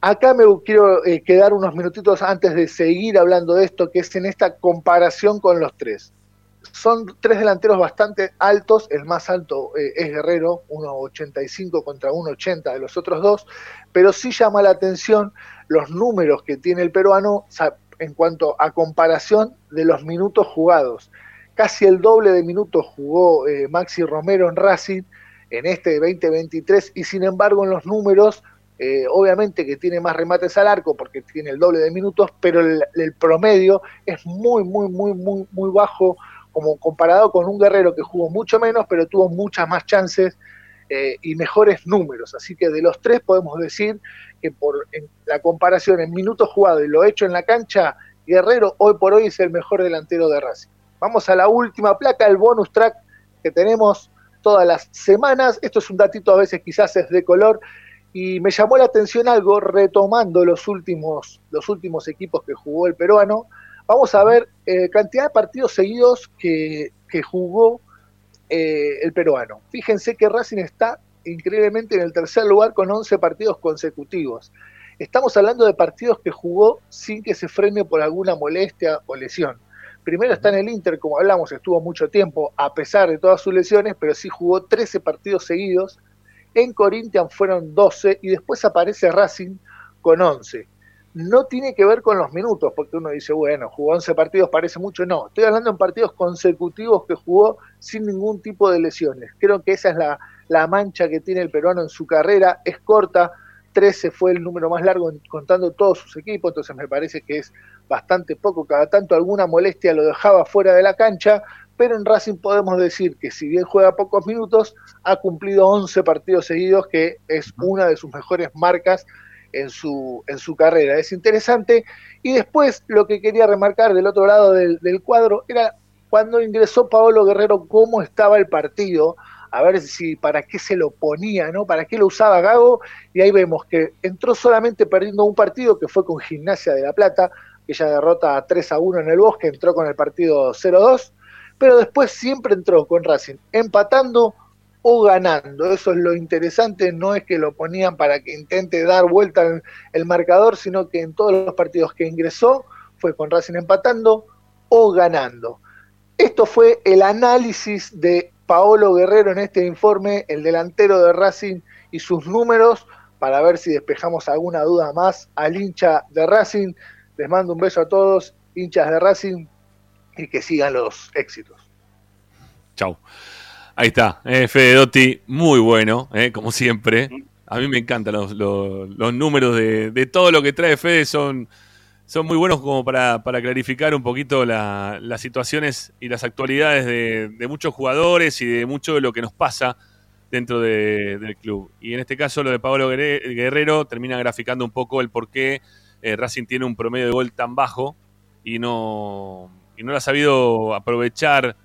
[SPEAKER 12] Acá me quiero eh, quedar unos minutitos antes de seguir hablando de esto, que es en esta comparación con los tres. Son tres delanteros bastante altos, el más alto eh, es Guerrero, 1,85 contra 1,80 de los otros dos, pero sí llama la atención los números que tiene el peruano en cuanto a comparación de los minutos jugados. Casi el doble de minutos jugó eh, Maxi Romero en Racing en este 2023 y sin embargo en los números eh, obviamente que tiene más remates al arco porque tiene el doble de minutos, pero el promedio es muy, muy, muy, muy, muy bajo como comparado con un guerrero que jugó mucho menos, pero tuvo muchas más chances eh, y mejores números. Así que de los tres podemos decir que por en la comparación en minutos jugados y lo hecho en la cancha, Guerrero hoy por hoy es el mejor delantero de Racing. Vamos a la última placa, el bonus track que tenemos todas las semanas. Esto es un datito a veces quizás es de color y me llamó la atención algo retomando los últimos, los últimos equipos que jugó el peruano. Vamos a ver eh, cantidad de partidos seguidos que, que jugó eh, el peruano. Fíjense que Racing está increíblemente en el tercer lugar con 11 partidos consecutivos. Estamos hablando de partidos que jugó sin que se frene por alguna molestia o lesión. Primero está en el Inter, como hablamos, estuvo mucho tiempo a pesar de todas sus lesiones, pero sí jugó 13 partidos seguidos. En Corinthians fueron 12 y después aparece Racing con 11. No tiene que ver con los minutos, porque uno dice, bueno, jugó 11 partidos, parece mucho. No, estoy hablando en partidos consecutivos que jugó sin ningún tipo de lesiones. Creo que esa es la, la mancha que tiene el peruano en su carrera. Es corta, 13 fue el número más largo en- contando todos sus equipos, entonces me parece que es bastante poco. Cada tanto alguna molestia lo dejaba fuera de la cancha, pero en Racing podemos decir que si bien juega pocos minutos, ha cumplido 11 partidos seguidos, que es una de sus mejores marcas en su, en su carrera. Es interesante. Y después lo que quería remarcar del otro lado del, del cuadro era cuando ingresó Paolo Guerrero, cómo estaba el partido, a ver si para qué se lo ponía, ¿no? Para qué lo usaba Gago, y ahí vemos que entró solamente perdiendo un partido que fue con Gimnasia de La Plata, que ya derrota 3 a 1 en el Bosque, entró con el partido 0-2, pero después siempre entró con Racing, empatando o ganando. Eso es lo interesante, no es que lo ponían para que intente dar vuelta el, marcador, sino que en todos los partidos que ingresó fue con Racing empatando o ganando. Esto fue el análisis de Paolo Guerrero en este informe, el delantero de Racing y sus números, para ver si despejamos alguna duda más al hincha de Racing. Les mando un beso a todos, hinchas de Racing, y que sigan los éxitos.
[SPEAKER 1] Chau. Ahí está, eh, Fede Dotti, muy bueno, eh, como siempre. A mí me encantan los, los, números de, de, todo lo que trae Fede, son, son muy buenos como para, para clarificar un poquito la, las situaciones y las actualidades de, de, muchos jugadores y de mucho de lo que nos pasa dentro de, del club. Y en este caso lo de Pablo Guerrero termina graficando un poco el por qué eh, Racing tiene un promedio de gol tan bajo y no, y no lo ha sabido aprovechar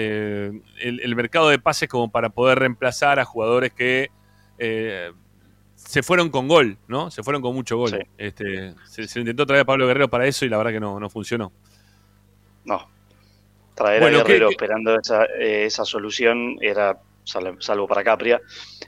[SPEAKER 1] eh, el, el, mercado de pases como para poder reemplazar a jugadores que eh, se fueron con gol, ¿no? Se fueron con mucho gol. Sí. Este, se, se, intentó traer a Pablo Guerrero para eso y la verdad que no, no funcionó.
[SPEAKER 3] No. Traer bueno, a Guerrero ¿qué, esperando esa, eh, esa, solución era, salvo para Capria,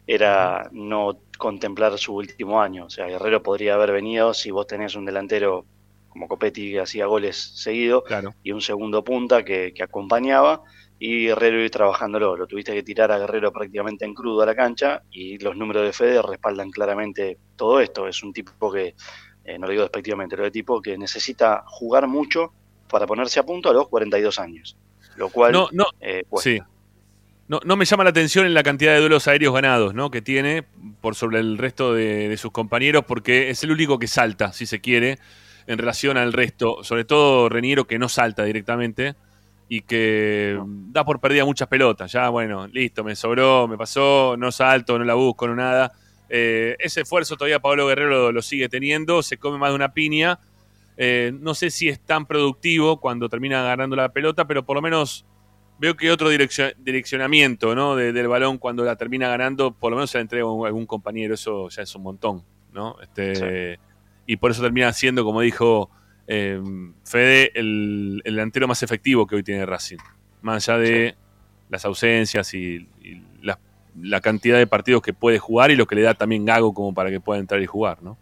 [SPEAKER 3] era no contemplar su último año. O sea, Guerrero podría haber venido si vos tenés un delantero como Copetti que hacía goles seguido
[SPEAKER 1] claro.
[SPEAKER 3] y un segundo punta que, que acompañaba y Guerrero ir trabajándolo. Lo tuviste que tirar a Guerrero prácticamente en crudo a la cancha y los números de Fede respaldan claramente todo esto. Es un tipo que, eh, no lo digo despectivamente, pero de tipo que necesita jugar mucho para ponerse a punto a los 42 años. Lo cual
[SPEAKER 1] no, no,
[SPEAKER 3] eh,
[SPEAKER 1] sí. no, no me llama la atención en la cantidad de duelos aéreos ganados ¿no? que tiene por sobre el resto de, de sus compañeros porque es el único que salta, si se quiere, en relación al resto. Sobre todo Reniero que no salta directamente y que da por perdida muchas pelotas. Ya, bueno, listo, me sobró, me pasó, no salto, no la busco, no nada. Eh, ese esfuerzo todavía Pablo Guerrero lo, lo, sigue teniendo, se come más de una piña. Eh, no sé si es tan productivo cuando termina agarrando la pelota, pero por lo menos veo que otro direccion, direccionamiento ¿no? De, del balón cuando la termina ganando, por lo menos se la entrega a algún compañero, eso ya es un montón. ¿no? Este, sí. Y por eso termina siendo, como dijo eh, Fede, el, el, delantero más efectivo que hoy tiene Racing. Más allá de las ausencias y, y la, la, cantidad de partidos que puede jugar y lo que le da también Gago como para que pueda entrar y jugar, ¿no?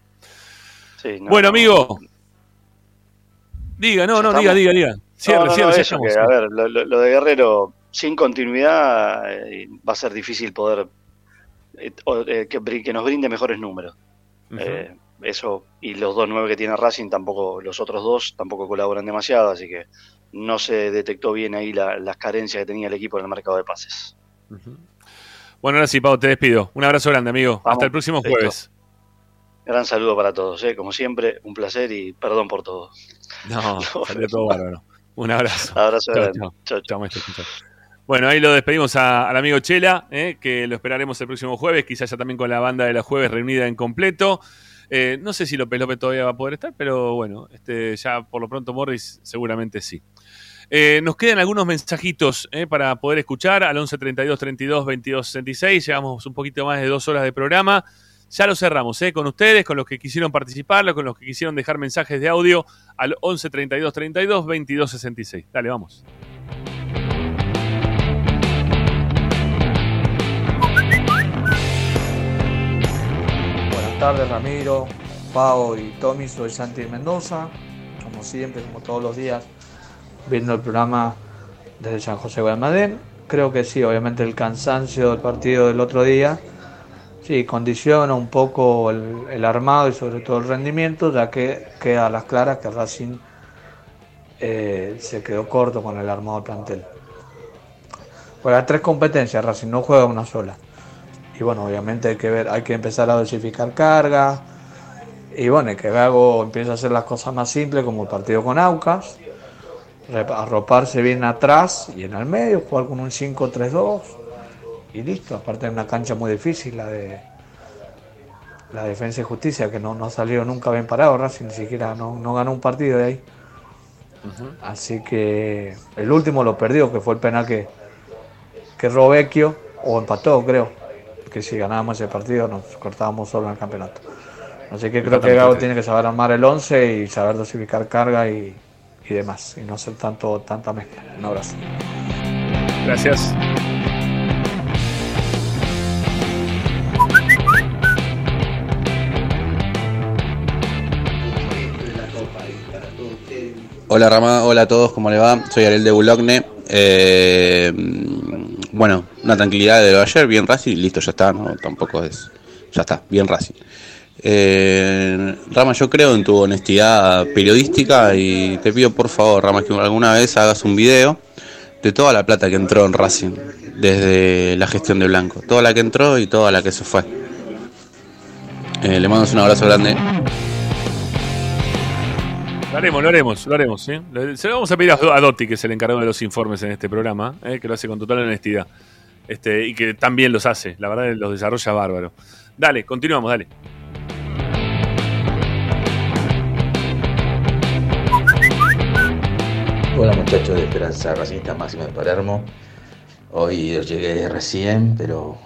[SPEAKER 3] Sí, no
[SPEAKER 1] bueno, amigo. Diga, no, no, diga, diga, diga. Cierre,
[SPEAKER 3] no, no,
[SPEAKER 1] cierre,
[SPEAKER 3] eso que, a ver, lo, lo, de Guerrero, sin continuidad, eh, va a ser difícil poder eh, eh, que, que, nos brinde mejores números. Uh -huh eso y los dos nueve que tiene Racing tampoco los otros dos tampoco colaboran demasiado así que no se detectó bien ahí la, las carencias que tenía el equipo en el mercado de pases
[SPEAKER 1] uh -huh. bueno ahora sí Pau te despido un abrazo grande amigo Vamos, hasta el próximo jueves listo.
[SPEAKER 3] gran saludo para todos ¿eh? como siempre un placer y perdón por todo
[SPEAKER 1] no, salió todo bárbaro un abrazo
[SPEAKER 3] abrazo
[SPEAKER 1] chao. Bueno, ahí lo despedimos a, al amigo Chela, ¿eh? que lo esperaremos el próximo jueves, quizás ya también con la banda de la jueves reunida en completo. Eh, no sé si López López todavía va a poder estar, pero bueno, este, ya por lo pronto Morris seguramente sí. Eh, nos quedan algunos mensajitos eh, para poder escuchar al 11 32 32 22 66. Llevamos un poquito más de dos horas de programa. Ya lo cerramos con ustedes, con los que quisieron participar, con los que quisieron dejar mensajes de audio al 11 32 32 22 66. Dale, vamos.
[SPEAKER 13] Buenas tardes Ramiro, Pau y Tommy, soy Santi Mendoza, como siempre, como todos los días, viendo el programa desde San José Guayamadén. Creo que sí, obviamente el cansancio del partido del otro día, sí, condiciona un poco el, el armado y sobre todo el rendimiento, ya que queda a las claras que Racing eh, se quedó corto con el armado del plantel. Juega tres competencias, Racing no juega una sola y bueno, obviamente hay que ver, hay que empezar a dosificar carga. Y bueno, que Gago empiece a hacer las cosas más simples como el partido con Aucas. arroparse bien atrás y en el medio, jugar con un 5-3-2 y listo. Aparte es una cancha muy difícil, la de la defensa y justicia, que no, no ha salido nunca bien parado, Racing ni siquiera no, no ganó un partido de ahí. Así que el último lo perdió, que fue el penal que, que Robecchio, o empató creo, que si ganábamos ese partido nos cortábamos solo en el campeonato. Así que creo que Gago tiene que saber armar el 11 y saber dosificar carga y, y demás, y no hacer tanto, tanta mezcla. Un abrazo.
[SPEAKER 1] Gracias.
[SPEAKER 14] Hola Rama, hola a todos, ¿cómo le va? Soy Ariel de Bulogne. Eh, bueno, una tranquilidad de lo de ayer, bien Racing, listo, ya está, no, tampoco es, ya está, bien Racing. Eh, Rama, yo creo en tu honestidad periodística y te pido por favor, Rama, que alguna vez hagas un video de toda la plata que entró en Racing desde la gestión de Blanco, toda la que entró y toda la que se fue. Eh, le mando un abrazo grande.
[SPEAKER 1] Lo haremos, lo haremos, lo haremos. Le- Se lo vamos a pedir a, Dotti, que es el encargado de los informes en este programa, ¿eh? que lo hace con total honestidad. Este, y que también los hace, la verdad los desarrolla bárbaro. Dale, continuamos, dale.
[SPEAKER 15] Hola muchachos de Esperanza Racista Máxima de Palermo. Hoy llegué recién, pero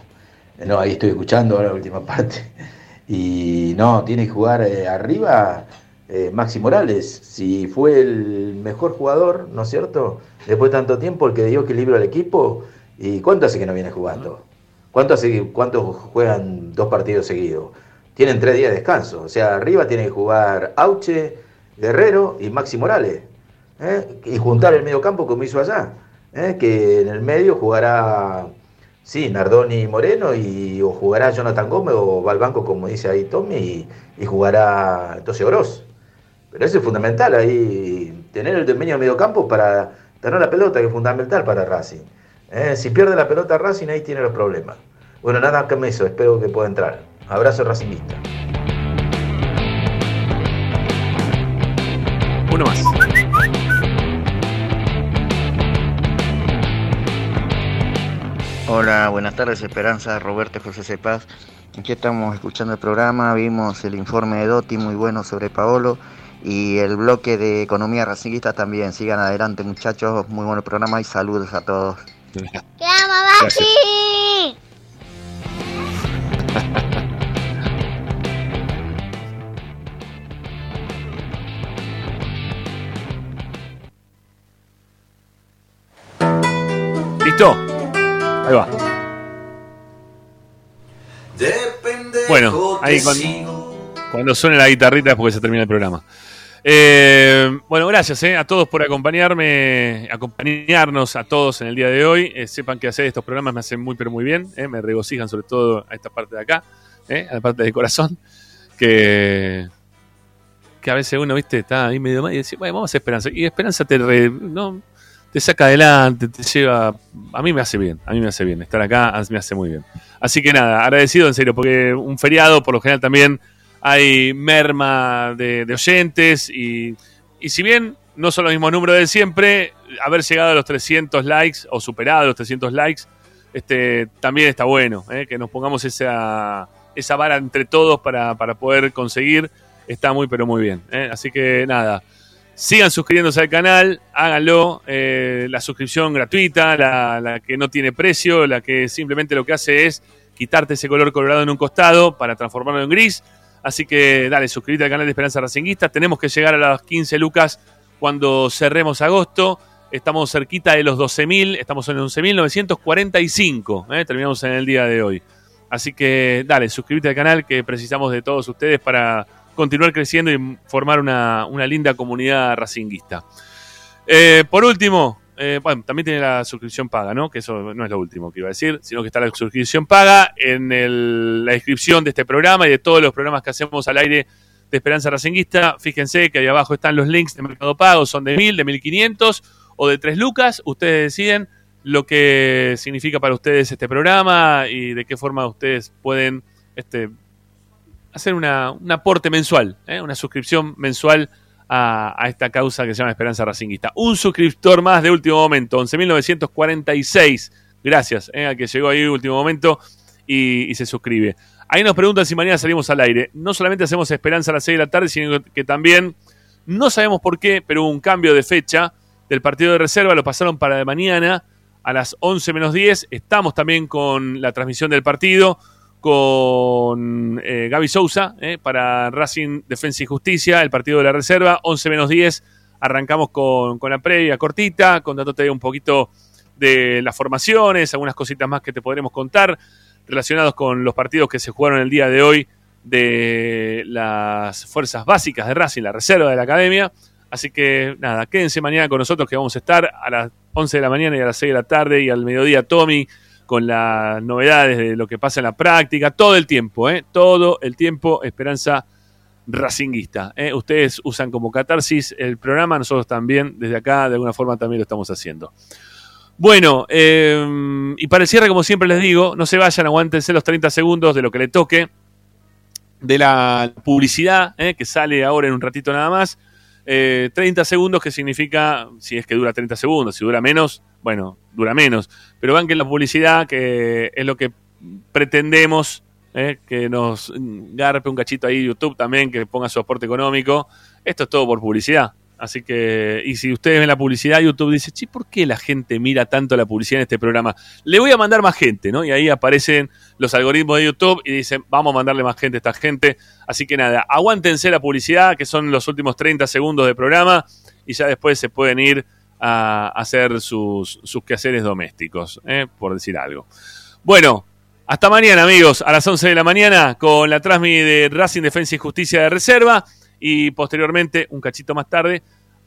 [SPEAKER 15] eh, no, ahí estoy escuchando ahora la última parte. Y no, tiene que jugar eh, arriba eh, Maxi Morales. Si fue el mejor jugador, ¿no es cierto? Después de tanto tiempo, el que dio equilibrio al equipo. ¿Y cuánto hace que no viene jugando? ¿Cuánto, hace, cuánto juegan dos partidos seguidos? Tienen tres días de descanso. O sea, arriba tiene que jugar Auche, Guerrero y Maxi Morales. ¿eh? y juntar el medio campo como hizo allá, ¿eh? que en el medio jugará, sí, Nardoni Moreno, y, o jugará Jonathan Gómez o va al banco como dice ahí Tommy, y, y jugará entonces Oroz. Pero eso es fundamental, ahí tener el dominio del medio campo para tener la pelota, que es fundamental para Racing. ¿eh? Si pierde la pelota Racing, ahí tiene los problemas. Bueno, nada que me eso, espero que pueda entrar. Abrazo Racingista.
[SPEAKER 1] Uno más.
[SPEAKER 16] Hola, buenas tardes, Esperanza, Roberto José Cepaz. Aquí estamos escuchando el programa, vimos el informe de Dotti muy bueno sobre Paolo y el bloque de economía racinguista también. Sigan adelante muchachos, muy buen programa y saludos a todos.
[SPEAKER 17] ¡Te amo, Maxi!
[SPEAKER 1] ¿Listo? Ahí va. Bueno, ahí cuando, cuando suene la guitarrita es porque se termina el programa. Eh, bueno, gracias eh, a todos por acompañarme, acompañarnos a todos en el día de hoy. Eh, sepan que hacer estos programas me hacen muy, pero muy bien. eh, me regocijan sobre todo a esta parte de acá, a la parte del corazón, que, que a veces uno, viste, está ahí medio mal y dice, bueno, vamos a esperanza. Y esperanza te, re- no, te saca adelante, te lleva... A mí me hace bien, a mí me hace bien. Estar acá me hace muy bien. Así que nada, agradecido en serio, porque un feriado por lo general también hay merma de, oyentes y, y si bien no son los mismos números de siempre, haber llegado a los 300 likes o superado los 300 likes, este, también está bueno, ¿eh? que nos pongamos esa, esa vara entre todos para, para poder conseguir, está muy pero muy bien. ¿eh? Así que nada, sigan suscribiéndose al canal, háganlo, eh, la suscripción gratuita, la, la que no tiene precio, la que simplemente lo que hace es quitarte ese color colorado en un costado para transformarlo en gris. Así que dale, suscríbete al canal de Esperanza Racinguista. Tenemos que llegar a las 15 lucas cuando cerremos agosto. Estamos cerquita de los 12.000, estamos en 11.945. ¿eh? Terminamos en el día de hoy. Así que dale, suscríbete al canal que precisamos de todos ustedes para continuar creciendo y formar una, una linda comunidad racinguista. Eh, por último, eh, bueno, también tiene la suscripción paga, ¿no? Que eso no es lo último que iba a decir, sino que está la suscripción paga en el- la descripción de este programa y de todos los programas que hacemos al aire de Esperanza Racinguista. Fíjense que ahí abajo están los links de Mercado Pago, son de 1000, de 1500 o de 3 lucas. Ustedes deciden lo que significa para ustedes este programa y de qué forma ustedes pueden este, hacer una, un aporte mensual, ¿eh? una suscripción mensual a, a esta causa que se llama Esperanza Racinguista. Un suscriptor más de último momento, 11.946. Gracias eh, al que llegó ahí último momento y, y se suscribe. Ahí nos preguntan si mañana salimos al aire. No solamente hacemos Esperanza a las 6 de la tarde, sino que también, no sabemos por qué, pero hubo un cambio de fecha del partido de reserva, lo pasaron para de mañana a las 11 menos 10. Estamos también con la transmisión del partido con eh, Gaby Sousa eh, para Racing Defensa y Justicia, el partido de la reserva, 11 menos 10. Arrancamos con, con la previa cortita, contándote un poquito de las formaciones, algunas cositas más que te podremos contar relacionados con los partidos que se jugaron el día de hoy de las fuerzas básicas de Racing, la reserva de la academia. Así que nada, quédense mañana con nosotros que vamos a estar a las 11 de la mañana y a las 6 de la tarde y al mediodía Tommy con las novedades de lo que pasa en la práctica, todo el tiempo, ¿eh? todo el tiempo, Esperanza Racinguista. ¿eh? Ustedes usan como catarsis el programa, nosotros también, desde acá, de alguna forma también lo estamos haciendo. Bueno, eh, y para el cierre, como siempre les digo, no se vayan, aguántense los 30 segundos de lo que le toque, de la publicidad, ¿eh? que sale ahora en un ratito nada más. Eh, 30 segundos, que significa, si es que dura 30 segundos, si dura menos, bueno, dura menos. Pero van que la publicidad, que es lo que pretendemos, ¿eh? que nos garpe un cachito ahí YouTube también, que ponga su aporte económico. Esto es todo por publicidad. Así que, y si ustedes ven la publicidad, YouTube dice, sí, ¿por qué la gente mira tanto la publicidad en este programa? Le voy a mandar más gente, ¿no? Y ahí aparecen los algoritmos de YouTube y dicen, vamos a mandarle más gente a esta gente. Así que nada, aguántense la publicidad, que son los últimos 30 segundos de programa, y ya después se pueden ir a hacer sus, sus quehaceres domésticos, ¿eh? por decir algo. Bueno, hasta mañana, amigos, a las 11 de la mañana, con la transmi de Racing Defensa y Justicia de Reserva. Y posteriormente, un cachito más tarde,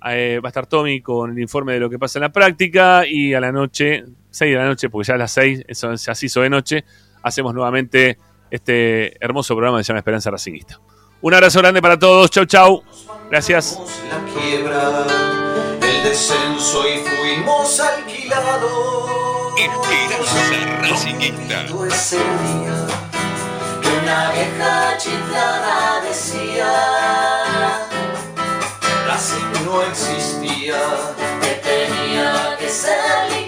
[SPEAKER 1] eh, va a estar Tommy con el informe de lo que pasa en la práctica. Y a la noche, 6 de la noche, porque ya a las 6, eso se hizo de noche, hacemos nuevamente este hermoso programa que se llama Esperanza Racingista. Un abrazo grande para todos. Chau, chau. Gracias.
[SPEAKER 18] la quiebra, el descenso y fuimos alquilados.
[SPEAKER 2] Esperanza Racinguista.
[SPEAKER 18] Ese día que una vieja chiflada decía Racing no existía, que tenía que ser